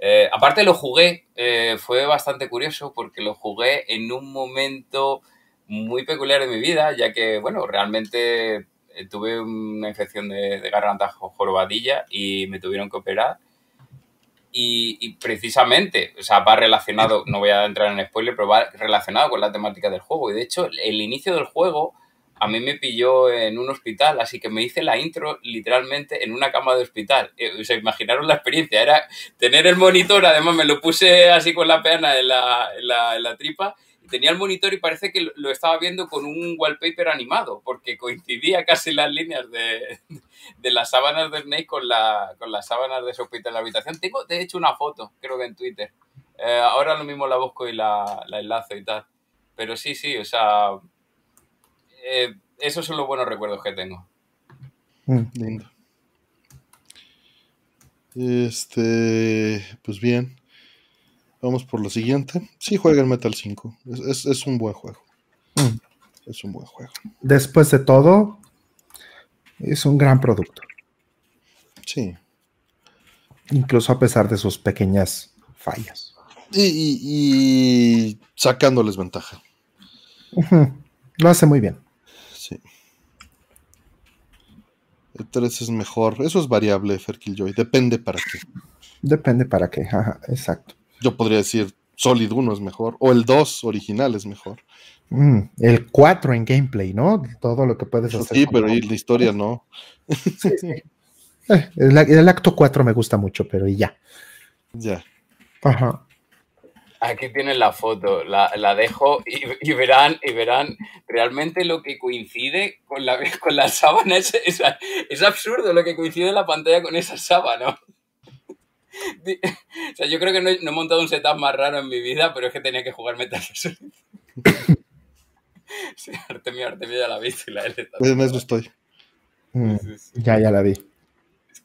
Eh, aparte lo jugué, eh, fue bastante curioso porque lo jugué en un momento muy peculiar de mi vida, ya que, bueno, realmente eh, tuve una infección de, garganta jorobadilla y me tuvieron que operar. Y, y, precisamente, o sea, va relacionado, no voy a entrar en spoiler, pero va relacionado con la temática del juego. Y de hecho, el inicio del juego a mí me pilló en un hospital, así que me hice la intro literalmente en una cama de hospital. Eh, o sea, imaginaron la experiencia, era tener el monitor, además me lo puse así con la pena en la, en la, tripa, tenía el monitor y parece que lo estaba viendo con un wallpaper animado, porque coincidía casi las líneas de, de las sábanas de Snake con, la, con las sábanas de ese hospital en la habitación. Tengo, de hecho, una foto, creo que en Twitter. Eh, ahora lo mismo la busco y la, la enlazo y tal. Pero sí, sí, o sea, eh, esos son los buenos recuerdos que tengo. Mm, lindo. Este, pues bien. Vamos por lo siguiente. Sí, juega el Metal 5. Es, un buen juego. Mm. Es un buen juego. Después de todo, es un gran producto. Sí. Incluso a pesar de sus pequeñas fallas. Y, sacándoles ventaja. Lo hace muy bien. El 3 es mejor. Eso es variable, Ferkilljoy. Depende para qué. Depende para qué, exacto. Yo podría decir Solid 1 es mejor. O el 2 original es mejor. Mm, el 4 en gameplay, ¿no? Todo lo que puedes hacer. Sí, pero la historia no. Eh, el, el, acto 4 me gusta mucho, pero y ya. Ya. Ajá. Aquí tienen la foto, la, dejo y, verán, y verán realmente lo que coincide con la, con la sábana. Es, es, absurdo lo que coincide en la pantalla con esa sábana. O sea, yo creo que no he, montado un setup más raro en mi vida, pero es que tenía que jugar Metal Gear Sí, Artemio, Artemio ya la viste y la Pues en eso estoy. Mm, ya, ya la vi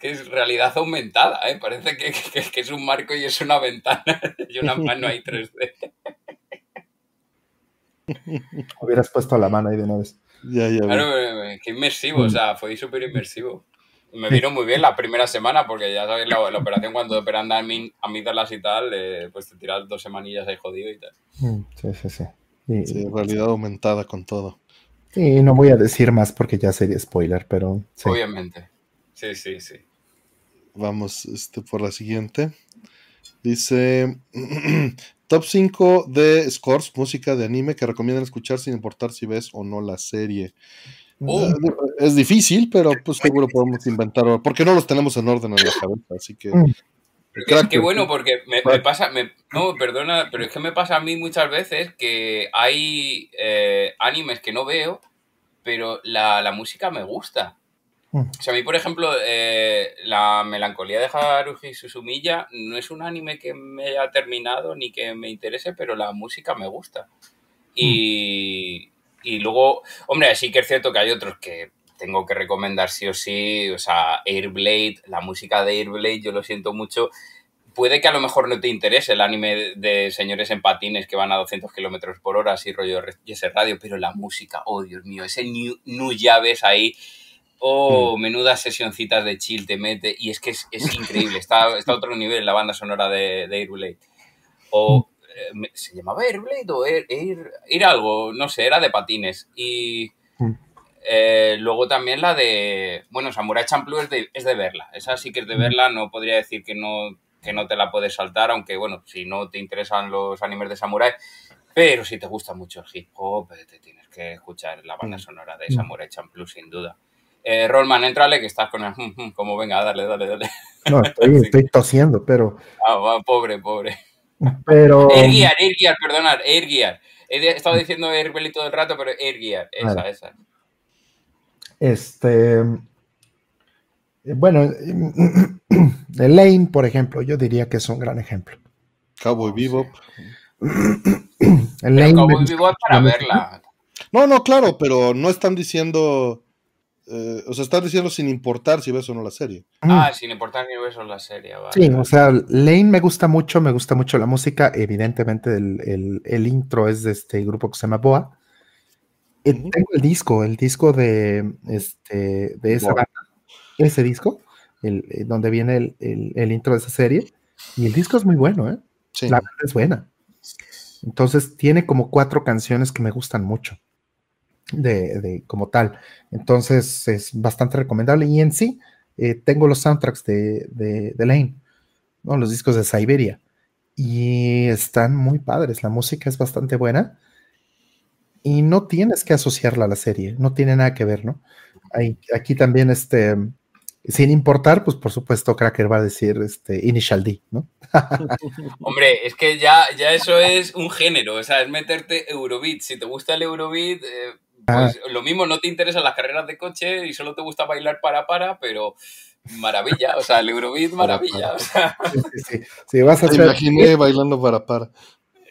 que es realidad aumentada, ¿eh? Parece que, es un marco y es una ventana y una mano ahí 3D. Hubieras puesto la mano ahí de una vez. Ya, ya. Claro, eh, qué inmersivo, o sea, fue súper inmersivo. Me vino muy bien la primera semana porque ya sabes, la, operación cuando operan a amígdalas y tal, eh, pues te tiras dos semanillas ahí jodido y tal. Mm, sí, sí, sí. sí, realidad aumentada con todo. Y no voy a decir más porque ya sería spoiler, pero... Obviamente. Sí, sí, sí. Vamos este, por la siguiente. Dice top 5 de scores, música de anime que recomiendan escuchar sin importar si ves o no la serie. Oh. Es difícil, pero pues seguro podemos inventar, porque no los tenemos en orden en la cabeza, así que... Mm. Qué bueno, porque me, pasa, no, perdona, pero es que me pasa a mí muchas veces que hay eh, animes que no veo, pero la, la música me gusta. Mm. O sea, a mí, por ejemplo, eh, la melancolía de Haruhi Suzumiya no es un anime que me haya terminado ni que me interese, pero la música me gusta. Y, y luego, hombre, sí que es cierto que hay otros que tengo que recomendar sí o sí, o sea, Airblade, la música de Airblade, yo lo siento mucho, puede que a lo mejor no te interese el anime de, señores en patines que van a 200 kilómetros por hora, así rollo y ese radio, pero la música, oh Dios mío, ese new, new llaves ahí, oh, mm. menudas sesioncitas de chill te mete, y es que es, increíble, está, está a otro nivel la banda sonora de, de Airblade. O se llamaba Airblade o Air, algo, no sé, era de patines. Y mm. eh, luego también la de, bueno, Samurai Champloo es de, es de verla, esa sí que es de verla, no podría decir que no que no te la puedes saltar, aunque bueno, si no te interesan los animes de samurai, pero si te gusta mucho el hip hop, eh, te tienes que escuchar la banda mm. sonora de Samurai Champloo, sin duda. Eh, Rollman, entrale, que estás con el... Como venga, dale, dale, dale. No, estoy, tosiendo, pero... Ah, pobre, pobre. Pero... Air Gear, Air Gear, perdonad, Air Gear. He estado diciendo Air todo el rato, pero Air Gear, esa, esa. Este... Bueno, Lane, por ejemplo, yo diría que es un gran ejemplo. Cowboy Bebop. Cowboy Bebop para verla. No, no, claro, pero no están diciendo. Eh, o sea, están diciendo sin importar si ves o no la serie. Ah, sin importar si ves o no la serie, vale. Sí, o sea, Lane me gusta mucho, me gusta mucho la música. Evidentemente, el, intro es de este grupo que se llama Boa. Eh, tengo el disco, el disco de, este, de esa banda ese disco, el, eh, donde viene el, intro de esa serie, y el disco es muy bueno, ¿eh? La banda es buena. Entonces tiene como cuatro canciones que me gustan mucho, de, como tal. Entonces es bastante recomendable. Y en sí, eh, tengo los soundtracks de, de, Lane, ¿no? los discos de Siberia, y están muy padres. La música es bastante buena y no tienes que asociarla a la serie, no tiene nada que ver, ¿no? aquí también este sin importar, pues por supuesto Cracker va a decir este Initial D, ¿no? Hombre, es que ya, ya eso es un género, o sea, es meterte Eurobeat. Si te gusta el Eurobeat, eh, pues ah. lo mismo, no te interesan las carreras de coche y solo te gusta bailar para para, pero maravilla, o sea, el Eurobeat maravilla. O sea. Sí, sí, vas a Te imaginé bailando para para.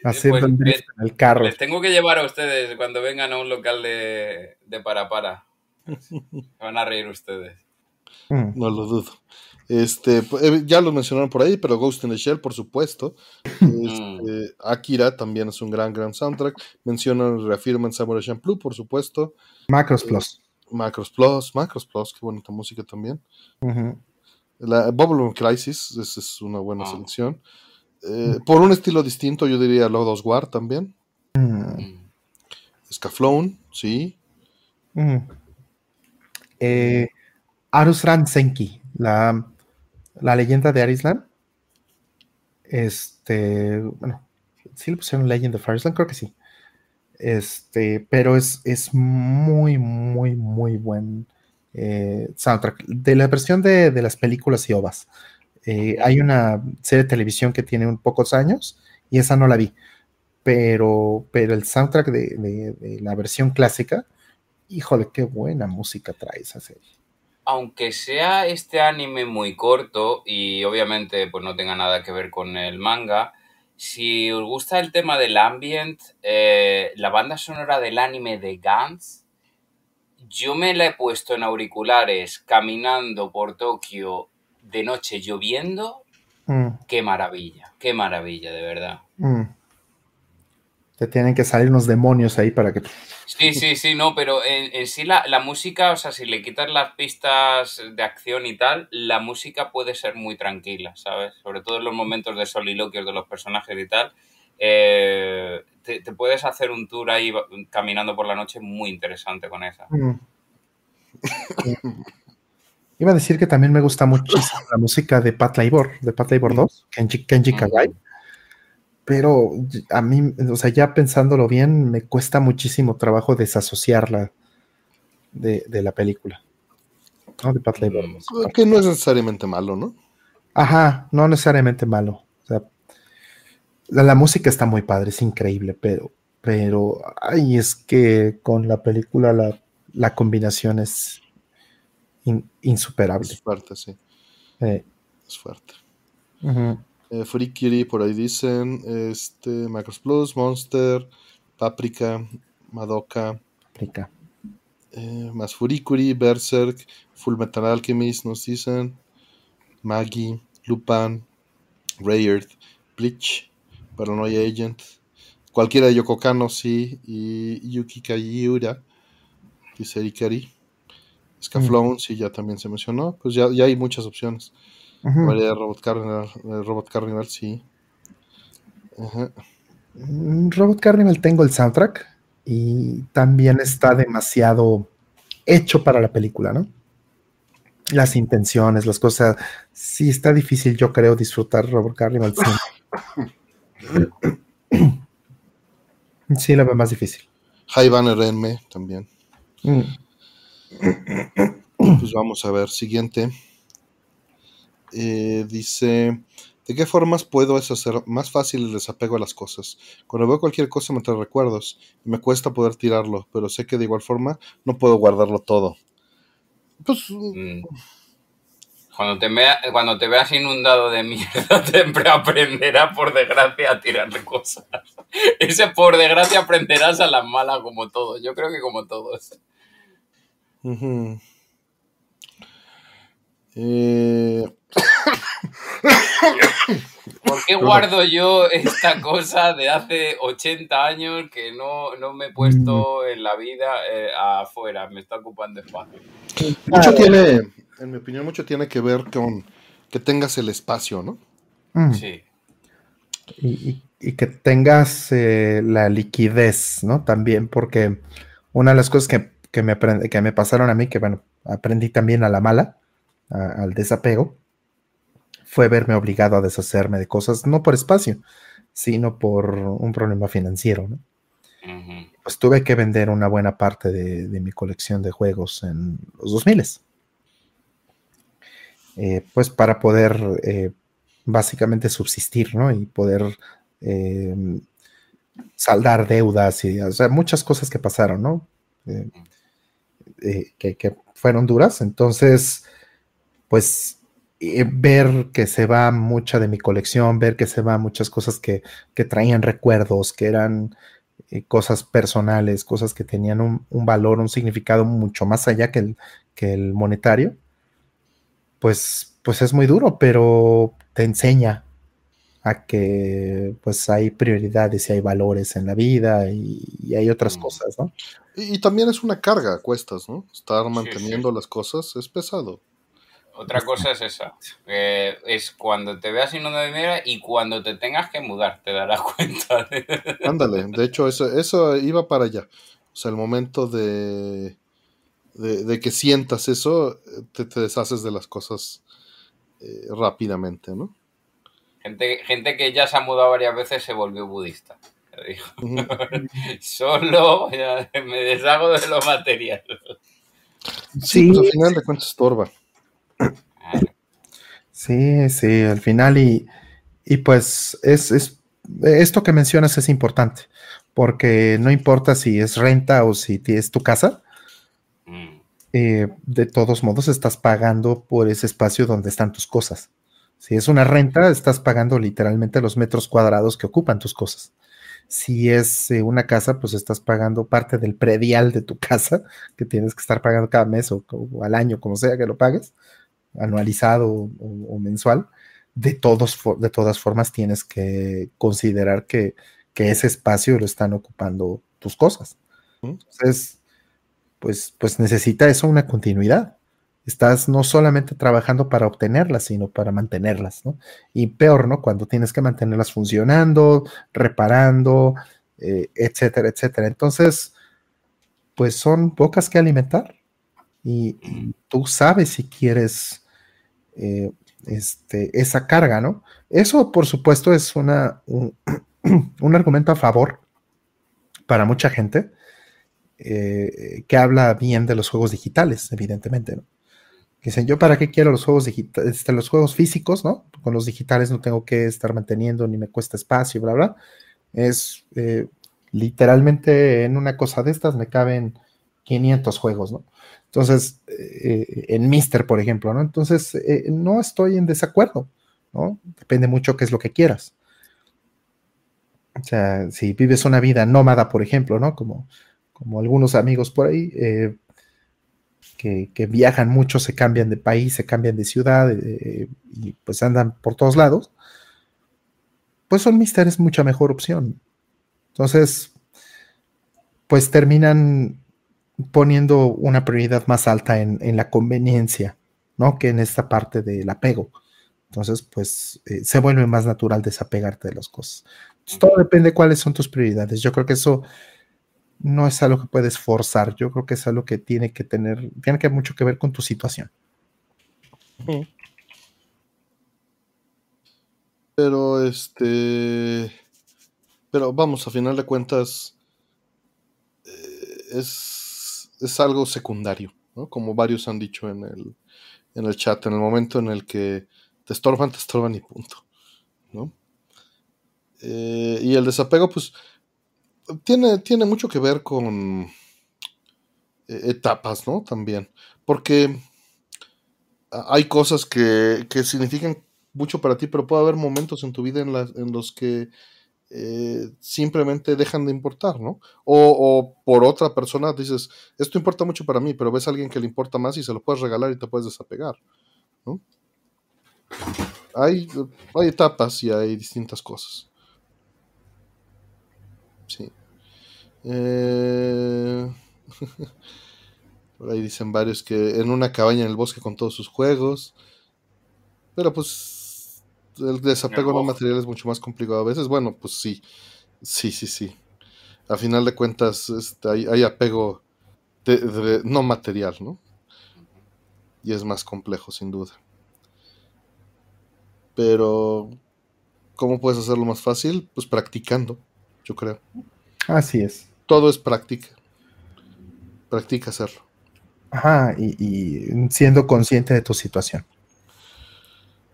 Haciendo pues, en el carro. Les tengo que llevar a ustedes cuando vengan a un local de, de para para. van a reír ustedes. Mm. No lo dudo. Este, eh, ya lo mencionaron por ahí, pero Ghost in the Shell, por supuesto. Este, Akira también es un gran, gran soundtrack. Mencionan, reafirman Samurai Champloo, por supuesto. Macros Plus. Macros Plus, Macros Plus, qué bonita música también. La Bubble Crisis, esa es una buena ah. selección. Eh, por un estilo distinto, yo diría Lodos War también. Scaflone, sí. Eh, Arusran Senki, la, la leyenda de Arislan. Este, bueno, sí le pusieron Legend of Arislan, creo que sí. Este, pero es, es muy, muy, muy buen eh, soundtrack. De la versión de, las películas y ovas. Eh, hay una serie de televisión que tiene un pocos años y esa no la vi. Pero, pero el soundtrack de, de la versión clásica, híjole, qué buena música trae esa serie aunque sea este anime muy corto y obviamente pues no tenga nada que ver con el manga, si os gusta el tema del ambient, eh, la banda sonora del anime de Gantz, yo me la he puesto en auriculares caminando por Tokio de noche lloviendo. Mm. Qué maravilla, qué maravilla, de verdad. Mm tienen que salir unos demonios ahí para que... Sí, sí, sí, no, pero en, sí la, música, o sea, si le quitas las pistas de acción y tal, la música puede ser muy tranquila, ¿sabes? Sobre todo en los momentos de soliloquios de los personajes y tal. Eh, te, puedes hacer un tour ahí caminando por la noche muy interesante con esa. Mm. Iba a decir que también me gusta muchísimo la música de Pat Labor, de Pat Labor 2, Kenji, Kenji Kawai pero a mí, o sea, ya pensándolo bien, me cuesta muchísimo trabajo desasociarla de, la película. ¿no? De Pat mm, Que no es necesariamente malo, ¿no? Ajá, no necesariamente malo. O sea, la, música está muy padre, es increíble, pero, pero, ay, es que con la película la, combinación es insuperable. Es fuerte, sí. Es fuerte. Eh, por ahí dicen, este, Macros Plus, Monster, Paprika, Madoka. Paprika. Eh, más Furikuri, Berserk, Full Metal Alchemist nos dicen, Maggie, Lupin, Rayard, Bleach, Paranoia Agent, cualquiera de Yoko Kano, sí, y Yuki Kajiura, dice Ikari. Scaflowne, mm. sí, ya también se mencionó, pues ya, ya hay muchas opciones. Robot Carnival, eh, Robot Carnival, sí. Mm, Robot Carnival tengo el soundtrack y también está demasiado hecho para la película, ¿no? Las intenciones, las cosas. Sí, está difícil, yo creo, disfrutar Robot Carnival. Sí, la veo más difícil. High Banner Enme también. Mm. Pues vamos a ver, siguiente. Eh, dice, ¿de qué formas puedo hacer más fácil el desapego a las cosas? Cuando veo cualquier cosa me trae recuerdos y me cuesta poder tirarlo, pero sé que de igual forma no puedo guardarlo todo. Pues... Mm. Cuando te, cuando te veas inundado de mierda, siempre aprenderás por desgracia a tirar cosas. Ese por desgracia aprenderás a las malas como todos. Yo creo que como todos. Eh, ¿Por qué guardo yo esta cosa de hace 80 años que no, me he puesto en la vida eh, afuera? Me está ocupando espacio. Mucho tiene, en mi opinión, mucho tiene que ver con que tengas el espacio, ¿no? Mm. Sí. Y, que tengas eh, la liquidez, ¿no? También, porque una de las cosas que, que, me, que me pasaron a mí, que bueno, aprendí también a la mala, al desapego, fue verme obligado a deshacerme de cosas, no por espacio, sino por un problema financiero. Pues tuve que vender una buena parte de, mi colección de juegos en los 2000. Eh, pues para poder eh, básicamente subsistir, ¿no? Y poder eh, saldar deudas y, o sea, muchas cosas que pasaron, ¿no? que, que, fueron duras. Entonces, pues eh, ver que se va mucha de mi colección, ver que se va muchas cosas que, traían recuerdos, que eran eh, cosas personales, cosas que tenían un, valor, un significado mucho más allá que el, que el monetario, pues, pues es muy duro, pero te enseña a que pues hay prioridades y hay valores en la vida y, hay otras mm. cosas, ¿no? Y, también es una carga a cuestas, ¿no? Estar manteniendo las cosas es pesado. Otra cosa es esa. es cuando te veas inundado de mierda y cuando te tengas que mudar, te darás cuenta. Ándale, de hecho, eso, eso iba para allá. O sea, el momento de, de, que sientas eso, te, deshaces de las cosas eh, rápidamente, ¿no? Gente, gente que ya se ha mudado varias veces se volvió budista. Solo me deshago de lo material. Sí, pues al final de cuentas estorba. Sí, sí, al final y, pues es, esto que mencionas es importante, porque no importa si es renta o si es tu casa, mm. eh, de todos modos estás pagando por ese espacio donde están tus cosas. Si es una renta, estás pagando literalmente los metros cuadrados que ocupan tus cosas. Si es eh, una casa, pues estás pagando parte del predial de tu casa, que tienes que estar pagando cada mes o al año, como sea que lo pagues anualizado o, mensual, de, todos, de todas formas tienes que considerar que, ese espacio lo están ocupando tus cosas. Entonces, pues, pues necesita eso una continuidad. Estás no solamente trabajando para obtenerlas, sino para mantenerlas, ¿no? Y peor, ¿no? Cuando tienes que mantenerlas funcionando, reparando, eh, etcétera, etcétera. Entonces, pues son pocas que alimentar y tú sabes si quieres eh, este, esa carga, ¿no? Eso, por supuesto, es una, un, argumento a favor para mucha gente eh, que habla bien de los juegos digitales, evidentemente, ¿no? Dicen, yo para qué quiero los juegos digitales, este, los juegos físicos, ¿no? Con los digitales no tengo que estar manteniendo ni me cuesta espacio, bla, bla. Es eh, literalmente en una cosa de estas me caben 500 juegos, ¿no? Entonces, eh, en Mister, por ejemplo, ¿no? Entonces, eh, no estoy en desacuerdo, ¿no? Depende mucho qué es lo que quieras. O sea, si vives una vida nómada, por ejemplo, ¿no? Como, como algunos amigos por ahí, eh, que, viajan mucho, se cambian de país, se cambian de ciudad y pues andan por todos lados, pues Son Mister es mucha mejor opción. Entonces, pues terminan poniendo una prioridad más alta en, la conveniencia, ¿no? Que en esta parte del apego. Entonces, pues eh, se vuelve más natural desapegarte de las cosas. todo depende de cuáles son tus prioridades. Yo creo que eso no es algo que puedes forzar. Yo creo que es algo que tiene que tener, tiene que mucho que ver con tu situación. Pero este, pero vamos, a final de cuentas, eh, es, es, algo secundario, ¿no? Como varios han dicho en el, en el chat, en el momento en el que te estorban, te estorban y punto, ¿no? Eh, y el desapego, pues, tiene, tiene mucho que ver con eh, etapas, ¿no? También. Porque hay cosas que, significan mucho para ti, pero puede haber momentos en tu vida en, en los que eh, simplemente dejan de importar, ¿no? O, por otra persona dices, esto importa mucho para mí, pero ves a alguien que le importa más y se lo puedes regalar y te puedes desapegar, ¿no? Hay, hay etapas y hay distintas cosas. Sí. Eh, por ahí dicen varios que en una cabaña en el bosque con todos sus juegos. Pero pues el desapego no material es mucho más complicado a veces. Bueno, pues sí. Sí, sí, sí. A final de cuentas este, hay, apego no material, ¿no? Y es más complejo, sin duda. Pero, ¿cómo puedes hacerlo más fácil? Pues practicando, yo creo. Así es. Todo es práctica. Practica hacerlo. Ajá, y, siendo consciente de tu situación.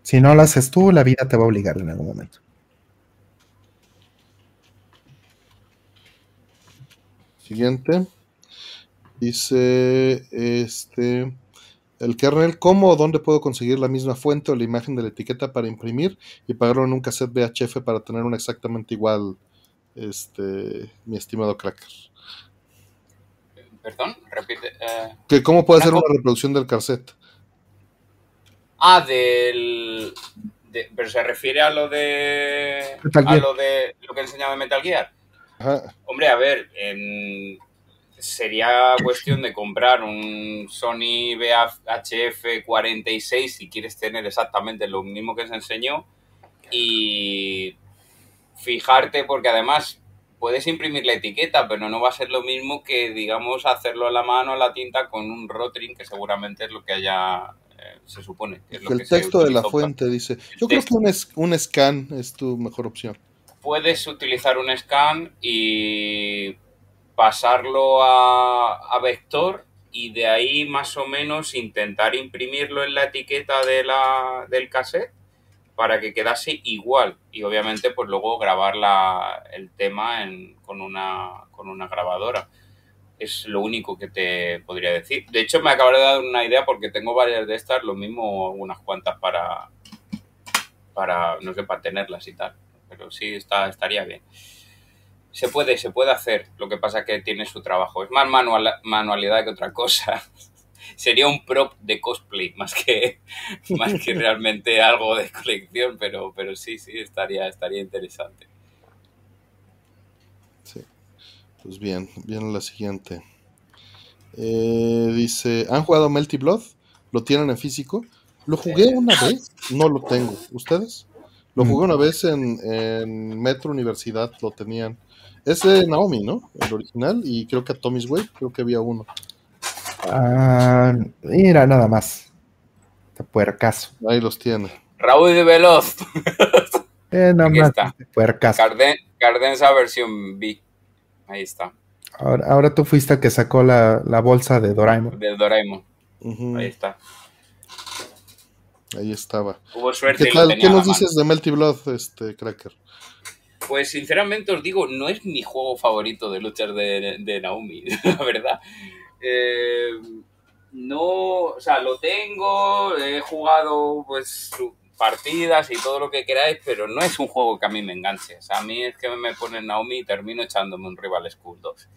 Si no lo haces tú, la vida te va a obligar en algún momento. Siguiente. Dice este el kernel, ¿cómo o dónde puedo conseguir la misma fuente o la imagen de la etiqueta para imprimir y pagarlo en un cassette VHF para tener una exactamente igual este, mi estimado cracker. Perdón, repite. Eh, ¿Cómo puede ser una reproducción del cassette? Ah, del. pero se refiere a lo de. a lo de lo que enseñaba Metal Gear. Hombre, a ver, sería cuestión de comprar un Sony VHF 46 si quieres tener exactamente lo mismo que se enseñó y fijarte, porque además puedes imprimir la etiqueta, pero no va a ser lo mismo que, digamos, hacerlo a la mano, a la tinta, con un rotring, que seguramente es lo que haya, eh, se supone. el texto de la fuente dice, yo creo que un, un scan es tu mejor opción. Puedes utilizar un scan y pasarlo a, a vector y de ahí más o menos intentar imprimirlo en la etiqueta de la, del cassette para que quedase igual y obviamente pues luego grabar el tema con, una, con una grabadora. Es lo único que te podría decir. De hecho, me acabo de dar una idea porque tengo varias de estas, lo mismo unas cuantas para, para no sé, para tenerlas y tal. Pero sí, está, estaría bien. Se puede, se puede hacer. Lo que pasa es que tiene su trabajo. Es más manual, manualidad que otra cosa. sería un prop de cosplay más que, más que realmente algo de colección, pero, pero sí, sí, estaría, estaría interesante. Sí. Pues bien, viene la siguiente. Eh, dice, ¿han jugado Melty Blood? ¿Lo tienen en físico? Lo jugué una vez, no lo tengo. ¿Ustedes? Lo jugué una vez en, en Metro Universidad, lo tenían. Es de Naomi, ¿no? El original, y creo que a Tommy's Way, creo que había uno. Ah, mira, nada más. Te puercaso. Ahí los tiene. Raúl de Veloz. eh, nada más. Está. Puercaso. Cardenza versión B. Ahí está. Ahora, ahora tú fuiste el que sacó la, la bolsa de Doraemon. Del Doraemon. Ahí está. Ahí estaba. Hubo suerte. ¿Qué, tal, ¿qué nos dices de Melty Blood, este Cracker? Pues sinceramente os digo, no es mi juego favorito de luchas de, de Naomi, la verdad. Eh, no, o sea, lo tengo, he jugado pues partidas y todo lo que queráis, pero no es un juego que a mí me enganche. O sea, a mí es que me ponen Naomi y termino echándome un Rival School 2.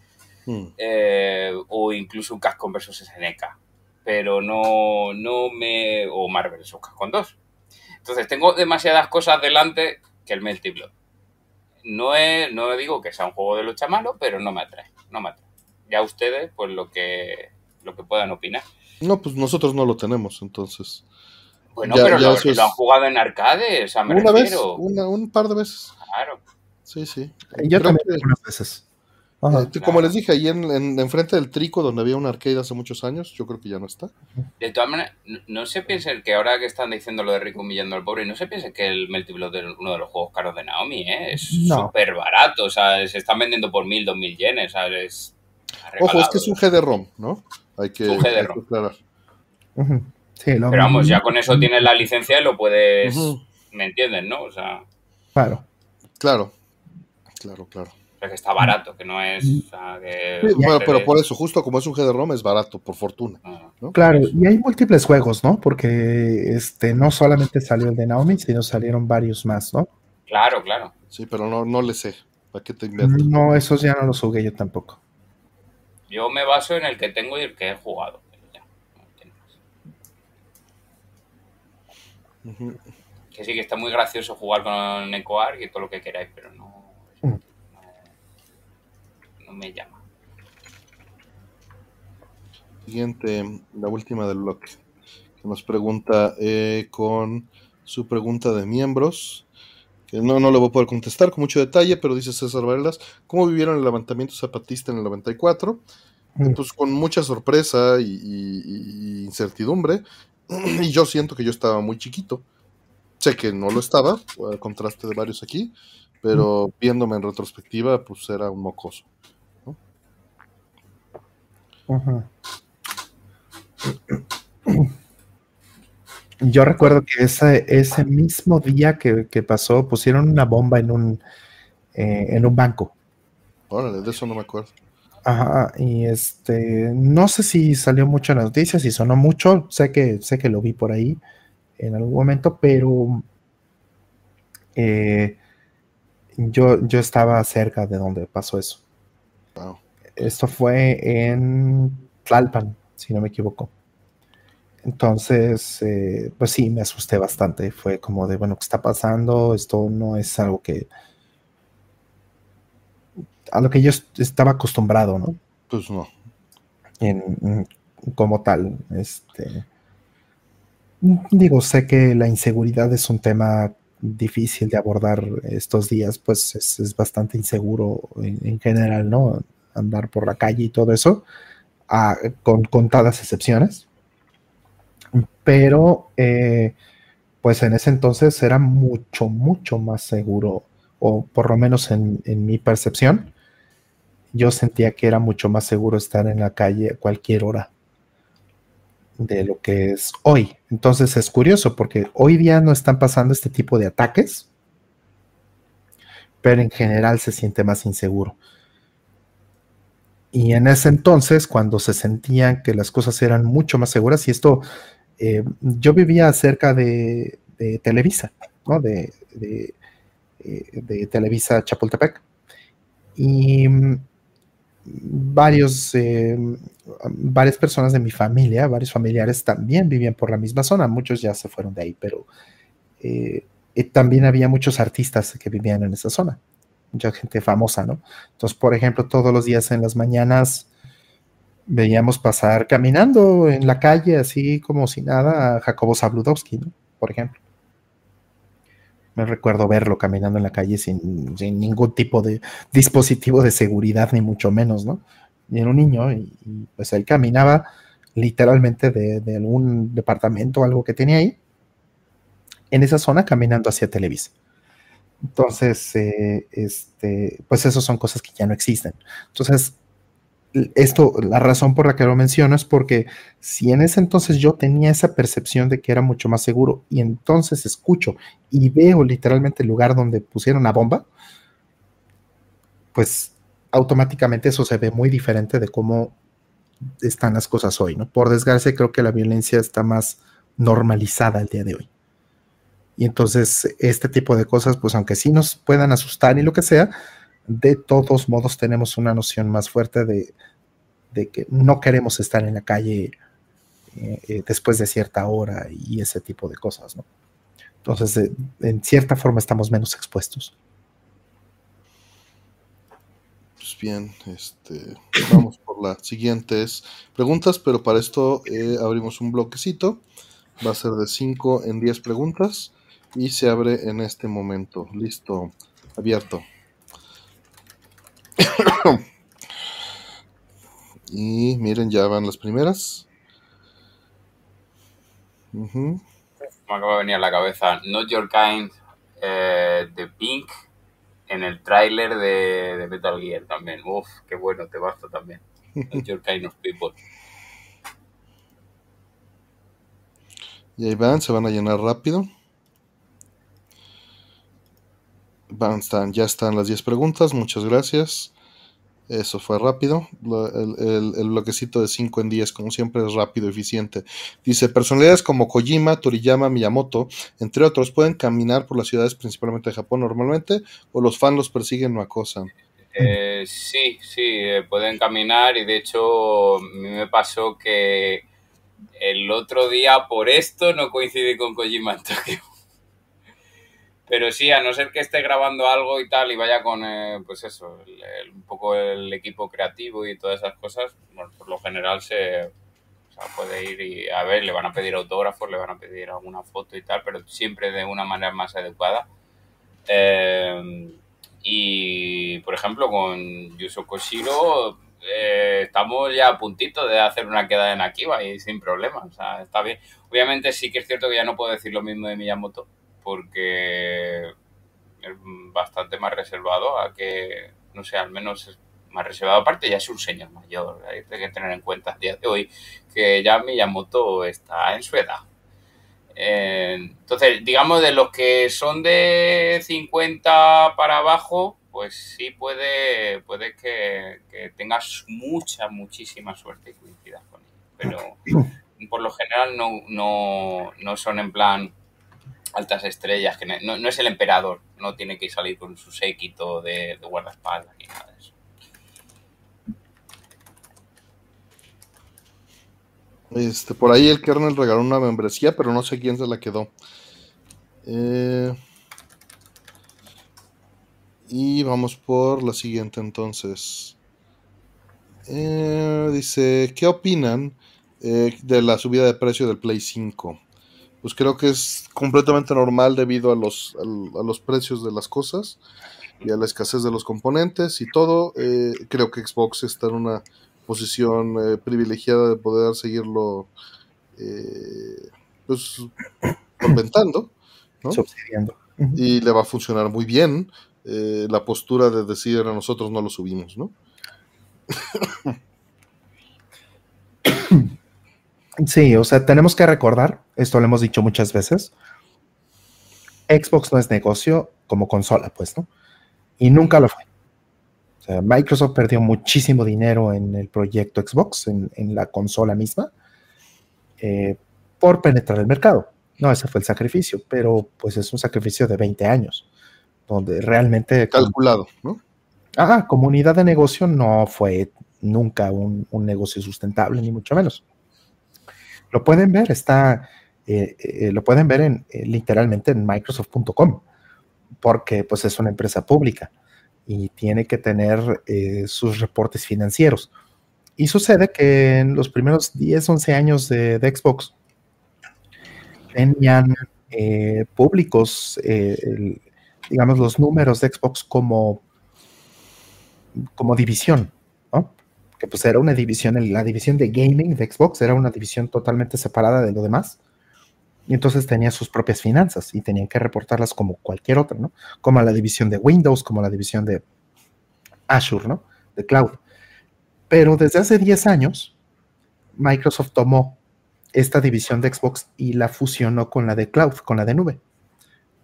Hmm. Eh, o incluso un Cascon vs SNK. Pero no, no me... o Marvel vs Cascon 2. Entonces tengo demasiadas cosas delante que el Melty Blood. no, es, no digo que sea un juego de lucha malo, pero no me atrae, no me atrae. Ya ustedes, pues lo que, lo que puedan opinar. No, pues nosotros no lo tenemos, entonces. Bueno, pero lo, han jugado en arcade, o me una vez, un par de veces. Claro. Sí, sí. Yo también unas veces. Eh, como les dije, ahí en, en, frente del Trico, donde había un arcade hace muchos años, yo creo que ya no está. De todas maneras, no, se piensen que ahora que están diciendo lo de Rico humillando al pobre, no se piensen que el Melty Blood es uno de los juegos caros de Naomi, ¿eh? es súper barato, o sea, se están vendiendo por mil, dos mil yenes, ¿sabes? Ojo, es que es un GD-ROM, ¿no? Hay que, un aclarar. Pero vamos, ya con eso tienes la licencia y lo puedes, ¿me entienden, no? O sea... Claro. Claro, claro, claro que está barato, que no es... pero por eso, justo como es un GD-ROM, es barato, por fortuna. Ah. Claro, y hay múltiples juegos, ¿no? Porque este no solamente salió el de Naomi, sino salieron varios más, ¿no? Claro, claro. Sí, pero no, no le sé. ¿Para qué te invento? No, esos ya no los jugué yo tampoco. Yo me baso en el que tengo y el que he jugado. Que sí, que está muy gracioso jugar con Ecoar y todo lo que queráis, pero no me llama. Siguiente, la última del bloque, que nos pregunta eh, con su pregunta de miembros, que no, no le voy a poder contestar con mucho detalle, pero dice César Varela, ¿cómo vivieron el levantamiento zapatista en el 94? Mm. Pues con mucha sorpresa y, incertidumbre, y yo siento que yo estaba muy chiquito. Sé que no lo estaba, al contraste de varios aquí, pero mm. viéndome en retrospectiva, pues era un mocoso. Yo recuerdo que ese, ese mismo día que, pasó, pusieron una bomba en un, eh, en un banco. Órale, de eso no me acuerdo. Ajá, y este, no sé si salió mucho en las noticias, si sonó mucho, sé que, sé que lo vi por ahí en algún momento, pero eh, yo, yo estaba cerca de donde pasó eso. Esto fue en Tlalpan, si no me equivoco. Entonces, eh, pues sí, me asusté bastante. Fue como de, bueno, ¿qué está pasando? Esto no es algo que... a lo que yo estaba acostumbrado, ¿no? Pues no. En, como tal, este... Digo, sé que la inseguridad es un tema difícil de abordar estos días, pues es, bastante inseguro en, general, ¿no? andar por la calle y todo eso, con contadas excepciones. Pero, eh, pues en ese entonces era mucho, mucho más seguro, o por lo menos en, mi percepción, yo sentía que era mucho más seguro estar en la calle a cualquier hora de lo que es hoy. Entonces es curioso porque hoy día no están pasando este tipo de ataques, pero en general se siente más inseguro. Y en ese entonces, cuando se sentían que las cosas eran mucho más seguras, y esto, eh, yo vivía cerca de, Televisa, ¿no? De, eh, Televisa Chapultepec. Y mm, varios, eh, varias personas de mi familia, varios familiares también vivían por la misma zona, muchos ya se fueron de ahí, pero también había muchos artistas que vivían en esa zona mucha gente famosa, ¿no? Entonces, por ejemplo, todos los días en las mañanas veíamos pasar caminando en la calle, así como si nada, a Jacobo Zabludowski, ¿no? Por ejemplo. Me recuerdo verlo caminando en la calle sin, ningún tipo de dispositivo de seguridad, ni mucho menos, ¿no? Y era un niño, y, pues él caminaba literalmente de, algún departamento o algo que tenía ahí, en esa zona caminando hacia Televisa. Entonces, eh, este, pues esas son cosas que ya no existen. Entonces, esto, la razón por la que lo menciono es porque si en ese entonces yo tenía esa percepción de que era mucho más seguro y entonces escucho y veo literalmente el lugar donde pusieron la bomba, pues automáticamente eso se ve muy diferente de cómo están las cosas hoy, ¿no? Por desgracia creo que la violencia está más normalizada el día de hoy. Y entonces este tipo de cosas, pues aunque sí nos puedan asustar y lo que sea, de todos modos tenemos una noción más fuerte de, que no queremos estar en la calle eh, eh, después de cierta hora y ese tipo de cosas, ¿no? Entonces, en cierta forma estamos menos expuestos. pues bien, este, vamos por las siguientes preguntas, pero para esto eh, abrimos un bloquecito. Va a ser de 5 en 10 preguntas y se abre en este momento. Listo, abierto. y miren, ya van las primeras. Me acaba de venir a la cabeza Not Your Kind eh, de Pink en el tráiler de, Metal Gear también. Uf, qué bueno, te basta también. Not Your Kind of People. Y ahí van, se van a llenar rápido. Van, están, ya están las 10 preguntas, muchas gracias. Eso fue rápido. El, bloquecito de 5 en 10, como siempre, es rápido, eficiente. Dice, personalidades como Kojima, Toriyama, Miyamoto, entre otros, pueden caminar por las ciudades principalmente de Japón normalmente o los fans los persiguen o acosan. Eh, sí, sí, eh, pueden caminar y de hecho a mí me pasó que el otro día por esto no coincidí con Kojima en Tokio. Pero sí, a no ser que esté grabando algo y tal y vaya con, eh, pues eso, un poco el equipo creativo y todas esas cosas, por lo general se puede ir y a ver, le van a pedir autógrafos, le van a pedir alguna foto y tal, pero siempre de una manera más adecuada. Eh, y, por ejemplo, con Yuso Koshiro eh, estamos ya a puntito de hacer una queda en Akiba y sin sea, está bien. Obviamente sí que es cierto que ya no puedo decir lo mismo de Miyamoto porque es bastante más reservado a que, no sé, al menos es más reservado. Aparte ya es un señor mayor. Hay que tener en cuenta a día de hoy que ya Miyamoto está en su edad. Eh, entonces, digamos, de los que son de 50 para abajo, pues sí puede, puede que, tengas mucha, muchísima suerte y coincidas con ellos. Pero por lo general no, no, son en plan altas estrellas, que no, es el emperador, no tiene que salir con su séquito de, de guardaespaldas ni nada de eso. Este, por ahí el kernel regaló una membresía, pero no sé quién se la quedó. Eh, y vamos por la siguiente entonces. Eh, dice, ¿qué opinan eh, de la subida de precio del Play 5? Pues creo que es completamente normal debido a los, a, los precios de las cosas y a la escasez de los componentes y todo. Eh, creo que Xbox está en una posición privilegiada de poder seguirlo pues solventando, Subsidiando. Y le va a funcionar muy bien. Eh, la postura de decir a nosotros no lo subimos, ¿no? Sí, o sea, tenemos que recordar, esto lo hemos dicho muchas veces, Xbox no es negocio como consola, pues, ¿no? Y nunca lo fue. O sea, Microsoft perdió muchísimo dinero en el proyecto Xbox, en, la consola misma, eh, por penetrar el mercado. No, ese fue el sacrificio, pero pues es un sacrificio de 20 años donde realmente... Calculado, ¿no? Ajá, comunidad de negocio no fue nunca un, negocio sustentable, ni mucho menos. Lo pueden ver, está, eh, eh, lo pueden ver en, eh, literalmente en Microsoft.com, porque pues es una empresa pública y tiene que tener sus reportes financieros. Y sucede que en los primeros 10, 11 años de, Xbox tenían públicos digamos, los números de Xbox como, como división. Que pues era una división, la división de gaming de Xbox era una división totalmente separada de lo demás. Y entonces tenía sus propias finanzas y tenían que reportarlas como cualquier otra, ¿no? Como la división de Windows, como la división de Azure, ¿no? De Cloud. Pero desde hace 10 años, Microsoft tomó esta división de Xbox y la fusionó con la de Cloud, con la de nube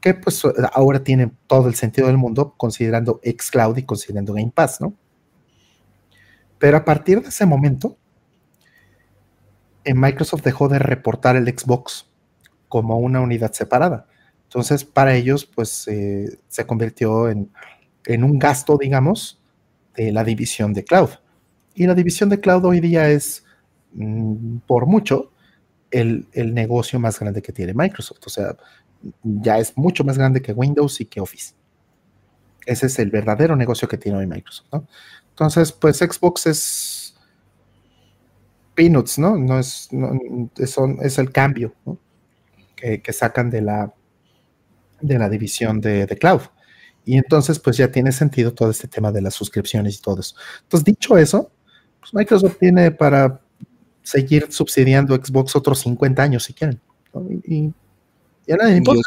que pues ahora tiene todo el sentido del mundo considerando xCloud y considerando Game Pass, ¿no? Pero a partir de ese momento, en Microsoft dejó de reportar el Xbox como una unidad separada. Entonces, para ellos, pues eh, se convirtió en, un gasto, digamos, de la división de cloud. Y la división de cloud hoy día es, mm, por mucho, el, el, negocio más grande que tiene Microsoft. O sea, ya es mucho más grande que Windows y que Office. Ese es el verdadero negocio que tiene hoy Microsoft. Entonces, pues Xbox es peanuts, ¿no? No es, es el cambio que, sacan de la, de la división de, de, cloud. Y entonces, pues ya tiene sentido todo este tema de las suscripciones y todo eso. Entonces, dicho eso, pues Microsoft tiene para seguir subsidiando Xbox otros 50 años si quieren. Y, ya nadie importa.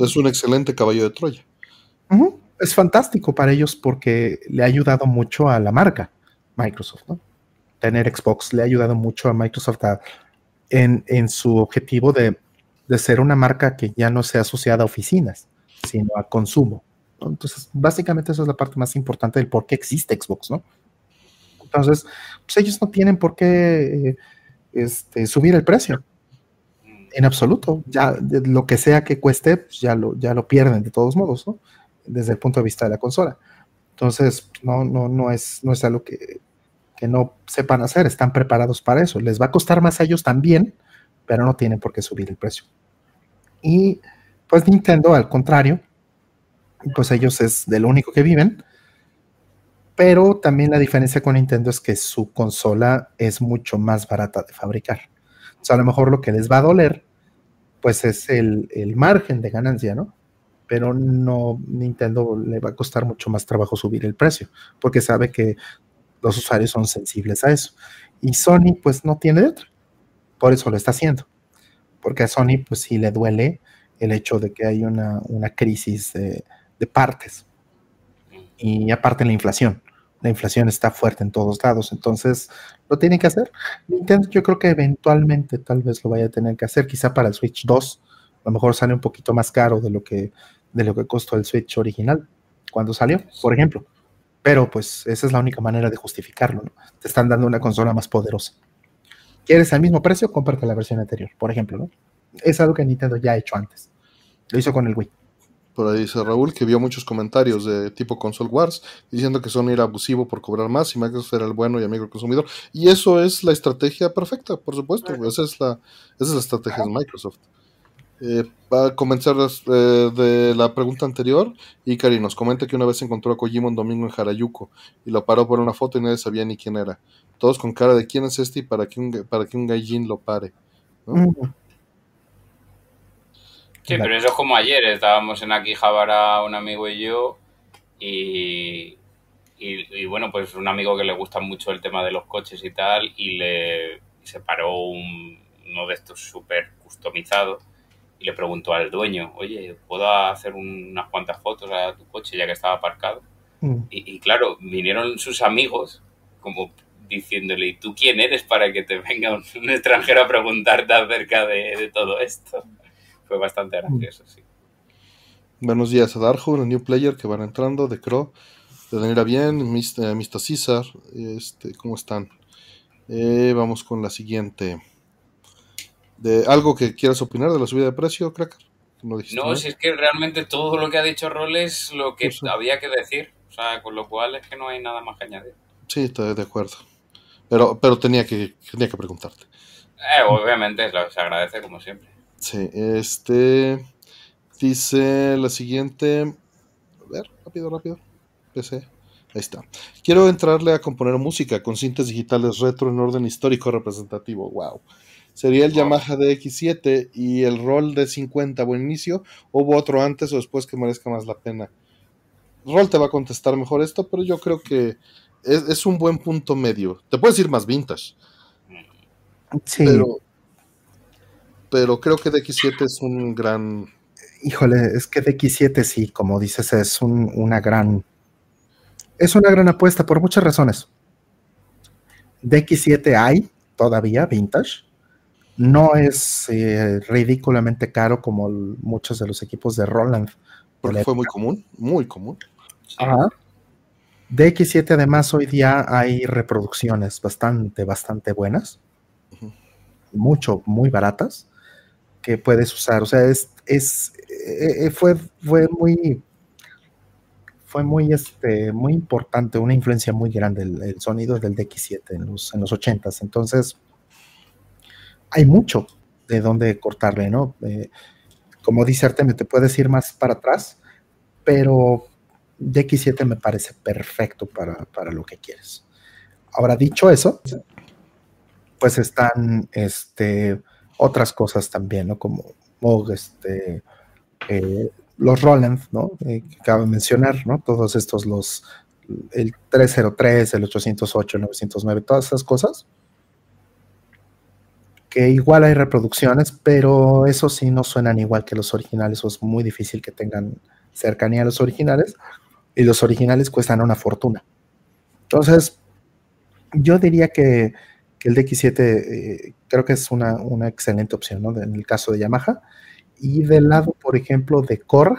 Es, un excelente caballo de Troya. Es fantástico para ellos porque le ha ayudado mucho a la marca Microsoft, ¿no? Tener Xbox le ha ayudado mucho a Microsoft en, su objetivo de, de ser una marca que ya no sea asociada a oficinas, sino a consumo. Entonces, básicamente eso es la parte más importante del por qué existe Xbox, ¿no? Entonces, pues ellos no tienen por qué eh, este, subir el precio. En absoluto. Ya lo que sea que cueste, pues ya lo, ya lo pierden de todos modos, ¿no? Desde el punto de vista de la consola. Entonces, no, no, no es, no es algo que, que no sepan hacer, están preparados para eso. Les va a costar más a ellos también, pero no tienen por qué subir el precio. Y pues Nintendo, al contrario, pues ellos es de lo único que viven. Pero también la diferencia con Nintendo es que su consola es mucho más barata de fabricar. O a lo mejor lo que les va a doler, pues es el, margen de ganancia, ¿no? Pero no, Nintendo le va a costar mucho más trabajo subir el precio, porque sabe que los usuarios son sensibles a eso. Y Sony, pues no tiene de otra. Por eso lo está haciendo. Porque a Sony, pues sí le duele el hecho de que hay una, una crisis de, partes. Y aparte la inflación. La inflación está fuerte en todos lados, entonces lo tienen que hacer. Nintendo yo creo que eventualmente tal vez lo vaya a tener que hacer, quizá para el Switch 2, a lo mejor sale un poquito más caro de lo que, de lo que costó el Switch original cuando salió, por ejemplo. Pero pues esa es la única manera de justificarlo, ¿no? Te están dando una consola más poderosa. ¿Quieres el mismo precio? Cómprate la versión anterior, por ejemplo, ¿no? Es algo que Nintendo ya ha hecho antes. Lo hizo con el Wii. Por ahí dice Raúl que vio muchos comentarios de tipo Console Wars diciendo que Sony era abusivo por cobrar más y Microsoft era el bueno y amigo del consumidor. Y eso es la estrategia perfecta, por supuesto. Esa es la, esa es la estrategia de Microsoft. Eh, para comenzar eh, de la pregunta anterior, Ikari nos comenta que una vez encontró a Kojima un domingo en Harajuku y lo paró por una foto y nadie sabía ni quién era. Todos con cara de quién es este y para que un, para que un gallín lo pare. Sí, pero eso es como ayer, estábamos en Akihabara un amigo y yo y, y, bueno, pues un amigo que le gusta mucho el tema de los coches y tal y le se paró uno de estos súper customizados y le preguntó al dueño, oye, ¿puedo hacer unas cuantas fotos a tu coche ya que estaba aparcado? Mm. Y, claro, vinieron sus amigos como diciéndole, ¿y tú quién eres para que te venga un, extranjero a preguntarte acerca de todo esto? fue bastante gracioso, sí. Buenos días a Darjo, el new player que van entrando, de Crow, de Daniela Bien, Mr. Mr. César, este, ¿cómo están? Eh, vamos con la siguiente. De algo que quieras opinar de la subida de precio, Cracker. No, si es que realmente todo lo que ha dicho Rol es lo que había que decir. O sea, con lo cual es que no hay nada más que añadir. Sí, estoy de acuerdo. Pero, pero tenía que, tenía que preguntarte. Eh, obviamente, se agradece como siempre. Sí, este dice la siguiente. A ver, rápido, rápido. PC. Ahí está. Quiero entrarle a componer música con cintas digitales retro en orden histórico representativo. Wow. Sería el Yamaha DX7 y el rol de 50 buen inicio. ¿Hubo otro antes o después que merezca más la pena? Roll te va a contestar mejor esto, pero yo creo que es, es un buen punto medio. Te puedes ir más vintage. Sí. Pero pero creo que DX7 es un gran... Híjole, es que DX7 sí, como dices, es una gran... Es una gran apuesta por muchas razones. DX7 hay todavía, vintage. No es eh, ridículamente caro como muchos de los equipos de Roland. Porque fue muy común, muy común. Ajá. DX7 además hoy día hay reproducciones bastante, bastante buenas. Mucho, muy baratas que puedes usar. O sea, es, es eh, eh, fue, fue muy fue muy este muy importante, una influencia muy grande el, sonido del DX7 en los, en los 80s. Entonces, hay mucho de dónde cortarle, ¿no? Eh, como dice Artemio, te puedes ir más para atrás, pero DX7 me parece perfecto para, para, lo que quieres. Ahora, dicho eso, pues están este, otras cosas también, ¿no? Como este, eh, los Roland, ¿no? Eh, que acabo de mencionar, ¿no? Todos estos, los, el 303, el 808, el 909, todas esas cosas. Que igual hay reproducciones, pero eso sí no suenan igual que los originales, o es muy difícil que tengan cercanía a los originales, y los originales cuestan una fortuna. Entonces, yo diría que, el DX7 eh, creo que es una, una excelente opción, ¿no? En el caso de Yamaha. Y del lado, por ejemplo, de Korg,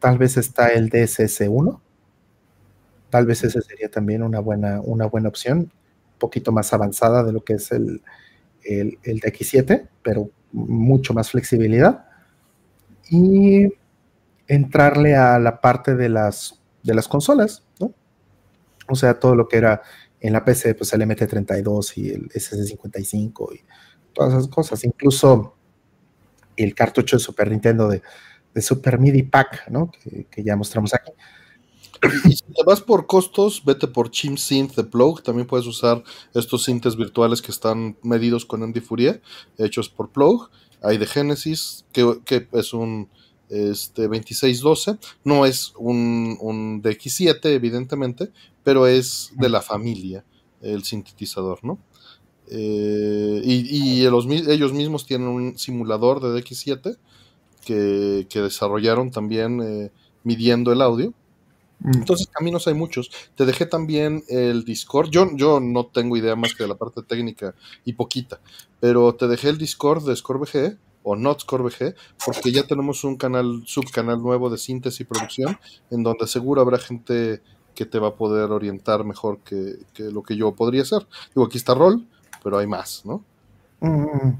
tal vez está el DSS1. Tal vez ese sería también una buena, una buena opción, un poquito más avanzada de lo que es el, el, el DX7, pero mucho más flexibilidad. Y entrarle a la parte de las, de las consolas, ¿no? O sea, todo lo que era en la PC, pues el MT32 y el SS55 y todas esas cosas. Incluso el cartucho de Super Nintendo de, Super MIDI Pack, ¿no? Que, ya mostramos aquí. Y si te vas por costos, vete por Chim Synth de Plug. También puedes usar estos sintes virtuales que están medidos con Andy Fourier, hechos por Plug. Hay de Genesis, que, es un este, 2612. No es un, un DX7, evidentemente, pero es de la familia el sintetizador, ¿no? Eh, y, ellos mismos tienen un simulador de DX7 que, desarrollaron también eh, midiendo el audio. Entonces, caminos hay muchos. Te dejé también el Discord. Yo, yo no tengo idea más que de la parte técnica y poquita, pero te dejé el Discord de ScoreBG o Not ScoreBG porque ya tenemos un canal, subcanal nuevo de síntesis y producción en donde seguro habrá gente que te va a poder orientar mejor que, que lo que yo podría hacer. Digo, aquí está Rol, pero hay más, ¿no? Mm.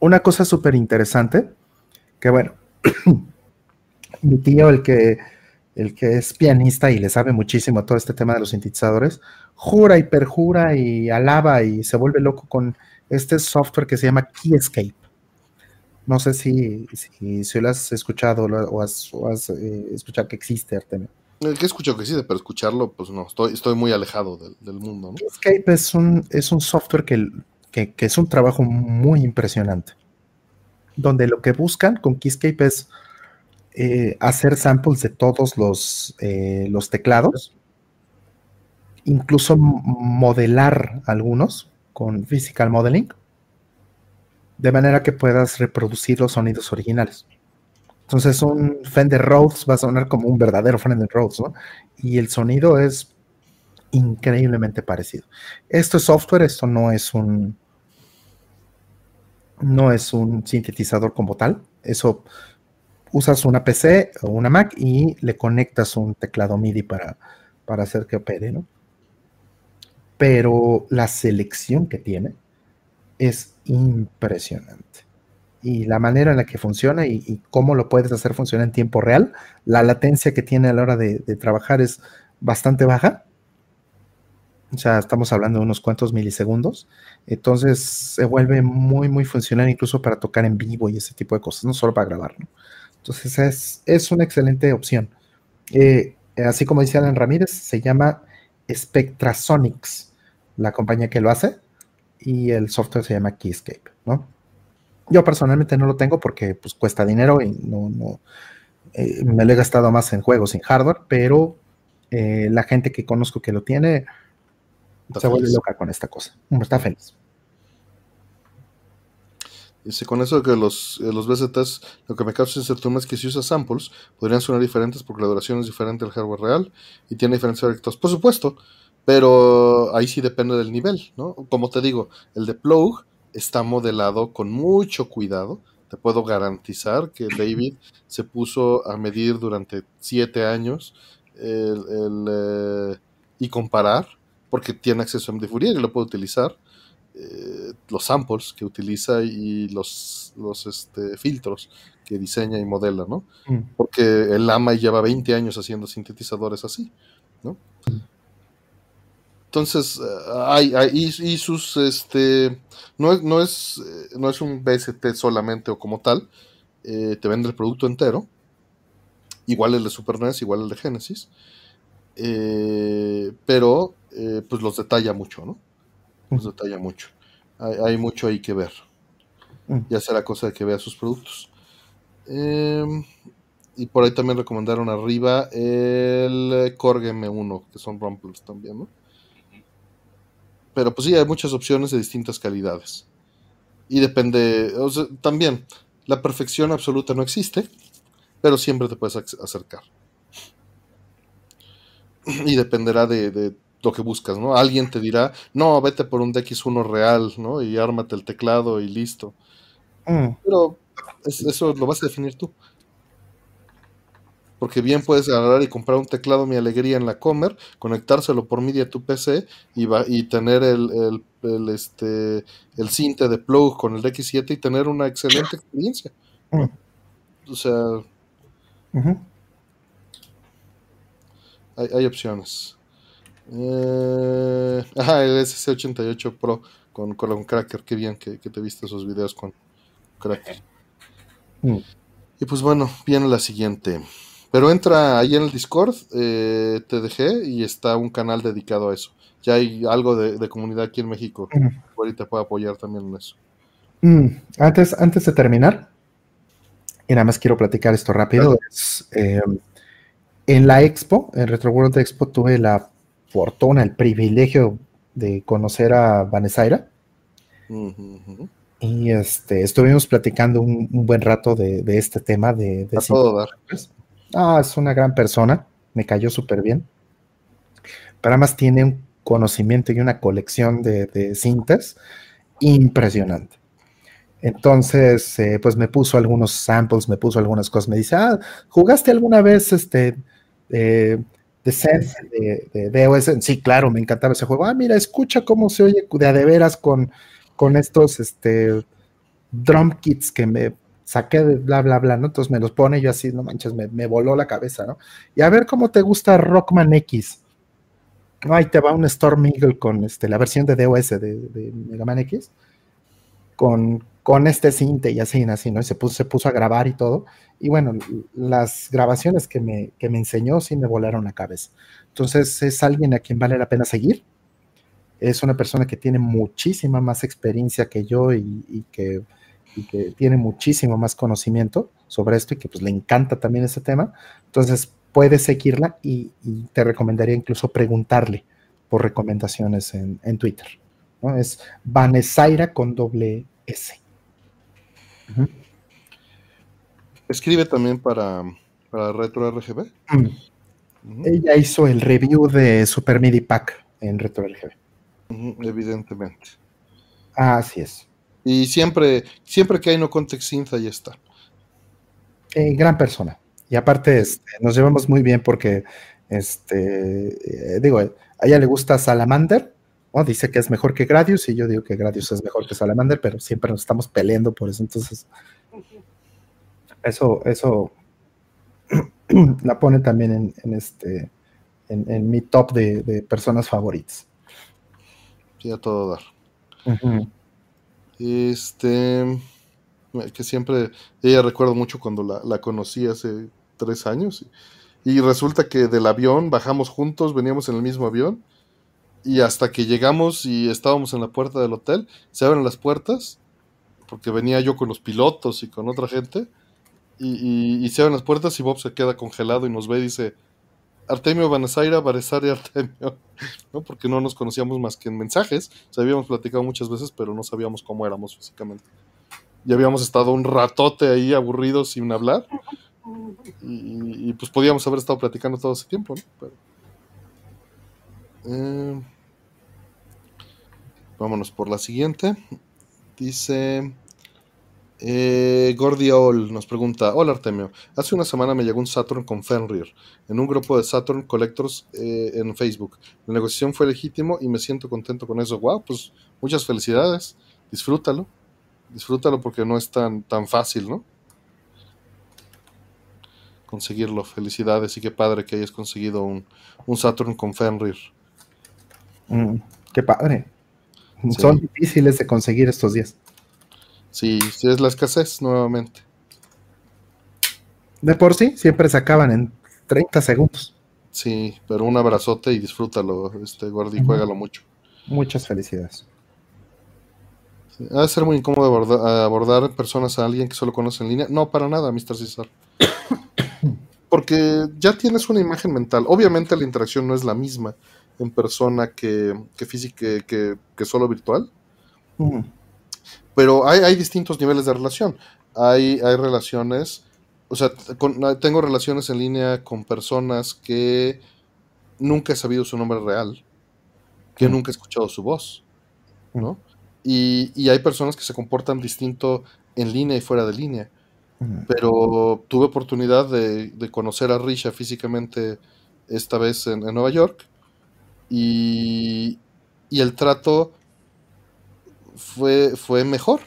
Una cosa súper interesante, que bueno, mi tío, el que, el que es pianista y le sabe muchísimo todo este tema de los sintetizadores, jura y perjura y alaba y se vuelve loco con este software que se llama Keyscape. No sé si, si, lo has escuchado o has, eh, escuchado que existe, Artemio. El que escucho que sí, pero escucharlo, pues no, estoy, estoy muy alejado del, mundo. ¿no? Escape es un, es un software que, es un trabajo muy impresionante. Donde lo que buscan con Keyscape es eh, hacer samples de todos los, eh, los teclados, incluso modelar algunos con Physical Modeling, de manera que puedas reproducir los sonidos originales. Entonces un Fender Rhodes va a sonar como un verdadero Fender Rhodes, ¿no? Y el sonido es increíblemente parecido. Esto es software, esto no es un no es un sintetizador como tal. Eso usas una PC o una Mac y le conectas un teclado MIDI para, para hacer que opere, ¿no? Pero la selección que tiene es impresionante y la manera en la que funciona y, cómo lo puedes hacer funcionar en tiempo real. La latencia que tiene a la hora de, trabajar es bastante baja. O sea, estamos hablando de unos cuantos milisegundos. Entonces se vuelve muy, muy funcional incluso para tocar en vivo y ese tipo de cosas, no solo para grabar. Entonces es, es, una excelente opción. Eh, así como dice Alan Ramírez, se llama Spectrasonics, la compañía que lo hace, y el software se llama Keyscape, ¿no? Yo personalmente no lo tengo porque pues cuesta dinero y no, no eh, me lo he gastado más en juegos, en hardware, pero eh, la gente que conozco que lo tiene se vuelve loca con esta cosa. Está feliz. Dice, con eso que los, eh, los BZTs, lo que me causa incertidumbre es que si usas samples, podrían sonar diferentes porque la duración es diferente del hardware real y tiene diferentes efectos. Por supuesto, pero ahí sí depende del nivel, ¿no? Como te digo, el de Plug está modelado con mucho cuidado. Te puedo garantizar que David se puso a medir durante siete años eh, y comparar, porque tiene acceso a MD Fourier y lo puede utilizar, eh, los samples que utiliza y los, los este, filtros que diseña y modela, ¿no? Mm. Porque el AMA lleva 20 años haciendo sintetizadores así, ¿no? Entonces, eh, hay, y, sus, este, no es, no es, eh, no es un BST solamente o como tal, eh, te vende el producto entero igual el de Super NES, igual el de Genesis, eh, pero eh, pues los detalla mucho, ¿no? Los detalla mucho. Hay, mucho ahí que ver. Mm. Ya será cosa de que vea sus productos. Em, y por ahí también recomendaron arriba el Korg M1, que son rumplers también, ¿no? Pero pues sí, hay muchas opciones de distintas calidades. Y depende, o sea, también, la perfección absoluta no existe, pero siempre te puedes acercar. Y dependerá de, lo que buscas, ¿no? Alguien te dirá, no, vete por un DX1 real, ¿no? Y ármate el teclado y listo. Mm. Pero eso lo vas a definir tú. Porque bien puedes agarrar y comprar un teclado Mi Alegría en la Comer, conectárselo por MIDI a tu PC y, va, y tener el, el, este, el cinte de plug con el X7 y tener una excelente experiencia. Mm. O sea, hay, opciones. Eh, ajá, el SC88 Pro con, con Cracker, qué bien que, te viste esos videos con Cracker. Mm. Y pues bueno, viene la siguiente. Pero entra ahí en el Discord, eh, te dejé y está un canal dedicado a eso. Ya hay algo de, comunidad aquí en México. Mm. Ahorita puedo apoyar también en eso. Mm, antes, antes de terminar, y nada más quiero platicar esto rápido. Eh, en la expo, en Retro World Expo, tuve la fortuna, el privilegio de conocer a Vanessaira. Y este, estuvimos platicando un, buen rato de, este tema de... de Ah, es una gran persona, me cayó súper bien. Pero además tiene un conocimiento y una colección de, de cintas impresionante. Entonces, eh, pues me puso algunos samples, me puso algunas cosas. Me dice, ah, ¿jugaste alguna vez este eh, Sense de, de, DOS? Sí, claro, me encantaba ese juego. Ah, mira, escucha cómo se oye de a de veras con, con estos este, drum kits que me saqué de bla, bla, bla, ¿no? Entonces me los pone yo así, no manches, me, me voló la cabeza, ¿no? Y a ver cómo te gusta Rockman X. Ahí te va un Storm Eagle con este, la versión de DOS de, de Mega Man X, con con este cinte y así, así, ¿no? Y se puso, se puso a grabar y todo. Y bueno, las grabaciones que me, que me enseñó sí me volaron la cabeza. Entonces es alguien a quien vale la pena seguir. Es una persona que tiene muchísima más experiencia que yo y, que, tiene muchísimo más conocimiento sobre esto y que pues le encanta también ese tema. Entonces puedes seguirla y, te recomendaría incluso preguntarle por recomendaciones en, en Twitter. Es Vanessaira con doble S. Escribe también para, para Retro RGB. Mm. Ella hizo el review de Super MIDI Pack en Retro RGB. evidentemente. Así es. Y siempre, siempre que hay no context synth, ahí está. Eh, gran persona. Y aparte, este, nos llevamos muy bien porque, este, eh, digo, a ella le gusta Salamander Dice que es mejor que Gradius y yo digo que Gradius es mejor que Salamander, pero siempre nos estamos peleando por eso. Entonces, eso, eso la pone también en, este, en, mi top de, personas favoritas. Sí, a todo dar. Este, que siempre, ella recuerdo mucho cuando la, conocí hace tres años y resulta que del avión bajamos juntos, veníamos en el mismo avión y hasta que llegamos y estábamos en la puerta del hotel, se abren las puertas, porque venía yo con los pilotos y con otra gente, y, se abren las puertas y Bob se queda congelado y nos ve y dice, Artemio Banazaira, y Artemio, ¿no? Porque no nos conocíamos más que en mensajes, o habíamos platicado muchas veces, pero no sabíamos cómo éramos físicamente. Y habíamos estado un ratote ahí aburridos sin hablar, y, pues podíamos haber estado platicando todo ese tiempo, ¿no? Pero, eh, vámonos por la siguiente. Dice eh, Gordiol nos pregunta: Hola Artemio, hace una semana me llegó un Saturn con Fenrir en un grupo de Saturn Collectors eh, en Facebook. La negociación fue legítimo y me siento contento con eso. Wow, pues muchas felicidades. Disfrútalo. Disfrútalo porque no es tan, tan fácil, ¿no? Conseguirlo. Felicidades y qué padre que hayas conseguido un, un Saturn con Fenrir. Mm, qué padre. Son difíciles de conseguir estos días. Sí, sí es la escasez nuevamente. De por sí, siempre se acaban en 30 segundos. Sí, pero un abrazote y disfrútalo, este Gordy, juégalo mucho. Muchas felicidades. ¿Ha de ser muy incómodo abordar, personas a alguien que solo conoce en línea. No, para nada, Mr. César. Porque ya tienes una imagen mental. Obviamente la interacción no es la misma en persona que, que física, que, que, solo virtual. Pero hay, hay, distintos niveles de relación. Hay, hay relaciones, o sea, tengo relaciones en línea con personas que nunca he sabido su nombre real, que nunca he escuchado su voz, ¿no? Y, hay personas que se comportan distinto en línea y fuera de línea. Pero tuve oportunidad de, conocer a Risha físicamente esta vez en, Nueva York. Y, el trato fue, fue mejor.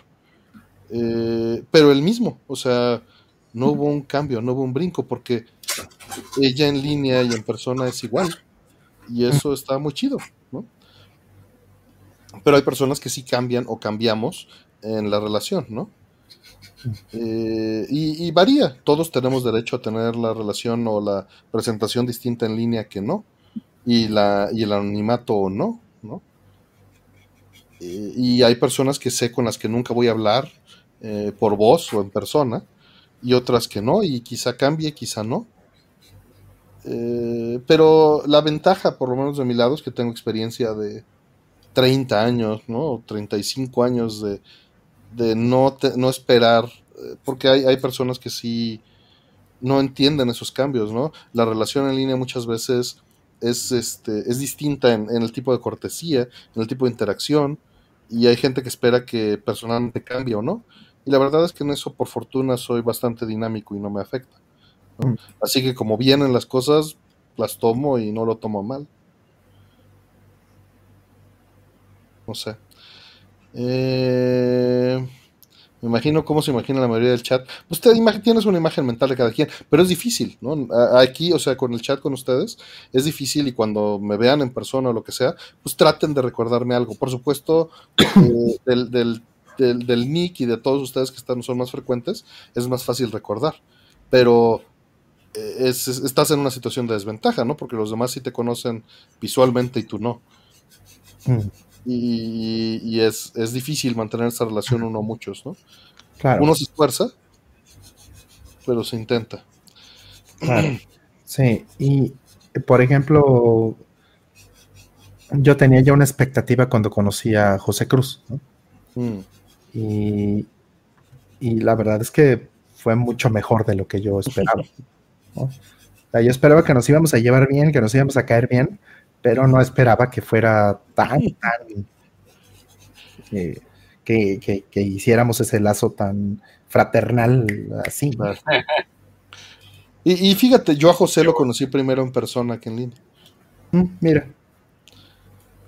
Eh, pero el mismo. O sea, no hubo un cambio, no hubo un brinco, porque ella en línea y en persona es igual. Y eso está muy chido. Pero hay personas que sí cambian o cambiamos en la relación, ¿no? Eh, y, varía, todos tenemos derecho a tener la relación o la presentación distinta en línea que no, y, la, y el anonimato o no, ¿no? Eh, y hay personas que sé con las que nunca voy a hablar eh, por voz o en persona, y otras que no, y quizá cambie, quizá no. pero la ventaja, por lo menos de mi lado, es que tengo experiencia de, 30 años, ¿no? 35 años de, de no, no esperar, eh, porque hay, hay, personas que sí no entienden esos cambios, ¿no? La relación en línea muchas veces es, este, es distinta en, el tipo de cortesía, en el tipo de interacción, y hay gente que espera que personalmente cambie o no. Y la verdad es que en eso, por fortuna, soy bastante dinámico y no me afecta. Mm. Así que como vienen las cosas, las tomo y no lo tomo mal. No sé. Eh, me imagino cómo se imagina la mayoría del chat. Usted tienes una imagen mental de cada quien, pero es difícil, ¿no? Aquí, o sea, con el chat con ustedes, es difícil y cuando me vean en persona o lo que sea, pues traten de recordarme algo. Por supuesto, eh, del, del, nick y de todos ustedes que están, son más frecuentes, es más fácil recordar. Pero eh, estás en una situación de desventaja, ¿no? Porque los demás sí te conocen visualmente y tú no. Mm y, es, difícil mantener esa relación uno a muchos, ¿no? Uno se esfuerza, pero se intenta. Sí, y por ejemplo, yo tenía ya una expectativa cuando conocí a José Cruz, ¿no? Mm. y, la verdad es que fue mucho mejor de lo que yo esperaba. ¿no? yo esperaba que nos íbamos a llevar bien, que nos íbamos a caer bien, pero no esperaba que fuera tan, tan, eh, que, hiciéramos ese lazo tan fraternal así. Y, fíjate, yo a José lo conocí primero en persona que en línea. Mm, mira.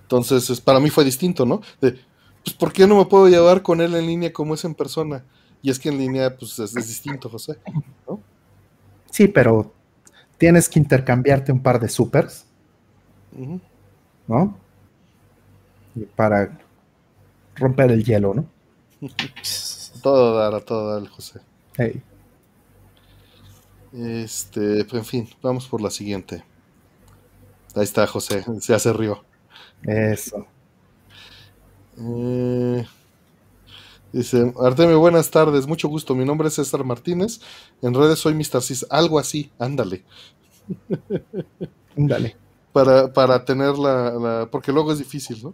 Entonces, para mí fue distinto, ¿no? pues, ¿por qué no me puedo llevar con él en línea como es en persona? Y es que en línea, pues, es, distinto, José, Sí, pero tienes que intercambiarte un par de supers ¿no? para romper el hielo, ¿no? todo dar, a todo dar, José. Este, pues, en fin, vamos por la siguiente. Ahí está José, se hace río. Eso. Eh, dice, Artemio, buenas tardes, mucho gusto. Mi nombre es César Martínez. En redes soy Mr. Cis, algo así, ándale. Ándale para, para tener la, Porque luego es difícil, ¿no?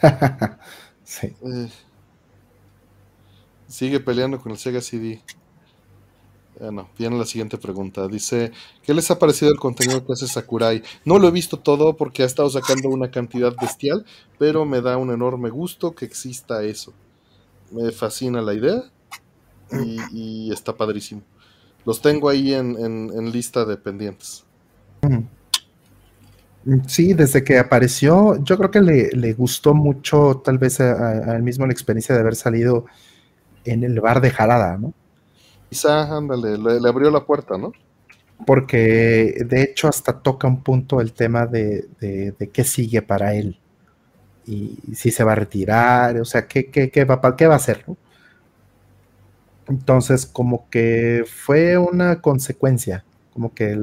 sí. Eh, sigue peleando con el Sega CD. Bueno, viene la siguiente pregunta. Dice, ¿qué les ha parecido el contenido que hace Sakurai? No lo he visto todo porque ha estado sacando una cantidad bestial, pero me da un enorme gusto que exista eso. Me fascina la idea y, está padrísimo. Los tengo ahí en, en, lista de pendientes. Sí, desde que apareció, yo creo que le, gustó mucho, tal vez a, él mismo la experiencia de haber salido en el bar de Jarada, ¿no? Quizá, ándale, le, abrió la puerta, ¿no? Porque de hecho hasta toca un punto el tema de, de, qué sigue para él. Y si se va a retirar, o sea, qué, qué, qué, va, qué va a hacer, ¿no? Entonces, como que fue una consecuencia, como que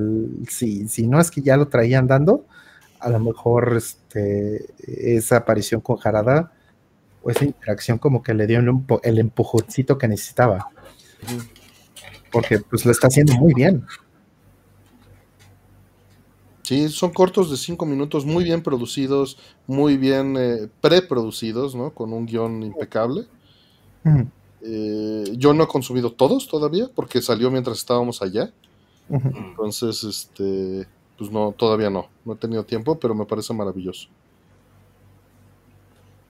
si, si no es que ya lo traían dando, a lo mejor este, esa aparición con Jarada o esa interacción como que le dio el empujoncito que necesitaba. Porque pues lo está haciendo muy bien. Sí, son cortos de cinco minutos, muy bien producidos, muy bien eh, preproducidos, ¿no? Con un guion impecable. Eh, yo no he consumido todos todavía, porque salió mientras estábamos allá. Entonces, este, pues no, todavía no. No he tenido tiempo, pero me parece maravilloso.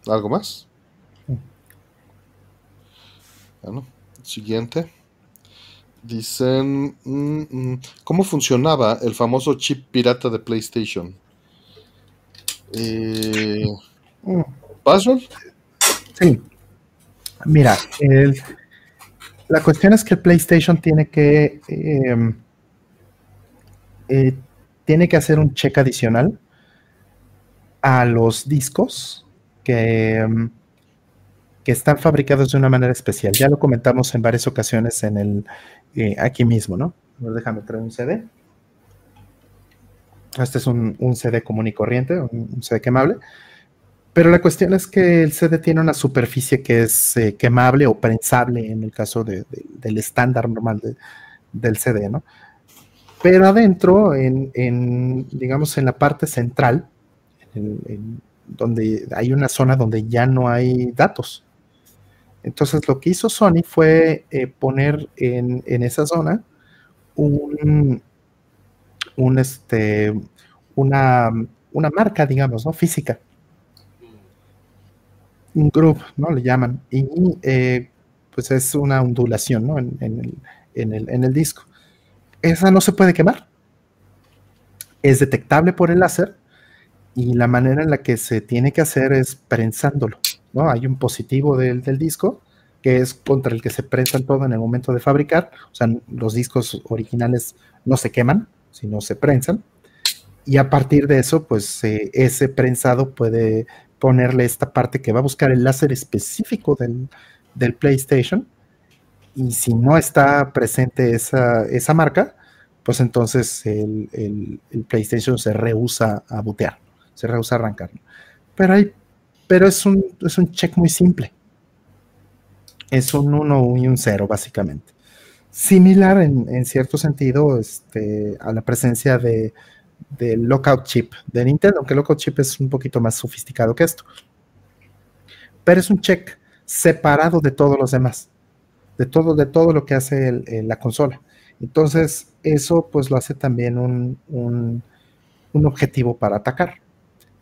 ¿Algo más? Bueno, siguiente. Dicen, mm, mm, ¿cómo funcionaba el famoso chip pirata de PlayStation? Eh, Sí. Mira, la cuestión es que el PlayStation tiene que em, eh, tiene que hacer un check adicional a los discos que em, que están fabricados de una manera especial. Ya lo comentamos en varias ocasiones en el eh, aquí mismo, ¿no? déjame traer un CD. Este es un, CD común y corriente, un, CD quemable. Pero la cuestión es que el CD tiene una superficie que es eh, quemable o prensable en el caso del estándar normal del CD, ¿no? Pero adentro, en, digamos, en la parte central, donde hay una zona donde ya no hay datos. Entonces lo que hizo Sony fue eh, poner en, esa zona un, este, una, marca, digamos, ¿no? Física. Un group, ¿no? Le llaman. Y eh, pues es una ondulación, ¿no? En, el, en el disco. Esa no se puede quemar. Es detectable por el láser y la manera en la que se tiene que hacer es prensándolo. ¿no? Hay un positivo del, disco que es contra el que se prensan todo en el momento de fabricar. O sea, los discos originales no se queman, sino se prensan. Y a partir de eso, pues eh, ese prensado puede ponerle esta parte que va a buscar el láser específico del, PlayStation. Y si no está presente esa, marca, pues entonces el, el, PlayStation se rehúsa a bootear, se rehúsa a arrancar. Pero hay pero es un, es un check muy simple. Es un 1 y un 0, básicamente. Similar en, cierto sentido este, a la presencia de, del Lockout Chip de Nintendo, aunque Lockout Chip es un poquito más sofisticado que esto. Pero es un check separado de todos los demás, de todo, de todo lo que hace la consola. Entonces, eso pues lo hace también un, un objetivo para atacar.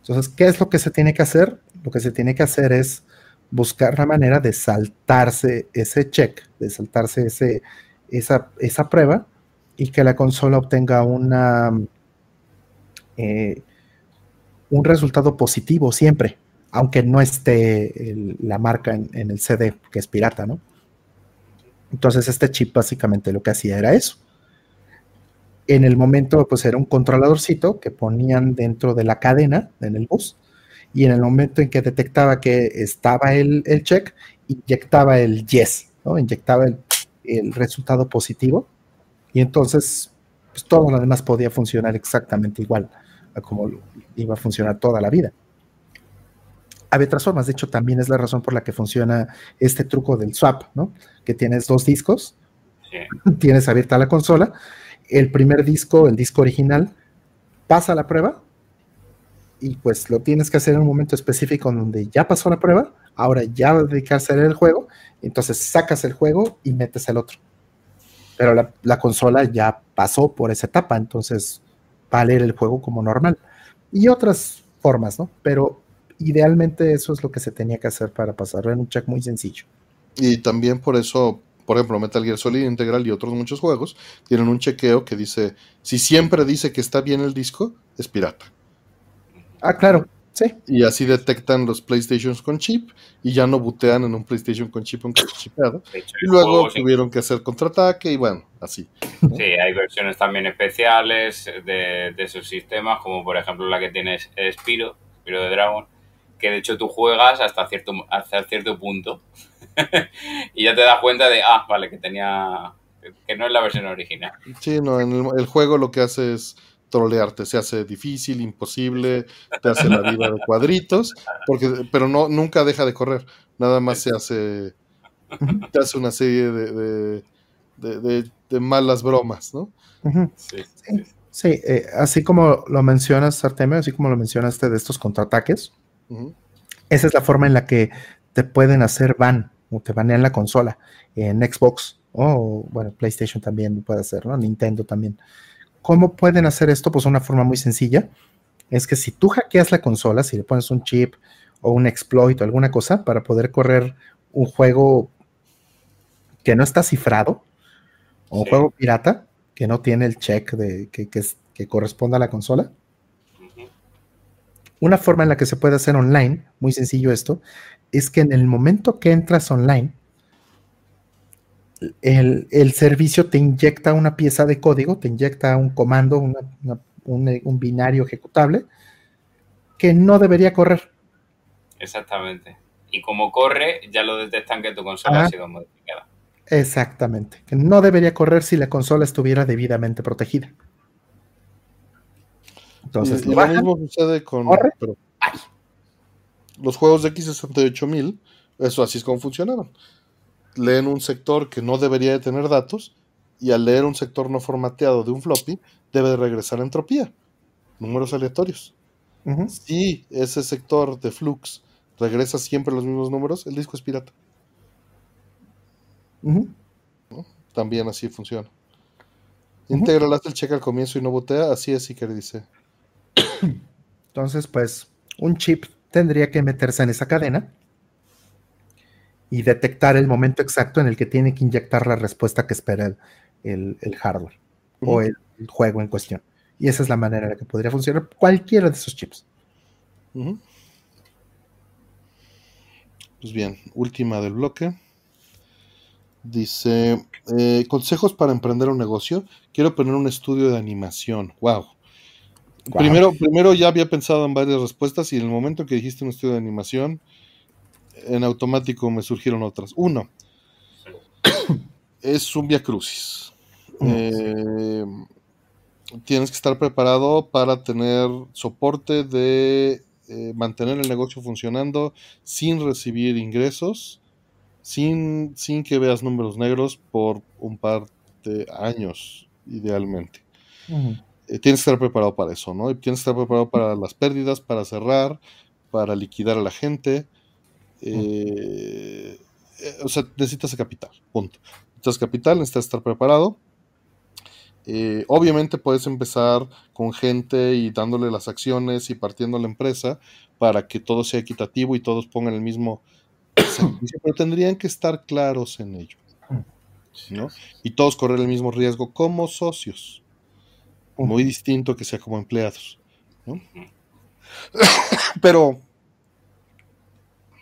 Entonces, ¿qué es lo que se tiene que hacer? Lo que se tiene que hacer es buscar la manera de saltarse ese check, de saltarse ese, esa, esa prueba y que la consola obtenga una, eh, un resultado positivo siempre, aunque no esté la marca en, en, el CD, que es pirata, ¿no? Entonces este chip básicamente lo que hacía era eso en el momento, pues era un controladorcito que ponían dentro de la cadena, en el bus, y en el momento en que detectaba que estaba el, check, inyectaba el yes, ¿no? Inyectaba el, resultado positivo, y entonces, pues todo lo demás podía funcionar exactamente igual como iba a funcionar toda la vida. Había otras formas, de hecho, también es la razón por la que funciona este truco del swap, ¿no? Que tienes dos discos, tienes abierta la consola, el primer disco, el disco original, pasa la prueba y pues lo tienes que hacer en un momento específico donde ya pasó la prueba, ahora ya va a dedicarse a el juego, entonces sacas el juego y metes el otro. Pero la, consola ya pasó por esa etapa, entonces va a leer el juego como normal. Y otras formas, ¿no? Pero idealmente eso es lo que se tenía que hacer para pasarlo en un check muy sencillo. Y también por eso por ejemplo, Metal Gear Solid Integral y otros muchos juegos, tienen un chequeo que dice, si siempre dice que está bien el disco, es pirata. Ah, claro, sí. Y así detectan los PlayStations con chip y ya no butean en un PlayStation con chip aunque chipeado. y luego tuvieron que hacer contraataque y bueno, así. Sí, hay versiones también especiales de, de esos sistemas, como por ejemplo la que tienes Spiro, Spiro de Dragon, que de hecho tú juegas hasta cierto, hasta cierto punto y ya te das cuenta de, ah, vale, que tenía, que no es la versión original. Sí, no, en el, juego lo que hace es trolearte, se hace difícil, imposible, te hace la vida de cuadritos, porque, pero no, nunca deja de correr, nada más se hace, te hace una serie de, de, malas bromas, ¿no? Sí, sí. Eh, así como lo mencionas, Artemio, así como lo mencionaste de estos contraataques, esa es la forma en la que te pueden hacer ban o te banean la consola en Xbox o, bueno, PlayStation también puede hacer, ¿no? Nintendo también. ¿Cómo pueden hacer esto? Pues una forma muy sencilla. Es que si tú hackeas la consola, si le pones un chip o un exploit o alguna cosa para poder correr un juego que no está cifrado, o un juego pirata que no tiene el check de, que, que corresponda a la consola, una forma en la que se puede hacer online, muy sencillo esto, es que en el momento que entras online, el, servicio te inyecta una pieza de código, te inyecta un comando, un, binario ejecutable que no debería correr. Exactamente. Y como corre, ya lo detectan que tu consola ha sido modificada. Exactamente. Que no debería correr si la consola estuviera debidamente protegida. Entonces, lo, mismo sucede con los juegos de X68000, eso así es como funcionaban. Leen un sector que no debería de tener datos y al leer un sector no formateado de un floppy, debe de regresar a entropía, números aleatorios. Si ese sector de flux regresa siempre los mismos números, el disco es pirata. También así funciona. Integra el check al comienzo y no botea, así es, que dice. Entonces, pues, un chip tendría que meterse en esa cadena y detectar el momento exacto en el que tiene que inyectar la respuesta que espera el, hardware o el, juego en cuestión. Y esa es la manera en la que podría funcionar cualquiera de esos chips. Pues bien, última del bloque. Dice, eh, consejos para emprender un negocio. Quiero poner un estudio de animación. Wow. Primero, primero ya había pensado en varias respuestas y en el momento que dijiste un estudio de animación, en automático me surgieron otras. Uno, es un via crucis. Eh, tienes que estar preparado para tener soporte de eh, mantener el negocio funcionando sin recibir ingresos, sin, sin que veas números negros por un par de años, idealmente. Tienes que estar preparado para eso, ¿no? tienes que estar preparado para las pérdidas, para cerrar, para liquidar a la gente. Eh, eh, o sea, necesitas capital, punto. Necesitas capital, necesitas estar preparado. obviamente puedes empezar con gente y dándole las acciones y partiendo la empresa para que todo sea equitativo y todos pongan el mismo servicio, pero tendrían que estar claros en ello. ¿no? Y todos correr el mismo riesgo como socios muy distinto que sea como empleados. ¿no? Pero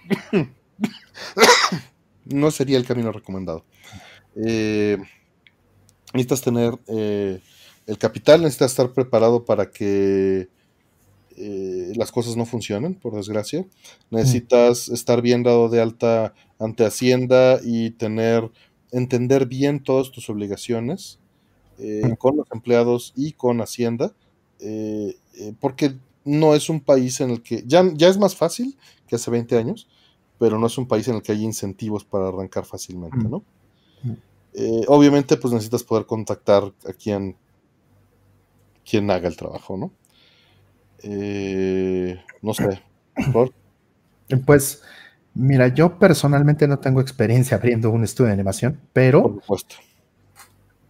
no sería el camino recomendado. Eh, necesitas tener eh, el capital, necesitas estar preparado para que eh, las cosas no funcionen, por desgracia. Necesitas estar bien dado de alta ante Hacienda y tener, entender bien todas tus obligaciones eh, con los empleados y con Hacienda, eh, eh, porque no es un país en el que ya, ya es más fácil que hace 20 años, pero no es un país en el que hay incentivos para arrancar fácilmente, ¿no? obviamente, pues necesitas poder contactar a quien, quien haga el trabajo, ¿no? no sé. Pues, mira, yo personalmente no tengo experiencia abriendo un estudio de animación, pero. Por supuesto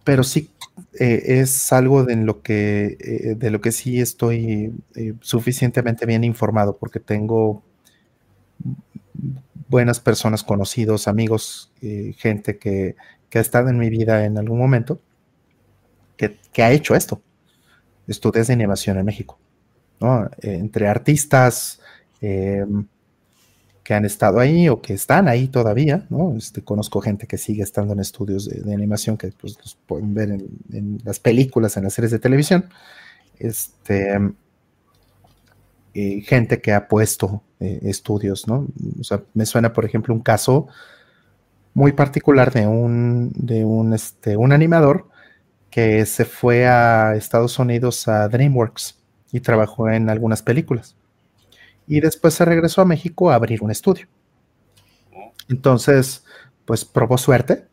pero sí eh, es algo de lo, que, eh, de lo que sí estoy eh, suficientemente bien informado porque tengo buenas personas, conocidos, amigos, gente que, ha estado en mi vida en algún momento que, ha hecho esto. Estudios de animación en México, entre artistas, que han estado ahí o que están ahí todavía, ¿no? Este, conozco gente que sigue estando en estudios de, animación que pues los pueden ver en, las películas, en las series de televisión. Este, gente que ha puesto eh, estudios, ¿no? O sea, me suena, por ejemplo, un caso muy particular de un, de un, este, un animador que se fue a Estados Unidos a DreamWorks y trabajó en algunas películas. Y después se regresó a México a abrir un estudio. Entonces, pues probó suerte.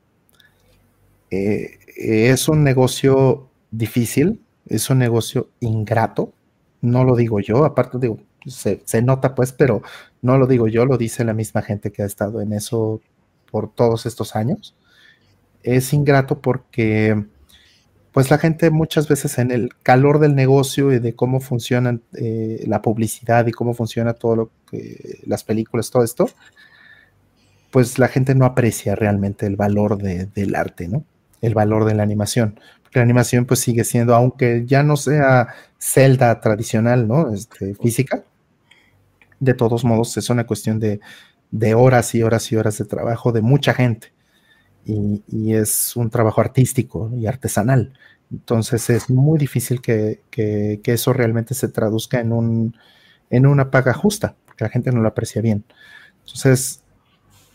Eh, es un negocio difícil, es un negocio ingrato, no lo digo yo, aparte digo, se, se, nota pues, pero no lo digo yo, lo dice la misma gente que ha estado en eso por todos estos años. Es ingrato porque pues la gente muchas veces en el calor del negocio y de cómo funciona eh, la publicidad y cómo funciona todo lo que las películas, todo esto, pues la gente no aprecia realmente el valor del arte, ¿no? El valor de la animación. La animación pues sigue siendo, aunque ya no sea celda tradicional, ¿no? Este, física, de todos modos es una cuestión de, horas y horas y horas de trabajo de mucha gente. Y, es un trabajo artístico y artesanal. Entonces es muy difícil que, eso realmente se traduzca en, un, en una paga justa, porque la gente no lo aprecia bien. Entonces,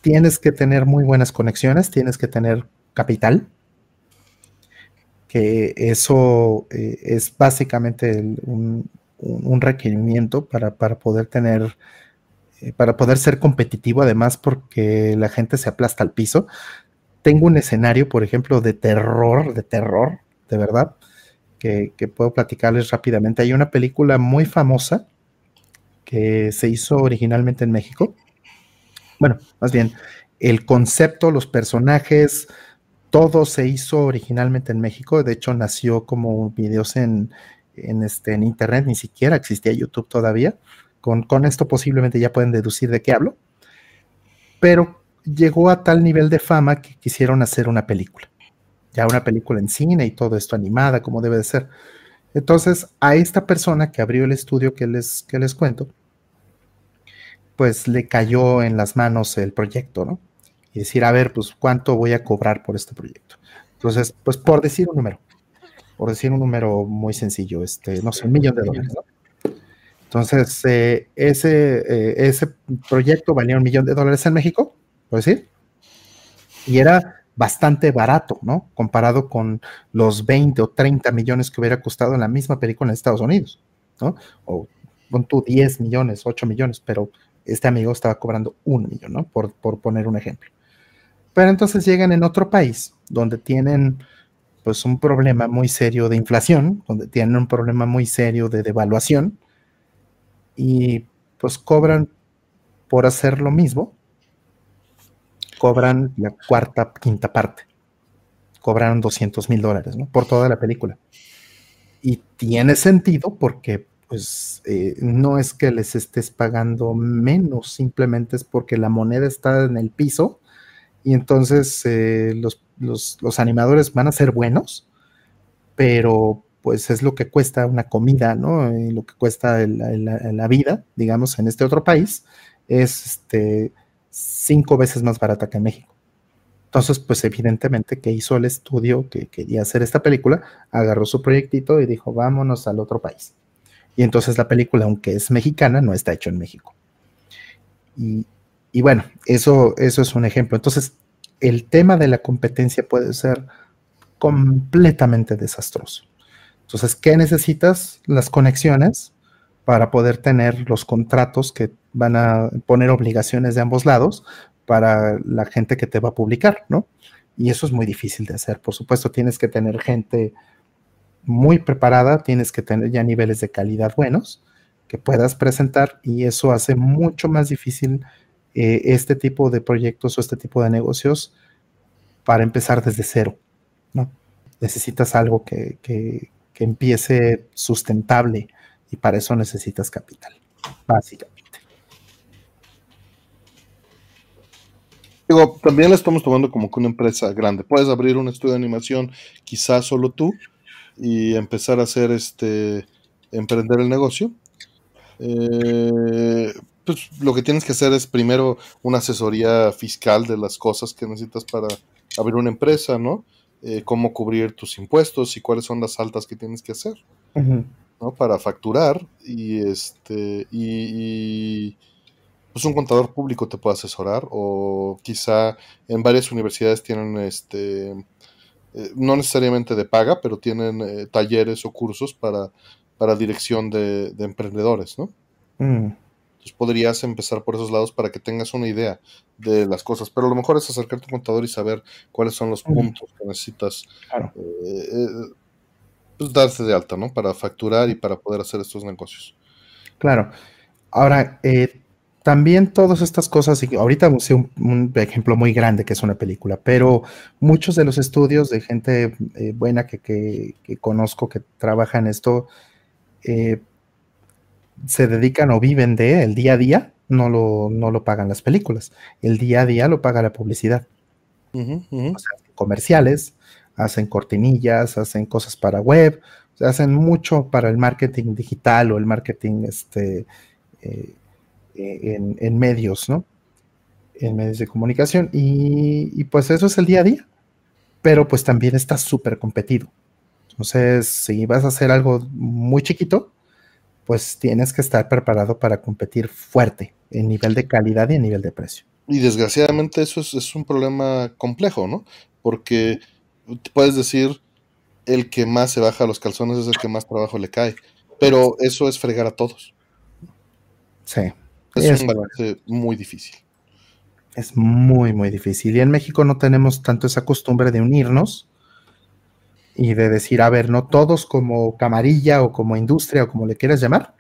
tienes que tener muy buenas conexiones, tienes que tener capital, que eso eh, es básicamente un, requerimiento para, poder tener, eh, para poder ser competitivo, además porque la gente se aplasta al piso. Tengo un escenario, por ejemplo, de terror, de terror, de verdad, que, puedo platicarles rápidamente. Hay una película muy famosa que se hizo originalmente en México, bueno, más bien, el concepto, los personajes, todo se hizo originalmente en México. De hecho, nació como videos en, este, en internet, ni siquiera existía YouTube todavía. Con, con esto posiblemente ya pueden deducir de qué hablo. Pero llegó a tal nivel de fama que quisieron hacer una película. Ya una película en cine y todo esto animada, como debe de ser. Entonces, a esta persona que abrió el estudio que les, que les cuento, pues le cayó en las manos el proyecto, ¿no? Y decir, a ver, pues cuánto voy a cobrar por este proyecto. Entonces, pues por decir un número, por decir un número muy sencillo, este, no sé, un millón de dólares. Entonces, eh, ese, eh, ese proyecto valía un millón de dólares en México, por decir, y era bastante barato, ¿no? Comparado con los 20 o 30 millones que hubiera costado en la misma película en Estados Unidos, ¿no? O con tú 10 millones, 8 millones, pero este amigo estaba cobrando un millón, ¿no? Por, poner un ejemplo. Pero entonces llegan en otro país donde tienen pues un problema muy serio de inflación, donde tienen un problema muy serio de devaluación y pues cobran por hacer lo mismo, cobran la cuarta, quinta parte. Cobraron 200 mil dólares. Por toda la película. Y tiene sentido porque pues eh, no es que les estés pagando menos, simplemente es porque la moneda está en el piso y entonces eh, los, animadores van a ser buenos, pero pues es lo que cuesta una comida, ¿no? Y lo que cuesta la, vida, digamos, en este otro país, es este, cinco veces más barata que en México. Entonces, pues evidentemente que hizo el estudio que quería hacer esta película, agarró su proyectito y dijo, vámonos al otro país. Y entonces la película, aunque es mexicana, no está hecho en México. Y, bueno, eso, eso es un ejemplo. Entonces, el tema de la competencia puede ser completamente desastroso. Entonces, ¿qué necesitas? Las conexiones para poder tener los contratos que van a poner obligaciones de ambos lados para la gente que te va a publicar, ¿no? Y eso es muy difícil de hacer. Por supuesto, tienes que tener gente muy preparada, tienes que tener ya niveles de calidad buenos que puedas presentar y eso hace mucho más difícil eh, este tipo de proyectos o este tipo de negocios para empezar desde cero, ¿no? Necesitas algo que, que empiece sustentable y para eso necesitas capital, básicamente. Digo, también la estamos tomando como que una empresa grande. Puedes abrir un estudio de animación, quizás solo tú, y empezar a hacer este, emprender el negocio, eh, pues lo que tienes que hacer es primero una asesoría fiscal de las cosas que necesitas para abrir una empresa, ¿no? Eh, cómo cubrir tus impuestos y cuáles son las altas que tienes que hacer, ¿no? Para facturar y este y, pues un contador público te puede asesorar o quizá en varias universidades tienen este eh, no necesariamente de paga, pero tienen eh, talleres o cursos para, para dirección de, emprendedores, ¿no? Mm. Entonces podrías empezar por esos lados para que tengas una idea de las cosas, pero a lo mejor es acercarte a un contador y saber cuáles son los puntos que necesitas eh, pues darse de alta, ¿no? Para facturar y para poder hacer estos negocios. Claro. Ahora, eh, también todas estas cosas, y ahorita usé un, ejemplo muy grande que es una película, pero muchos de los estudios de gente eh, buena que, conozco que trabaja en esto eh, se dedican o viven de el día a día, no lo, no lo pagan las películas, el día a día lo paga la publicidad. O sea, comerciales, hacen cortinillas, hacen cosas para web, hacen mucho para el marketing digital o el marketing este, eh, en, medios, ¿no? En medios de comunicación. Y, pues eso es el día a día. Pero pues también está súper competido. Entonces, si vas a hacer algo muy chiquito, pues tienes que estar preparado para competir fuerte en nivel de calidad y en nivel de precio. Y desgraciadamente eso es, es un problema complejo, ¿no? Porque puedes decir, el que más se baja los calzones es el que más trabajo le cae. Pero eso es fregar a todos. Sí. Es, un balance muy difícil. Es muy, muy difícil. Y en México no tenemos tanto esa costumbre de unirnos y de decir, a ver, no todos como camarilla o como industria o como le quieras llamar,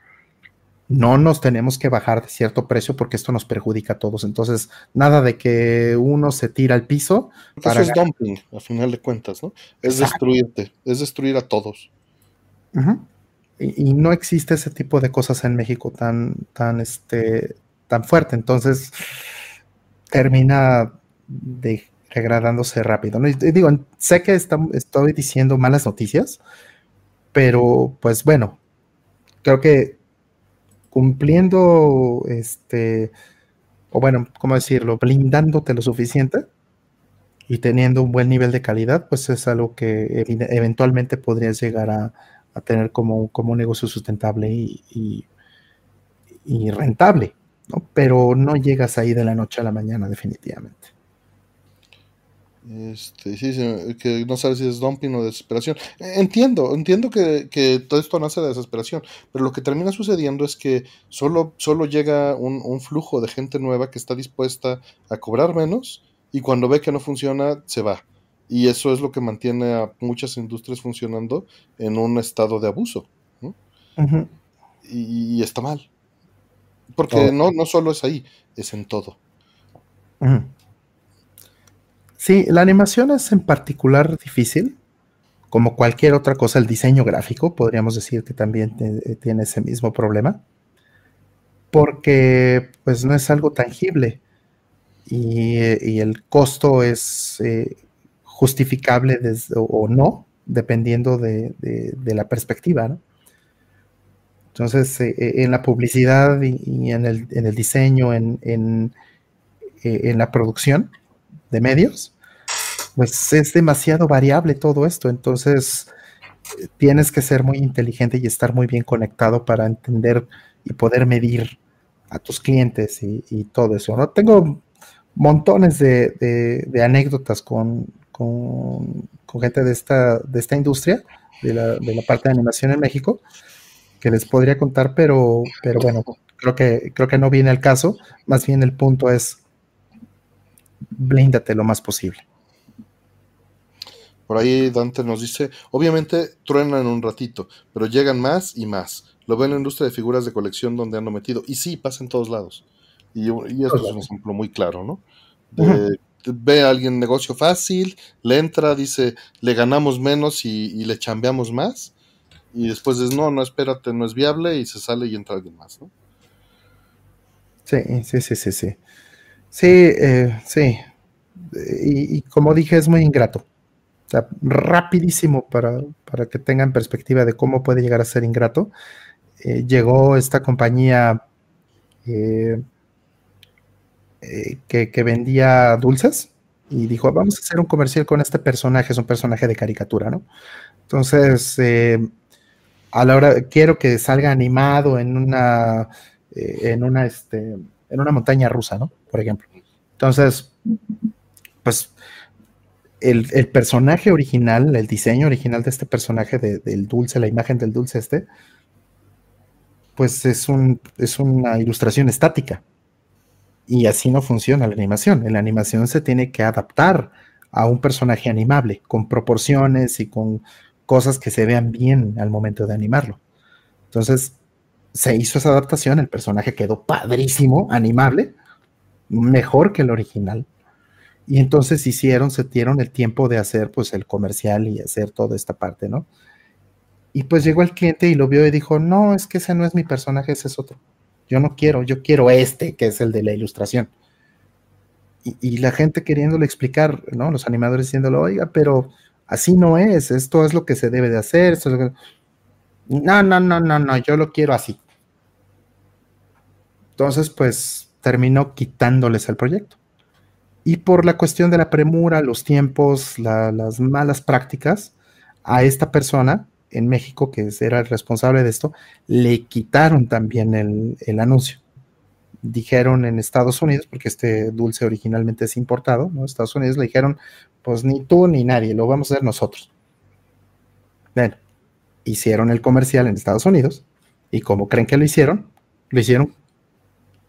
no nos tenemos que bajar de cierto precio porque esto nos perjudica a todos. Entonces, nada de que uno se tira al piso. Eso es dumping, a final de cuentas, ¿no? Es destruirte, es destruir a todos. y, no existe ese tipo de cosas en México tan, tan, este, tan fuerte. Entonces, termina degradándose rápido. Y, digo, sé que estoy diciendo malas noticias, pero pues bueno, creo que cumpliendo, este, o bueno, ¿cómo decirlo? Blindándote lo suficiente y teniendo un buen nivel de calidad, pues es algo que eventualmente podrías llegar a, tener como, como, un negocio sustentable y, y rentable, ¿no? Pero no llegas ahí de la noche a la mañana, definitivamente. Este, sí, que no sabes si es dumping o desesperación. Entiendo, entiendo que, todo esto nace de desesperación, pero lo que termina sucediendo es que solo, solo llega un, flujo de gente nueva que está dispuesta a cobrar menos y cuando ve que no funciona, se va. Y eso es lo que mantiene a muchas industrias funcionando en un estado de abuso. y, está mal. Porque no, no solo es ahí, es en todo. Sí, la animación es en particular difícil. Como cualquier otra cosa, el diseño gráfico, podríamos decir que también eh, tiene ese mismo problema. Porque pues no es algo tangible. Y, el costo es eh, justificable o, no, dependiendo de, la perspectiva. Entonces, eh, en la publicidad y, en, el, diseño, en, en, la producción, de medios, pues es demasiado variable todo esto. Entonces, tienes que ser muy inteligente y estar muy bien conectado para entender y poder medir a tus clientes y, todo eso. ¿no? Tengo montones de, anécdotas con, gente de esta, de esta industria, de la, de la, parte de animación en México, que les podría contar, pero, pero bueno, creo que, creo que no viene el caso. Más bien el punto es blíndate lo más posible. Por ahí Dante nos dice, obviamente truenan un ratito, pero llegan más y más. Lo ven en la industria de figuras de colección donde han metido. Y sí, pasa en todos lados. Y, y esto es un ejemplo muy claro, ¿no? Ve a alguien negocio fácil, le entra, dice, le ganamos menos y, le chambeamos más. Y después dice, no, no, espérate, no es viable y se sale y entra alguien más, ¿no? Sí, sí, sí, sí, sí. Sí, eh, sí. Y, como dije, es muy ingrato. O sea, rapidísimo para, que tengan perspectiva de cómo puede llegar a ser ingrato. Eh, llegó esta compañía eh, que, vendía dulces y dijo, vamos a hacer un comercial con este personaje, es un personaje de caricatura, ¿no? Entonces, a la hora, quiero que salga animado en una, en una, este, en una montaña rusa, ¿no? Por ejemplo. Entonces, pues el, personaje original, el diseño original de este personaje del dulce, la imagen del dulce este, pues es, un, es una ilustración estática. Y así no funciona la animación. En la animación se tiene que adaptar a un personaje animable, con proporciones y con cosas que se vean bien al momento de animarlo. Entonces, se hizo esa adaptación, el personaje quedó padrísimo, animable, mejor que el original. Y entonces hicieron, se dieron el tiempo de hacer pues el comercial y hacer toda esta parte, ¿no? Y pues llegó el cliente y lo vio y dijo, no, es que ese no es mi personaje, ese es otro. Yo no quiero, yo quiero este, que es el de la ilustración. Y, la gente queriéndole explicar, ¿no? Los animadores diciéndolo, oiga, pero así no es, esto es lo que se debe de hacer. No, no, no, no, no, yo lo quiero así. Entonces, pues terminó quitándoles el proyecto. Y por la cuestión de la premura, los tiempos, las malas prácticas, a esta persona en México, que era el responsable de esto, le quitaron también el, anuncio. Dijeron en Estados Unidos, porque este dulce originalmente es importado, ¿no? Estados Unidos le dijeron, pues ni tú ni nadie, lo vamos a hacer nosotros. Bueno, hicieron el comercial en Estados Unidos y como creen que lo hicieron, lo hicieron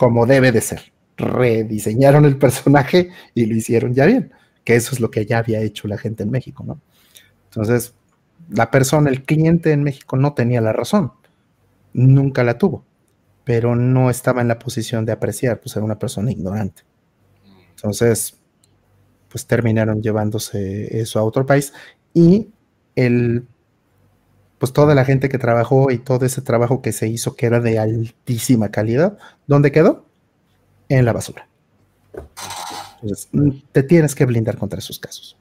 como debe de ser. Rediseñaron el personaje y lo hicieron ya bien, que eso es lo que ya había hecho la gente en México, ¿no? Entonces, la persona, el cliente en México no tenía la razón, nunca la tuvo, pero no estaba en la posición de apreciar, pues era una persona ignorante. Entonces, pues terminaron llevándose eso a otro país y el pues toda la gente que trabajó y todo ese trabajo que se hizo que era de altísima calidad, ¿dónde quedó? En la basura. Entonces, te tienes que blindar contra esos casos.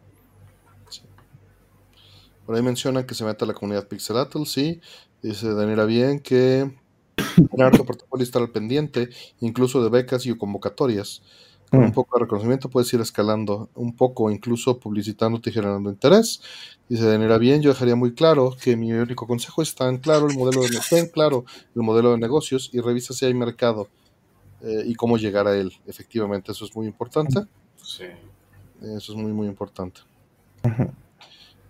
Por ahí menciona que se meta la comunidad Pixelatl, sí. Dice Daniela Bien que harto portafolio estar al pendiente, incluso de becas y convocatorias. Con un mm. poco de reconocimiento puedes ir escalando un poco, incluso publicitándote y generando interés. Dice Daniela Bien, yo dejaría muy claro que mi único consejo es tan claro el modelo de, está claro el modelo de negocios y revisa si hay mercado eh, y cómo llegar a él. Efectivamente, eso es muy importante. Sí. Eso es muy, muy importante.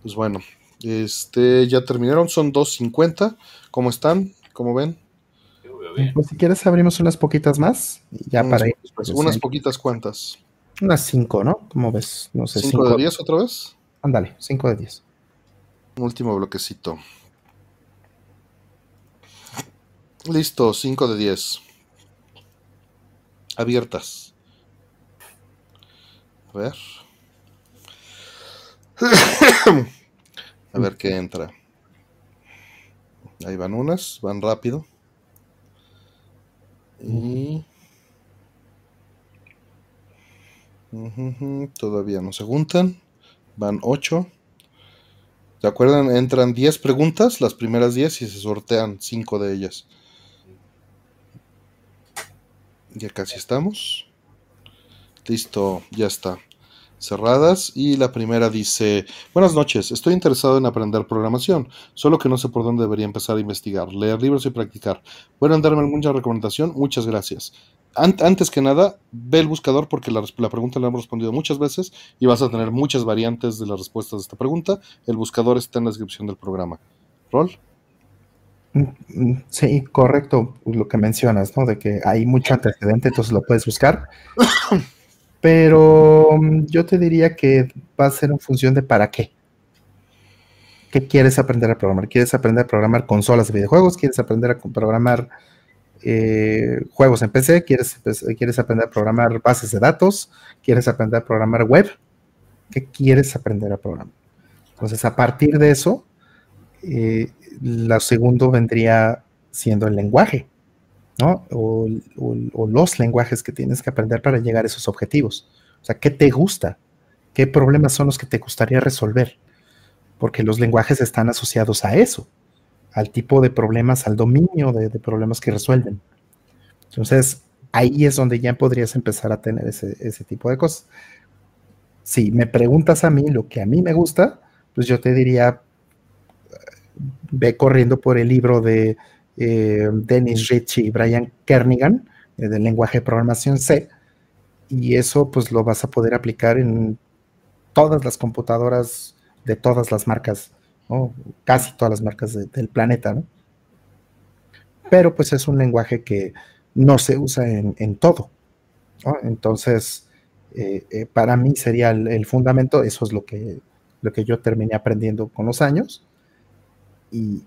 Pues bueno, este, ya terminaron, son 2.50. ¿Cómo están? ¿Cómo ven? Pues si quieres abrimos unas poquitas más. Ya unas, para ir. Pues, unas poquitas cuantas. Unas 5, ¿no? ¿Cómo ves? No sé. ¿5 de 10 otra vez? Ándale, 5 de 10. Último bloquecito. Listo, 5 de 10. Abiertas. A ver. A ver qué entra. Ahí van unas, van rápido. Y... todavía no se juntan. Van ocho. ¿Se acuerdan? Entran 10 preguntas, las primeras 10 y se sortean 5 de ellas. Ya casi estamos. Listo, ya está cerradas y la primera dice, buenas noches, estoy interesado en aprender programación, solo que no sé por dónde debería empezar a investigar, leer libros y practicar. ¿Pueden darme alguna recomendación? Muchas gracias. antes que nada, ve el buscador porque la, la, pregunta la hemos respondido muchas veces y vas a tener muchas variantes de las respuestas de esta pregunta. El buscador está en la descripción del programa. ¿Rol? Mm, mm, sí, correcto lo que mencionas, ¿no? De que hay mucho antecedente, entonces lo puedes buscar. Pero mm, yo te diría que va a ser en función de para qué. ¿Qué quieres aprender a programar? ¿Quieres aprender a programar consolas de videojuegos? ¿Quieres aprender a programar eh, juegos en PC? ¿Quieres, ¿Quieres aprender a programar bases de datos? ¿Quieres aprender a programar web? ¿Qué quieres aprender a programar? Entonces, a partir de eso, eh, lo segundo vendría siendo el lenguaje. O, los lenguajes que tienes que aprender para llegar a esos objetivos. O sea, ¿qué te gusta? ¿Qué problemas son los que te gustaría resolver? Porque los lenguajes están asociados a eso, al tipo de problemas, al dominio de, problemas que resuelven. Entonces, ahí es donde ya podrías empezar a tener ese, ese tipo de cosas. Si me preguntas a mí lo que a mí me gusta, pues yo te diría, ve corriendo por el libro de eh, Dennis Ritchie y Brian Kernigan, del lenguaje de programación C, y eso pues lo vas a poder aplicar en todas las computadoras de todas las marcas, casi todas las marcas del planeta, ¿no? Pero pues es un lenguaje que no se usa en, todo. Entonces, eh, eh, para mí sería el, fundamento, eso es lo que, lo que yo terminé aprendiendo con los años. Y,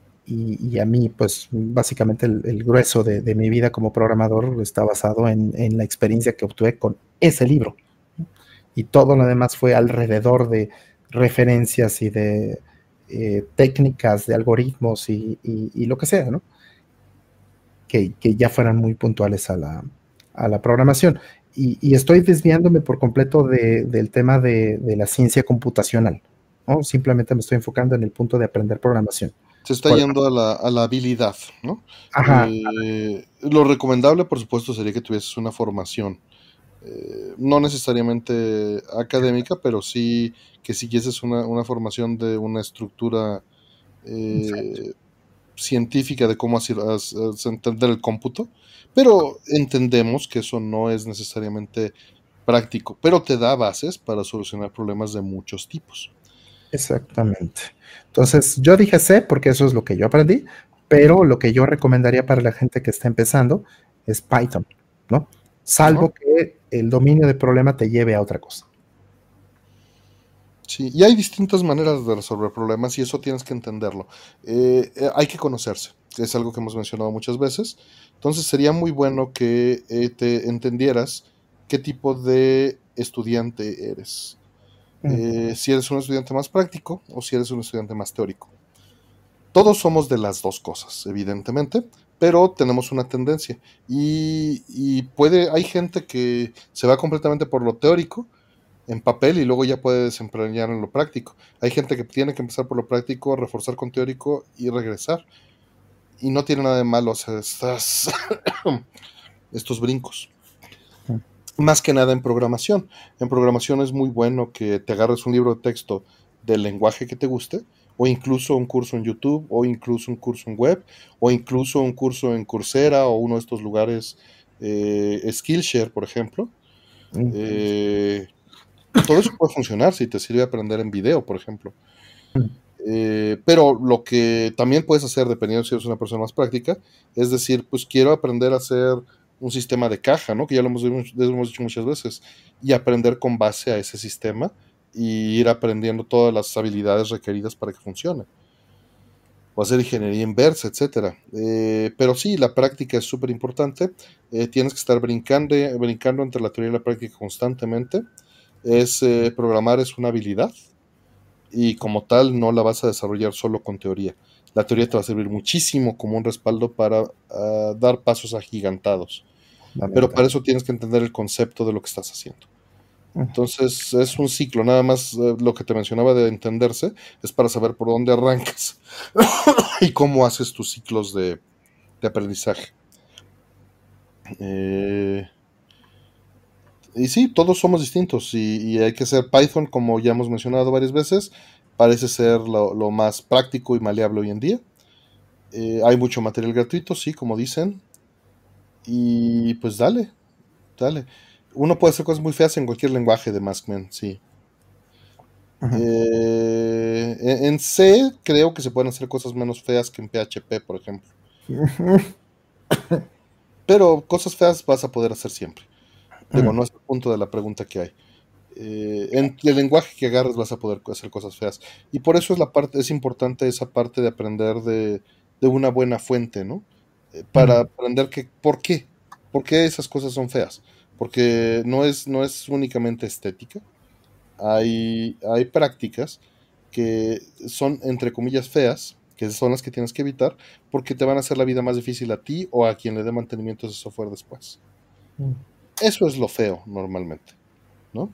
a mí, pues básicamente el, grueso de, mi vida como programador está basado en, en, la experiencia que obtuve con ese libro. Y todo lo demás fue alrededor de referencias y de eh, técnicas, de algoritmos y, lo que sea, ¿no? Que, ya fueran muy puntuales a la, programación. Y, estoy desviándome por completo del tema de, la ciencia computacional, ¿no? Simplemente me estoy enfocando en el punto de aprender programación. Se está yendo a la, habilidad, ¿no? Ajá. Eh, lo recomendable, por supuesto, sería que tuvieses una formación eh, no necesariamente académica, pero sí que siguieses una, una formación de una estructura eh, científica de cómo hacer, entender el cómputo, pero entendemos que eso no es necesariamente práctico, pero te da bases para solucionar problemas de muchos tipos. Exactamente. Entonces, yo dije C porque eso es lo que yo aprendí, pero lo que yo recomendaría para la gente que está empezando es Python, ¿no? Salvo que el dominio del problema te lleve a otra cosa. Sí, y hay distintas maneras de resolver problemas y eso tienes que entenderlo. Eh, eh, hay que conocerse, es algo que hemos mencionado muchas veces. Entonces sería muy bueno que eh, te entendieras qué tipo de estudiante eres. Si eres un estudiante más práctico o si eres un estudiante más teórico. Todos somos de las dos cosas, evidentemente, pero tenemos una tendencia. Y, puede, hay gente que se va completamente por lo teórico en papel y luego ya puede desempeñar en lo práctico. Hay gente que tiene que empezar por lo práctico, reforzar con teórico y regresar. Y no tiene nada de malo hacer estas, estos brincos. Más que nada en programación. En programación es muy bueno que te agarres un libro de texto del lenguaje que te guste o incluso un curso en YouTube, o incluso un curso en web, o incluso un curso en Coursera o uno de estos lugares, eh, Skillshare, por ejemplo. Eh, todo eso puede funcionar si te sirve aprender en video, por ejemplo. Eh, pero lo que también puedes hacer, dependiendo si eres una persona más práctica, es decir, pues quiero aprender a hacer un sistema de caja, ¿no? Que ya lo hemos, dicho muchas veces, y aprender con base a ese sistema y ir aprendiendo todas las habilidades requeridas para que funcione. O hacer ingeniería inversa, etc. Eh, pero sí, la práctica es súper importante. Eh, tienes que estar brincando, brincando entre la teoría y la práctica constantemente. Es, eh, programar es una habilidad y como tal no la vas a desarrollar solo con teoría. La teoría te va a servir muchísimo como un respaldo para ah, dar pasos agigantados. Pero para eso tienes que entender el concepto de lo que estás haciendo. Entonces es un ciclo, nada más eh, lo que te mencionaba de entenderse es para saber por dónde arrancas y cómo haces tus ciclos de, aprendizaje. Eh, y sí, todos somos distintos y, hay que ser Python, como ya hemos mencionado varias veces, parece ser lo, más práctico y maleable hoy en día. Eh, hay mucho material gratuito, sí, como dicen. Y pues dale, dale uno puede hacer cosas muy feas en cualquier lenguaje de Maskman, sí. Eh, en C creo que se pueden hacer cosas menos feas que en PHP, por ejemplo. Pero cosas feas vas a poder hacer siempre. Digo, no es el punto de la pregunta que hay. Eh, en el lenguaje que agarres vas a poder hacer cosas feas. Y por eso es la parte, es importante esa parte de aprender de, una buena fuente, ¿no? Eh, para aprender que, ¿por qué? ¿Por qué esas cosas son feas? porque no es, no es únicamente estética. Hay, hay prácticas que son, entre comillas, feas, que son las que tienes que evitar, porque te van a hacer la vida más difícil a ti o a quien le dé mantenimiento a ese software después. Mm. Eso es lo feo normalmente, ¿no?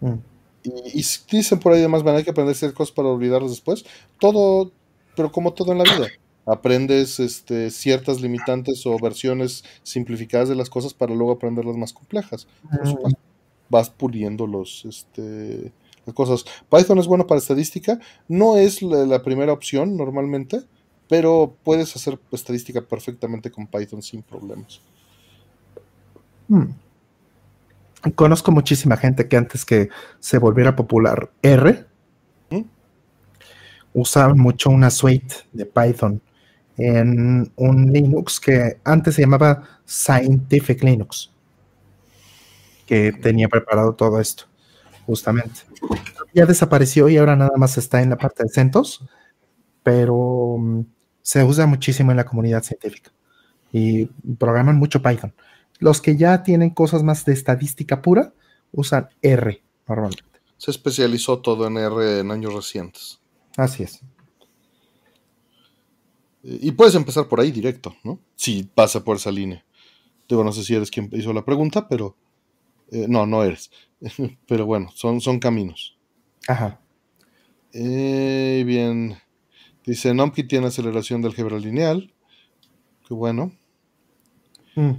Mm. Y, y, dicen por ahí además, van a que aprender ciertas cosas para olvidarlas después. Todo, pero como todo en la vida aprendes este, ciertas limitantes o versiones simplificadas de las cosas para luego aprender las más complejas. vas puliendo los, este, las cosas. Python es bueno para estadística, no es la, primera opción normalmente, pero puedes hacer estadística perfectamente con Python sin problemas. Hmm. Conozco muchísima gente que antes que se volviera popular R, ¿Mm? usaba mucho una suite de Python en un Linux que antes se llamaba Scientific Linux, que tenía preparado todo esto, justamente. Ya desapareció y ahora nada más está en la parte de CentOS, pero mm, se usa muchísimo en la comunidad científica y programan mucho Python. Los que ya tienen cosas más de estadística pura usan R normalmente. Se especializó todo en R en años recientes. Así es. Y puedes empezar por ahí directo, ¿no? Si pasa por esa línea. Digo, no sé si eres quien hizo la pregunta, pero eh, no, no eres. pero bueno, son, son caminos. Ajá. Eh, bien. Dice, NumPy tiene aceleración de álgebra lineal. Qué bueno. Mm.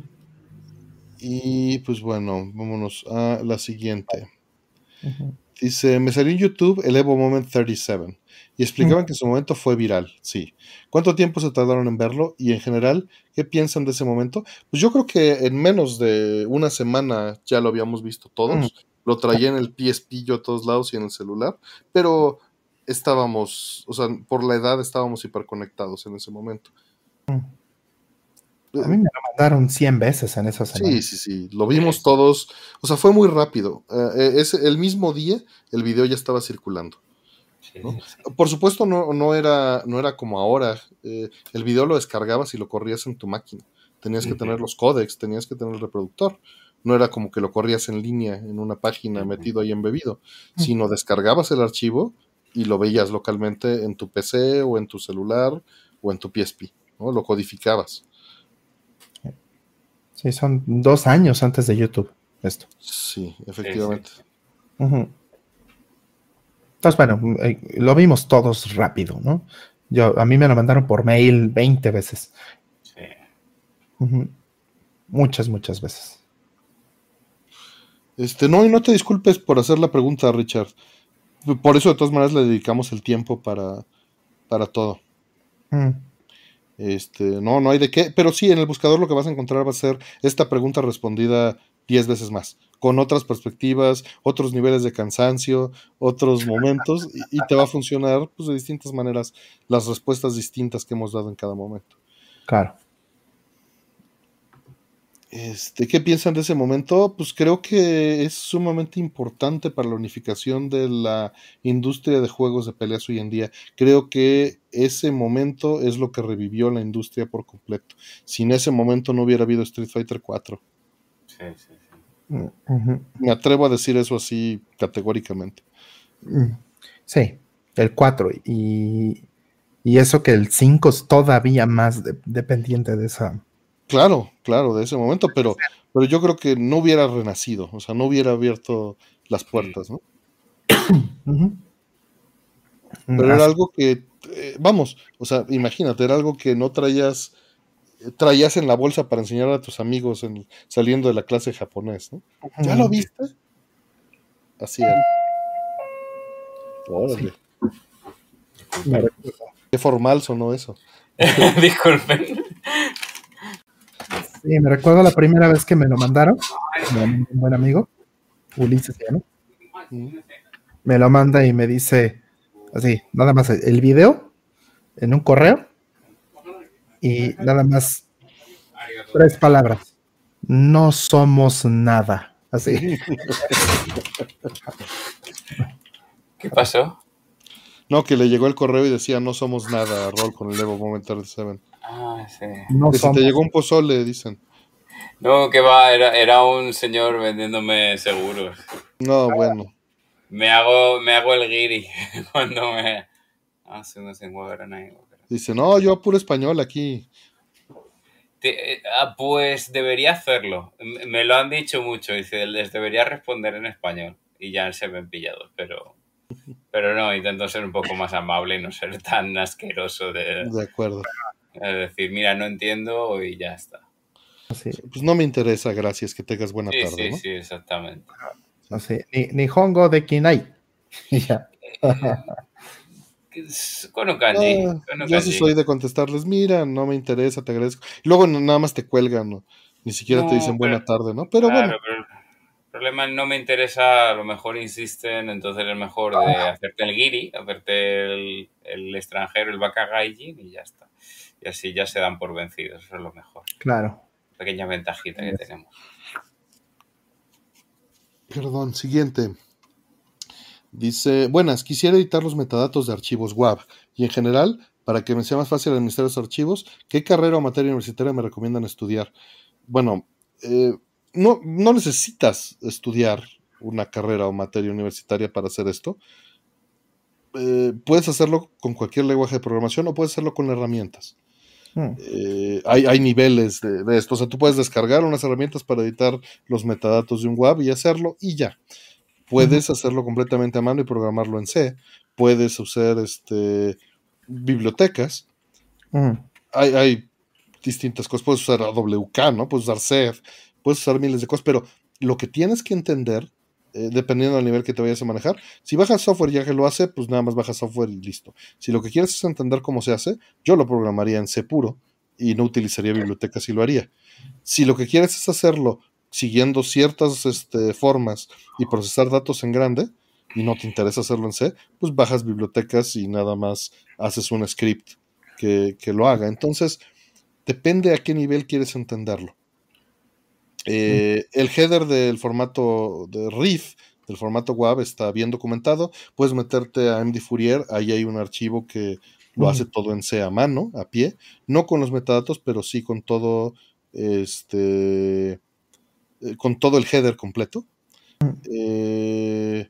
Y pues bueno, vámonos a la siguiente. Dice, me salió en YouTube el Evo Moment 37 y explicaban que su momento fue viral, sí. ¿Cuánto tiempo se tardaron en verlo? Y en general, ¿qué piensan de ese momento? Pues yo creo que en menos de una semana ya lo habíamos visto todos. Lo traía en el PSP yo a todos lados y en el celular, pero estábamos, o sea, por la edad estábamos hiperconectados en ese momento. A mí me lo mandaron 100 veces en esa semana. Sí, sí, sí. Lo vimos todos. O sea, fue muy rápido. Eh, eh, el mismo día el video ya estaba circulando. Por supuesto, no, no, era, no era como ahora. Eh, el video lo descargabas y lo corrías en tu máquina. Tenías que tener los códex, tenías que tener el reproductor. No era como que lo corrías en línea en una página metido ahí embebido, sino descargabas el archivo y lo veías localmente en tu PC o en tu celular o en tu PSP. ¿no? Lo codificabas. Sí, son dos años antes de YouTube esto. Sí, efectivamente. Entonces, bueno, eh, lo vimos todos rápido, ¿no? Yo, a mí me lo mandaron por mail 20 veces. Sí. Muchas, muchas veces. Este, no, y no te disculpes por hacer la pregunta, Richard. Por eso, de todas maneras, le dedicamos el tiempo para, para todo. Mm. Este, no, no hay de qué, pero sí, en el buscador lo que vas a encontrar va a ser esta pregunta respondida 10 veces más, con otras perspectivas, otros niveles de cansancio, otros momentos, y, te va a funcionar pues, de distintas maneras las respuestas distintas que hemos dado en cada momento. Claro. Este, ¿Qué piensan de ese momento? Pues creo que es sumamente importante para la unificación de la industria de juegos de peleas hoy en día. Creo que ese momento es lo que revivió la industria por completo. Sin ese momento no hubiera habido Street Fighter 4. Sí, sí, sí. Me atrevo a decir eso así categóricamente. Mm. Sí, el 4 y, eso que el 5 es todavía más dependiente de esa Claro, claro, de ese momento, pero, pero yo creo que no hubiera renacido, o sea, no hubiera abierto las puertas, ¿no? Pero era algo que, eh, vamos, o sea, imagínate, era algo que no traías, traías en la bolsa para enseñar a tus amigos en, saliendo de la clase japonés, ¿no? ¿Ya lo viste? Así era. Órale. Qué formal sonó eso. Disculpen. Sí, me recuerdo la primera vez que me lo mandaron. Un buen amigo, Ulises, ¿no? Me lo manda y me dice así, nada más el video en un correo y nada más tres palabras. No somos nada. Así. ¿Qué pasó? No, que le llegó el correo y decía no somos nada, rol con el Evo Momentar Seven. Ah, sí. que si te llegó un pozole, dicen. No, que va, era, era un señor vendiéndome seguros. No, bueno. Me hago, me hago el guiri cuando me hace ah, unos ahí. Dice, no, yo puro español aquí. Eh, ah, pues debería hacerlo. Me lo han dicho mucho. Dice, les debería responder en español. Y ya se me han pillado, pero pero no, intento ser un poco más amable y no ser tan asqueroso de, de acuerdo. Decir, mira, no entiendo y ya está. Pues no me interesa, gracias, que tengas buena tarde. Sí, sí, exactamente. No sé, ni, ni Hongo de Kinai. ya. Kono kanji, ah, yo sí soy de contestarles, mira, no me interesa, te agradezco. Y luego nada más te cuelgan, ¿no? Ni siquiera te dicen buena tarde, ¿no? Pero bueno. el problema no me interesa, a lo mejor insisten, entonces es mejor de hacerte el guiri, hacerte el, el extranjero, el bakagaijin y ya está. Y así ya se dan por vencidos, eso es lo mejor. Claro. Pequeña ventajita que tenemos. Perdón, siguiente. Dice, buenas, quisiera editar los metadatos de archivos WAV y en general, para que me sea más fácil administrar los archivos, ¿qué carrera o materia universitaria me recomiendan estudiar? Bueno, eh, no, no necesitas estudiar una carrera o materia universitaria para hacer esto. Eh, puedes hacerlo con cualquier lenguaje de programación o puedes hacerlo con herramientas. Hmm. Eh, hay, niveles de, de, esto. O sea, tú puedes descargar unas herramientas para editar los metadatos de un WAV y hacerlo y ya. Puedes hacerlo completamente a mano y programarlo en C. Puedes usar este, bibliotecas. hay, distintas cosas. Puedes usar AWK, ¿no? Puedes usar SED, puedes usar miles de cosas, pero lo que tienes que entender, eh, dependiendo del nivel que te vayas a manejar, si bajas software ya que lo hace, pues nada más bajas software y listo. Si lo que quieres es entender cómo se hace, yo lo programaría en C puro y no utilizaría bibliotecas y lo haría. Si lo que quieres es hacerlo siguiendo ciertas este, formas y procesar datos en grande y no te interesa hacerlo en C, pues bajas bibliotecas y nada más haces un script que, lo haga. Entonces, depende a qué nivel quieres entenderlo. Eh, el header del formato de RIF, del formato WAV, está bien documentado. Puedes meterte a MD Fourier, ahí hay un archivo que lo hace todo en C a mano, a pie, no con los metadatos, pero sí con todo este eh, con todo el header completo. Mm. Eh,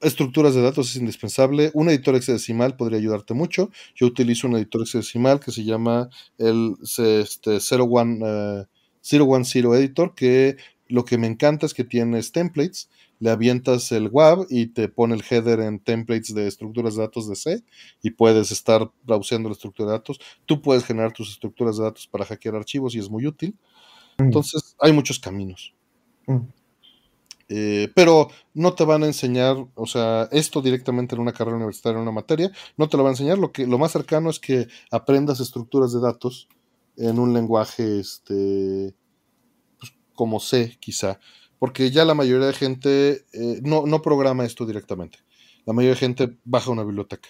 estructuras de datos es indispensable. Un editor hexadecimal podría ayudarte mucho. Yo utilizo un editor hexadecimal que se llama el este, 01, 010 eh, Editor, que lo que me encanta es que tienes templates, le avientas el WAV y te pone el header en templates de estructuras de datos de C y puedes estar browseando la estructura de datos. Tú puedes generar tus estructuras de datos para hackear archivos y es muy útil. Mm. Entonces, hay muchos caminos. Mm. Eh, pero no te van a enseñar, o sea, esto directamente en una carrera universitaria, en una materia, no te lo van a enseñar. Lo, que, lo más cercano es que aprendas estructuras de datos en un lenguaje, este, pues, como C, quizá. Porque ya la mayoría de gente eh, no, no, programa esto directamente. La mayoría de gente baja una biblioteca.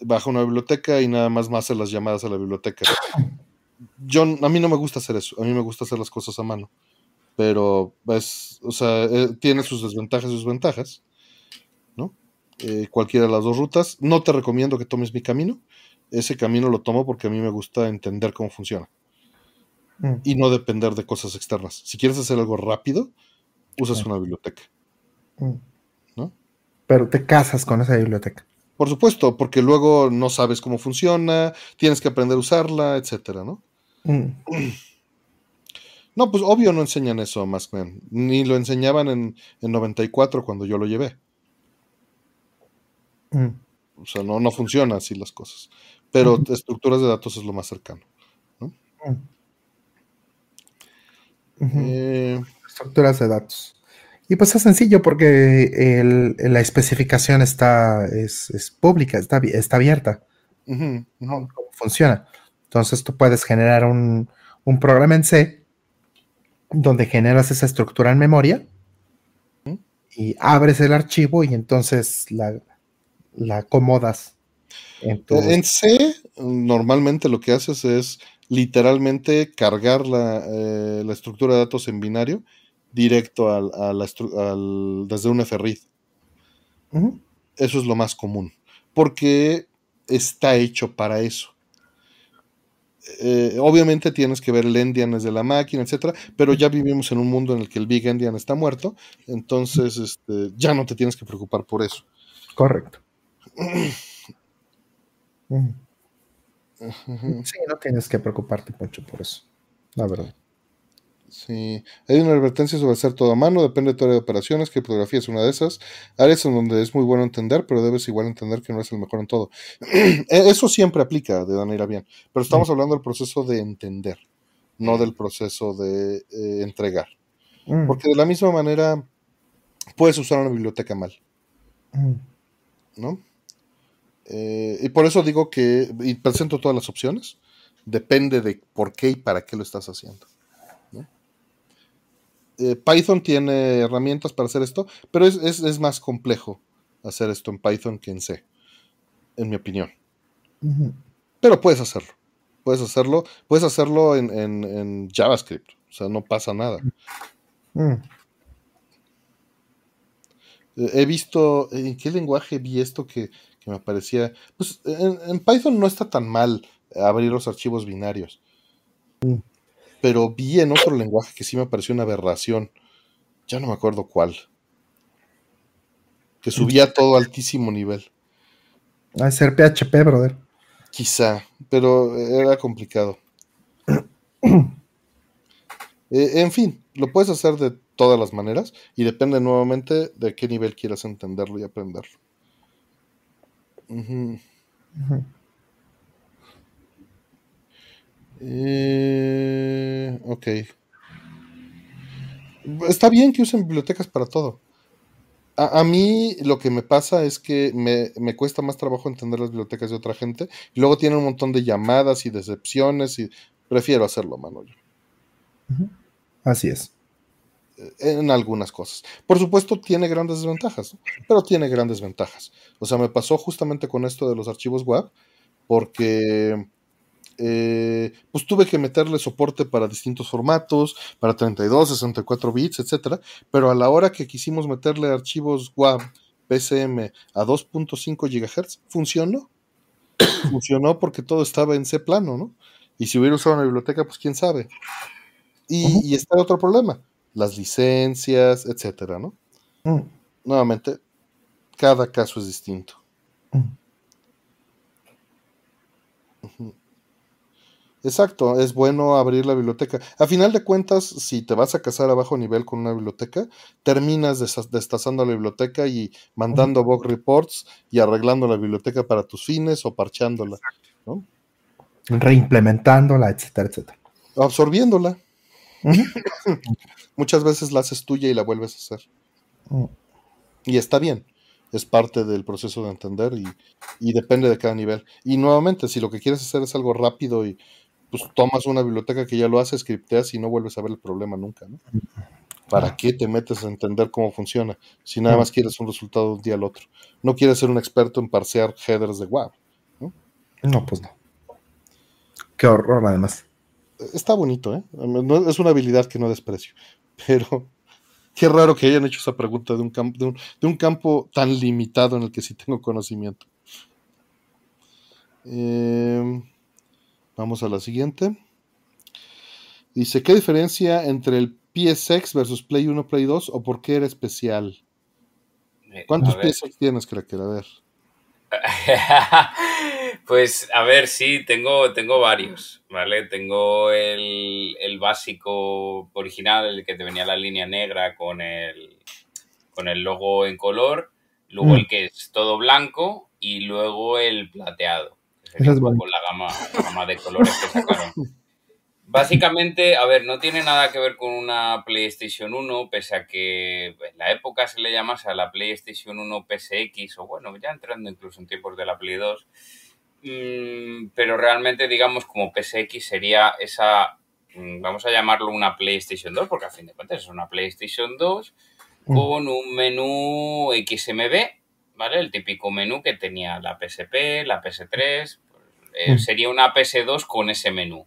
Baja una biblioteca y nada más más hace las llamadas a la biblioteca. yo, a mí no me gusta hacer eso, a mí me gusta hacer las cosas a mano, pero es, o sea, eh, tiene sus desventajas y sus ventajas, ¿no? Eh, cualquiera de las dos rutas, no te recomiendo que tomes mi camino, ese camino lo tomo porque a mí me gusta entender cómo funciona mm. y no depender de cosas externas. Si quieres hacer algo rápido, usas una biblioteca, mm. ¿no? Pero te casas con esa biblioteca. Por supuesto, porque luego no sabes cómo funciona, tienes que aprender a usarla, etcétera, ¿no? Mm. No, pues obvio no enseñan eso a Maskman. Ni lo enseñaban en, en 94 cuando yo lo llevé. O sea, no, no funciona así las cosas. Pero estructuras de datos es lo más cercano. ¿no? Eh, estructuras de datos. Y pues es sencillo porque la especificación está es, pública, está, está abierta. ¿Cómo funciona? Entonces tú puedes generar un, programa en C donde generas esa estructura en memoria y abres el archivo y entonces la, acomodas. En, C normalmente lo que haces es literalmente cargar la, eh, la estructura de datos en binario directo al, desde un FRID. Eso es lo más común, porque está hecho para eso. Eh, obviamente tienes que ver el endian desde la máquina, etcétera, pero ya vivimos en un mundo en el que el big endian está muerto, entonces este, ya no te tienes que preocupar por eso. Correcto. Sí, no tienes que preocuparte mucho por eso, la verdad. Sí, hay una advertencia sobre hacer todo a mano, depende de tu área de operaciones, que fotografía es una de esas áreas en donde es muy bueno entender, pero debes igual entender que no es el mejor en todo. E, eso siempre aplica de manera bien, pero estamos hablando del proceso de entender, no del proceso de eh, entregar. Mm. Porque de la misma manera puedes usar una biblioteca mal. Mm. ¿No? Eh, y por eso digo que, y presento todas las opciones, depende de por qué y para qué lo estás haciendo. Eh, Python tiene herramientas para hacer esto, pero es, más complejo hacer esto en Python que en C, en mi opinión. Pero puedes hacerlo. Puedes hacerlo, puedes hacerlo en, JavaScript. O sea, no pasa nada. Mm. Eh, he visto, ¿en qué lenguaje vi esto que, me parecía? Pues en, Python no está tan mal abrir los archivos binarios. Mm pero vi en otro lenguaje que sí me pareció una aberración. Ya no me acuerdo cuál. Que subía todo a altísimo nivel. A ser PHP, brother. Quizá, pero era complicado. Eh, en fin, lo puedes hacer de todas las maneras y depende nuevamente de qué nivel quieras entenderlo y aprenderlo. Eh, ok. Está bien que usen bibliotecas para todo. A, mí lo que me pasa es que me, cuesta más trabajo entender las bibliotecas de otra gente. Y luego tiene un montón de llamadas y decepciones y prefiero hacerlo a mano yo. Así es. En algunas cosas. Por supuesto tiene grandes desventajas, pero tiene grandes ventajas. O sea, me pasó justamente con esto de los archivos web, porque eh, pues tuve que meterle soporte para distintos formatos, para 32, 64 bits, etcétera, pero a la hora que quisimos meterle archivos WAV PCM a 2.5 GHz, funcionó. funcionó porque todo estaba en C plano, ¿no? Y si hubiera usado una biblioteca, pues quién sabe. Y, está otro problema, las licencias, etcétera, ¿no? Mm. Nuevamente, cada caso es distinto. Mm. Exacto, es bueno abrir la biblioteca. A final de cuentas, si te vas a casar a bajo nivel con una biblioteca, terminas destazando la biblioteca y mandando bug reports y arreglando la biblioteca para tus fines o parchándola, ¿no? Reimplementándola, etcétera, etcétera. Absorbiéndola. Muchas veces la haces tuya y la vuelves a hacer. Mm. Y está bien es parte del proceso de entender y, y, depende de cada nivel. Y nuevamente, si lo que quieres hacer es algo rápido y pues tomas una biblioteca que ya lo hace, scripteas y no vuelves a ver el problema nunca, ¿no? ¿Para qué te metes a entender cómo funciona? Si nada más quieres un resultado de un día al otro. No quieres ser un experto en parsear headers de ¿no? No, pues no. Qué horror, además. Está bonito, ¿eh? Es una habilidad que no desprecio. Pero qué raro que hayan hecho esa pregunta de un, campo, de un, de un campo tan limitado en el que sí tengo conocimiento. Eh, Vamos a la siguiente. Dice, ¿qué diferencia entre el PSX versus Play 1, Play 2 o por qué era especial? Eh, ¿Cuántos PSX tienes, que A ver. pues a ver, sí, tengo, tengo varios, ¿vale? Tengo el, básico original, el que te venía la línea negra con el, con el logo en color, luego mm. el que es todo blanco y luego el plateado con la gama, de colores que sacaron. Básicamente, a ver, no tiene nada que ver con una PlayStation 1, pese a que en la época se le llamase a la PlayStation 1 PSX, o bueno, ya entrando incluso en tiempos de la Play 2. Mm, pero realmente, digamos, como PSX sería esa, mm, vamos a llamarlo una PlayStation 2, porque a fin de cuentas es una PlayStation 2 mm. con un menú XMB, ¿vale? El típico menú que tenía la PSP, la PS3, eh, mm. sería una PS2 con ese menú.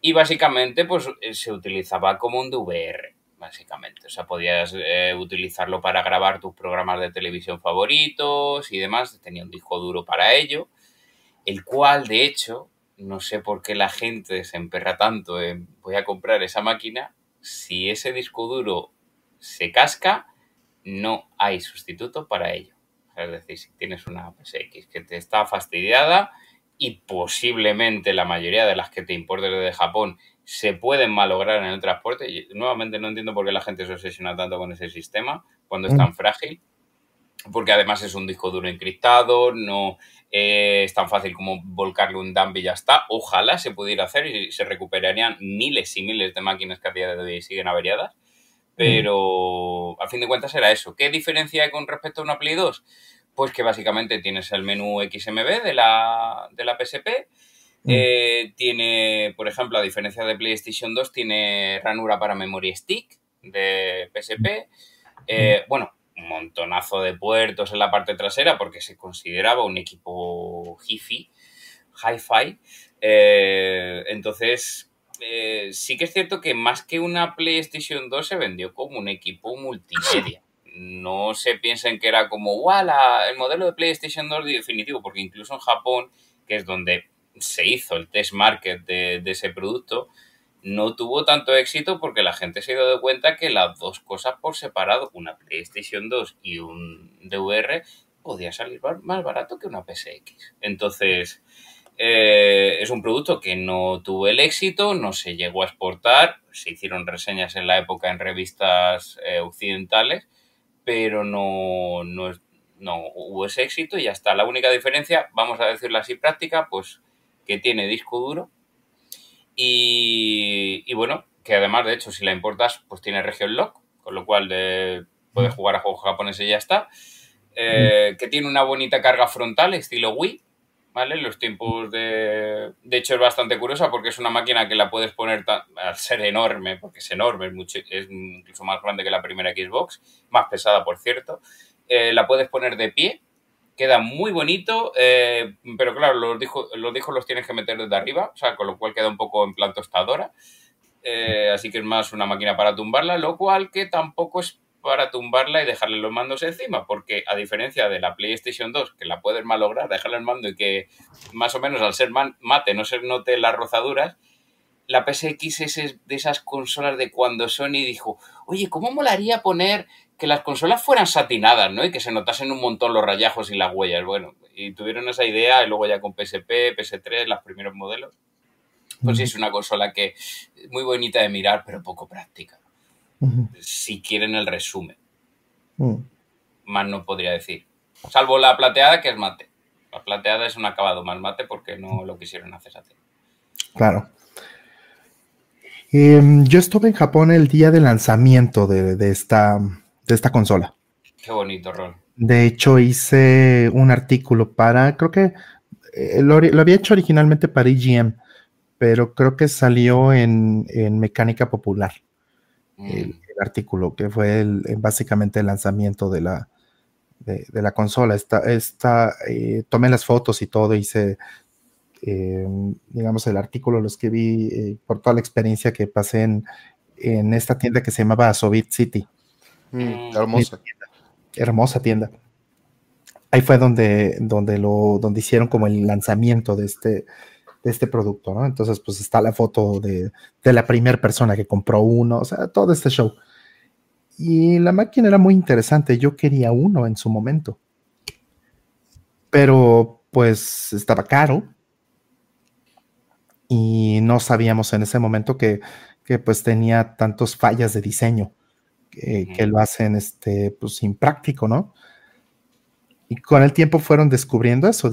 Y básicamente, pues eh, se utilizaba como un DVR, básicamente. O sea, podías eh, utilizarlo para grabar tus programas de televisión favoritos y demás. Tenía un disco duro para ello, el cual, de hecho, no sé por qué la gente se emperra tanto en voy a comprar esa máquina. Si ese disco duro se casca, no hay sustituto para ello. Es decir, si tienes una PSX que te está fastidiada, y posiblemente la mayoría de las que te importen desde Japón se pueden malograr en el transporte. Y nuevamente no entiendo por qué la gente se obsesiona tanto con ese sistema cuando es tan mm. frágil, porque además es un disco duro encriptado, no eh, es tan fácil como volcarle un dump y ya está. Ojalá se pudiera hacer y se recuperarían miles y miles de máquinas que a día de hoy siguen averiadas. Mm. Pero a fin de cuentas era eso. ¿Qué diferencia hay con respecto a una Play 2? pues que básicamente tienes el menú XMB de la, de la PSP, Eh, tiene, por ejemplo, a diferencia de PlayStation 2, tiene ranura para memory stick de PSP. Eh, bueno, montonazo de puertos en la parte trasera porque se consideraba un equipo hi-fi. Hi-Fi. Eh, entonces, sí que es cierto que más que una PlayStation 2 se vendió como un equipo multimedia. No se piensen que era como, wow, el modelo de PlayStation 2 definitivo, porque incluso en Japón, que es donde se hizo el test market de, ese producto, no tuvo tanto éxito porque la gente se dio de cuenta que las dos cosas por separado, una PlayStation 2 y un DVR, podía salir más barato que una PSX. Entonces, eh, es un producto que no tuvo el éxito, no se llegó a exportar, se hicieron reseñas en la época en revistas eh, occidentales, pero no, no, no hubo ese éxito y hasta la única diferencia, vamos a decirlo así práctica, pues que tiene disco duro y, bueno, que además, de hecho, si la importas, pues tiene region lock, con lo cual de, puedes jugar a juegos japoneses y ya está. Eh, que tiene una bonita carga frontal, estilo Wii, ¿vale? Los tiempos de... De hecho, es bastante curiosa porque es una máquina que la puedes poner al ser enorme, porque es enorme, es, mucho, es incluso más grande que la primera Xbox, más pesada, por cierto. Eh, la puedes poner de pie, queda muy bonito, eh, pero claro, los discos, los los tienes que meter desde arriba, o sea, con lo cual queda un poco en plan tostadora. Eh, así que es más una máquina para tumbarla, lo cual que tampoco es para tumbarla y dejarle los mandos encima, porque a diferencia de la PlayStation 2, que la puedes malograr, dejarle el mando y que más o menos al ser mate no se note las rozaduras, la PSX es de esas consolas de cuando Sony dijo, oye, ¿cómo molaría poner que las consolas fueran satinadas, ¿no? Y que se notasen un montón los rayajos y las huellas. Bueno, y tuvieron esa idea y luego ya con PSP, PS3, los primeros modelos. Pues sí, es una consola que es muy bonita de mirar, pero poco práctica. Si quieren el resumen. Más no podría decir. Salvo la plateada, que es mate. La plateada es un acabado más mate porque no lo quisieron hacer así. Claro. Em, yo estuve en Japón el día de lanzamiento de esta de esta consola. Qué bonito, rol. De hecho, hice un artículo para, creo que eh, lo, había hecho originalmente para EGM, pero creo que salió en, Mecánica Popular. Mm. El, artículo, que fue básicamente el lanzamiento de la, de, la consola. Esta, esta eh, tomé las fotos y todo, hice, em, digamos, el artículo lo escribí eh, por toda la experiencia que pasé en, en esta tienda que se llamaba Soviet City. Mm, mm. hermosa. Hermosa tienda. Ahí fue donde, donde, lo, donde hicieron como el lanzamiento de este, de este producto, ¿no? Entonces, pues está la foto de, la primera persona que compró uno, o sea, todo este show. Y la máquina era muy interesante, yo quería uno en su momento. Pero pues estaba caro y no sabíamos en ese momento que, que pues tenía tantos fallas de diseño que, lo hacen este, pues, impráctico, ¿no? Y con el tiempo fueron descubriendo eso,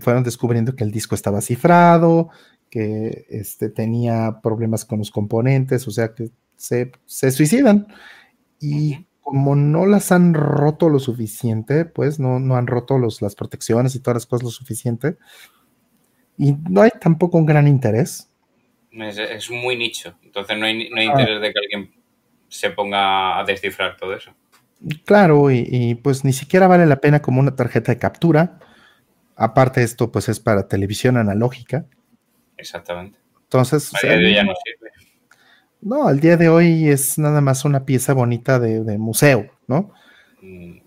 fueron descubriendo que el disco estaba cifrado, que este, tenía problemas con los componentes, o sea que se, suicidan. Y como no las han roto lo suficiente, pues no, no han roto los, las protecciones y todas las cosas lo suficiente, y no hay tampoco un gran interés. Es, muy nicho, entonces no hay, no hay ah. interés de que alguien se ponga a descifrar todo eso. Claro, y, pues ni siquiera vale la pena como una tarjeta de captura. Aparte esto pues es para televisión analógica. Exactamente. Entonces... De hoy ya no sirve. No, al día de hoy es nada más una pieza bonita de, museo, ¿no? Mm.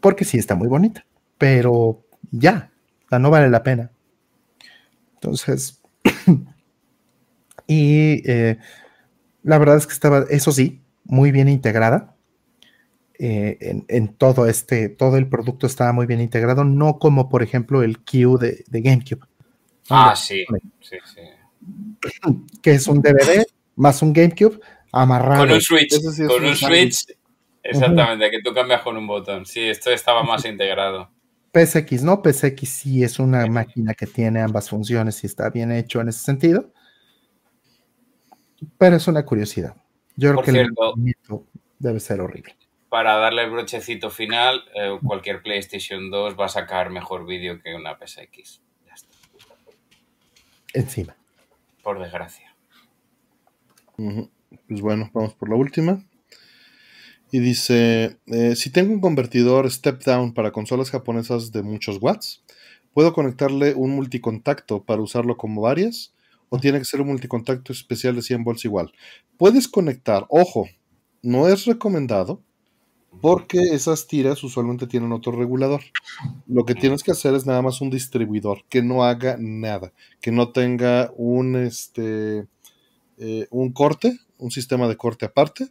Porque sí está muy bonita, pero ya, no vale la pena. Entonces, y eh, la verdad es que estaba, eso sí, muy bien integrada. Eh, en, todo este, todo el producto estaba muy bien integrado, no como por ejemplo el Q de, GameCube. Ah, sí, sí, sí. Que es un DVD más un GameCube amarrado. Con un Switch, con un Switch, exactamente, que tú cambias con un botón. Sí, esto estaba más integrado. PSX, ¿no? PSX sí es una máquina que tiene ambas funciones y está bien hecho en ese sentido. Pero es una curiosidad. Yo creo que el debe ser horrible. Para darle el brochecito final, eh, cualquier PlayStation 2 va a sacar mejor vídeo que una PSX. encima. Por desgracia. Pues bueno, vamos por la última. Y dice, eh, si tengo un convertidor step down para consolas japonesas de muchos watts, ¿puedo conectarle un multicontacto para usarlo como varias? ¿O tiene que ser un multicontacto especial de 100 volts igual? Puedes conectar, ojo, no es recomendado porque esas tiras usualmente tienen otro regulador. Lo que tienes que hacer es nada más un distribuidor que no haga nada, que no tenga un, este, eh, un corte, un sistema de corte aparte,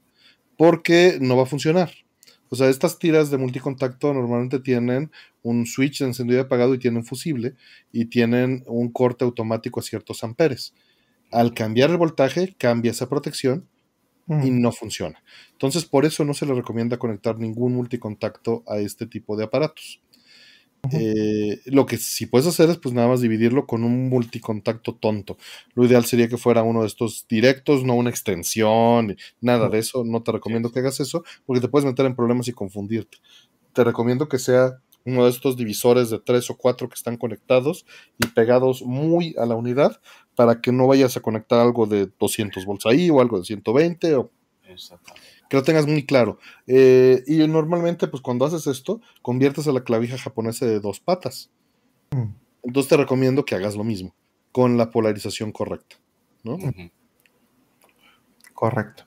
porque no va a funcionar. O sea, estas tiras de multicontacto normalmente tienen un switch de encendido y apagado y tienen fusible y tienen un corte automático a ciertos amperes. Al cambiar el voltaje, cambia esa protección y no funciona. Entonces, por eso no se le recomienda conectar ningún multicontacto a este tipo de aparatos. Eh, lo que sí puedes hacer es pues nada más dividirlo con un multicontacto tonto. Lo ideal sería que fuera uno de estos directos, no una extensión, nada de eso. No te recomiendo que hagas eso porque te puedes meter en problemas y confundirte. Te recomiendo que sea uno de estos divisores de tres o cuatro que están conectados y pegados muy a la unidad para que no vayas a conectar algo de 200 volts ahí o algo de 120 o que lo tengas muy claro. Eh, y normalmente, pues cuando haces esto, conviertes a la clavija japonesa de dos patas. Mm. Entonces te recomiendo que hagas lo mismo, con la polarización correcta. ¿no? Correcto.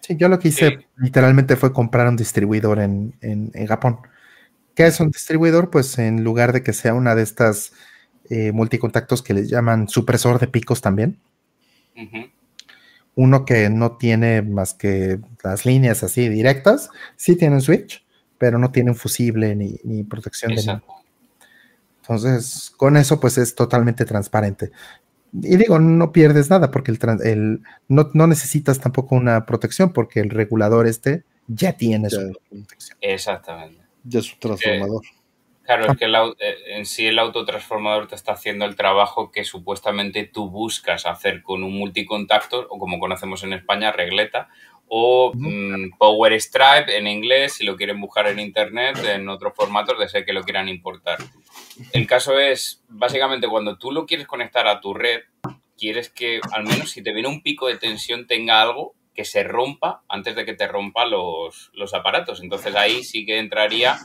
Sí, yo lo que hice literalmente fue comprar un distribuidor en, en Japón. ¿Qué es un distribuidor? Pues en lugar de que sea una de estas eh, multicontactos que les llaman supresor de picos también. Uno que no tiene más que las líneas así directas, sí tiene un switch, pero no tiene un fusible ni, protección de nada. Entonces, con eso pues es totalmente transparente. Y digo, no pierdes nada porque el, no, no, necesitas tampoco una protección porque el regulador este ya tiene su protección. Exactamente ya es un transformador. Claro, es que eh, en sí el autotransformador te está haciendo el trabajo que supuestamente tú buscas hacer con un multicontactor, o como conocemos en España, regleta, o mm, Power Stripe en inglés, si lo quieren buscar en internet, en otros formatos, de ser que lo quieran importar. El caso es, básicamente, cuando tú lo quieres conectar a tu red, quieres que al menos si te viene un pico de tensión tenga algo que se rompa antes de que te rompa los, aparatos. Entonces ahí sí que entraría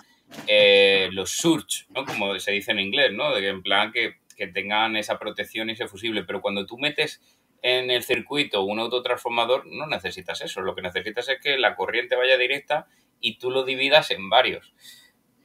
eh, los surge, ¿no? Como se dice en inglés, ¿no? De que en plan que, tengan esa protección y ese fusible. Pero cuando tú metes en el circuito un autotransformador, no necesitas eso. Lo que necesitas es que la corriente vaya directa y tú lo dividas en varios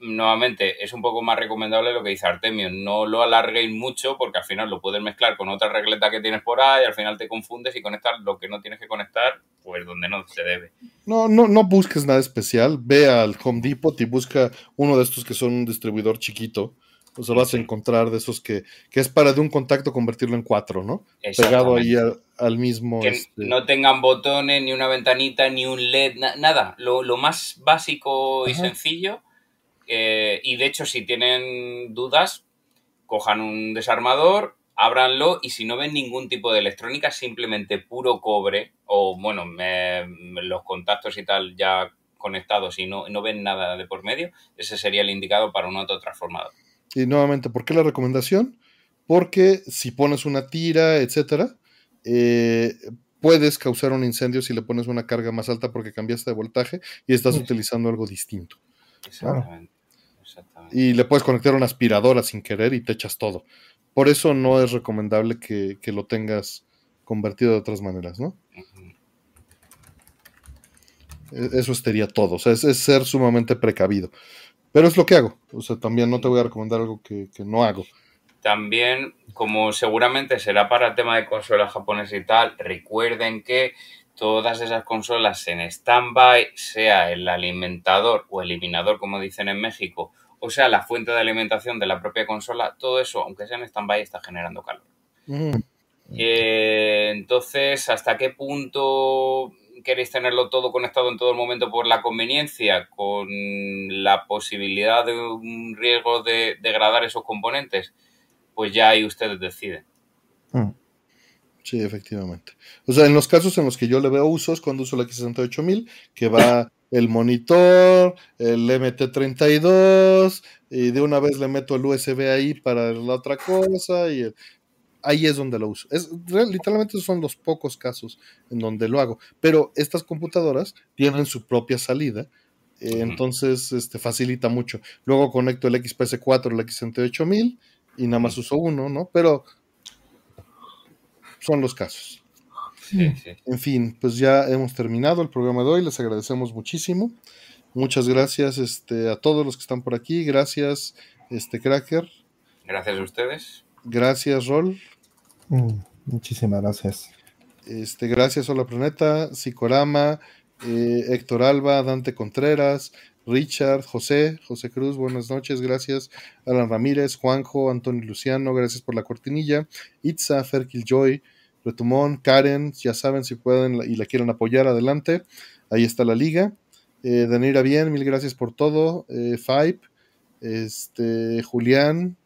nuevamente es un poco más recomendable lo que dice Artemio, no lo alarguéis mucho porque al final lo puedes mezclar con otra regleta que tienes por ahí, al final te confundes y conectar lo que no tienes que conectar, pues donde no se debe. No, no, no busques nada especial, ve al Home Depot y busca uno de estos que son un distribuidor chiquito. O sea, vas a encontrar de esos que, que es para de un contacto convertirlo en cuatro, ¿no? Pegado ahí al, mismo. Que este no tengan botones, ni una ventanita, ni un LED, nada. Lo, más básico y sencillo eh, y de hecho, si tienen dudas, cojan un desarmador, ábranlo y si no ven ningún tipo de electrónica, simplemente puro cobre o, bueno, los contactos y tal ya conectados y no, no ven nada de por medio, ese sería el indicado para un autotransformador. Y nuevamente, ¿por qué la recomendación? Porque si pones una tira, etcétera, eh, puedes causar un incendio si le pones una carga más alta porque cambiaste de voltaje y estás utilizando algo distinto. Exactamente. Y le puedes conectar una aspiradora sin querer y te echas todo. Por eso no es recomendable que, lo tengas convertido de otras maneras, ¿no? E, eso sería todo. O sea, es, ser sumamente precavido. Pero es lo que hago. O sea, también no te voy a recomendar algo que, que no hago. También, como seguramente será para el tema de consolas japonesas y tal, recuerden que todas esas consolas en stand-by, sea el alimentador o eliminador, como dicen en México, o sea la fuente de alimentación de la propia consola, todo eso, aunque sea en stand-by, está generando calor. Mm. Eh, entonces, ¿hasta qué punto queréis tenerlo todo conectado en todo el momento por la conveniencia, con la posibilidad de un riesgo de degradar esos componentes? Pues ya ahí ustedes deciden. Mm. Sí, efectivamente. O sea, en los casos en los que yo le veo usos, cuando uso la X68000, que va el monitor, el MT32, y de una vez le meto el USB ahí para la otra cosa, y ahí es donde lo uso. Es, literalmente son los pocos casos en donde lo hago. Pero estas computadoras tienen su propia salida. Eh, entonces, este, facilita mucho. Luego conecto el XPS4, el X68000 y nada más uso uno, ¿no? Pero son los casos. En fin, pues ya hemos terminado el programa de hoy. Les agradecemos muchísimo. Muchas gracias este, a todos los que están por aquí. Gracias, este Cracker. Gracias a ustedes. Gracias, Rol. Mm, muchísimas gracias. Este, gracias, Hola Planeta, Sicorama, eh, Héctor Alba, Dante Contreras, Richard, José, José Cruz, buenas noches, gracias. Alan Ramírez, Juanjo, Antonio Luciano, gracias por la cortinilla. Itza, Ferkil Joy, Retumón, Karen, ya saben si pueden y la quieren apoyar, adelante. Ahí está la liga. Eh, Danira bien, mil gracias por todo. Eh, Five, este, Julián,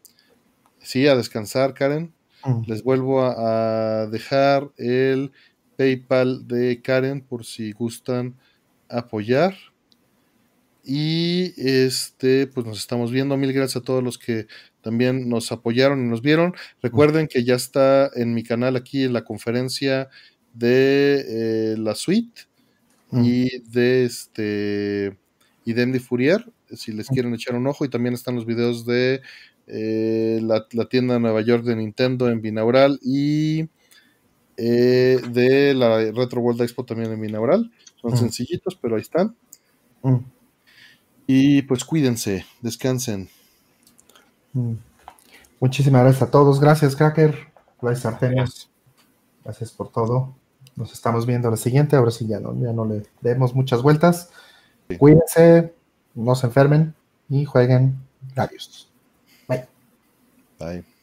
sí, a descansar, Karen. Mm. Les vuelvo a, dejar el PayPal de Karen por si gustan apoyar. Y este, pues nos estamos viendo. Mil gracias a todos los que también nos apoyaron y nos vieron. Recuerden que ya está en mi canal aquí en la conferencia de eh, la suite mm. y de este y de MD Fourier, si les mm. quieren echar un ojo. Y también están los videos de eh, la, tienda de Nueva York de Nintendo en binaural y eh, de la Retro World Expo también en binaural. Son mm. sencillitos, pero ahí están. Mm. Y pues cuídense, descansen. Mm. Muchísimas gracias a todos. Gracias, Cracker. Gracias. Gracias por todo. Nos estamos viendo la siguiente. Ahora sí ya no, ya no le demos muchas vueltas. Cuídense, no se enfermen y jueguen. Adiós. Bye.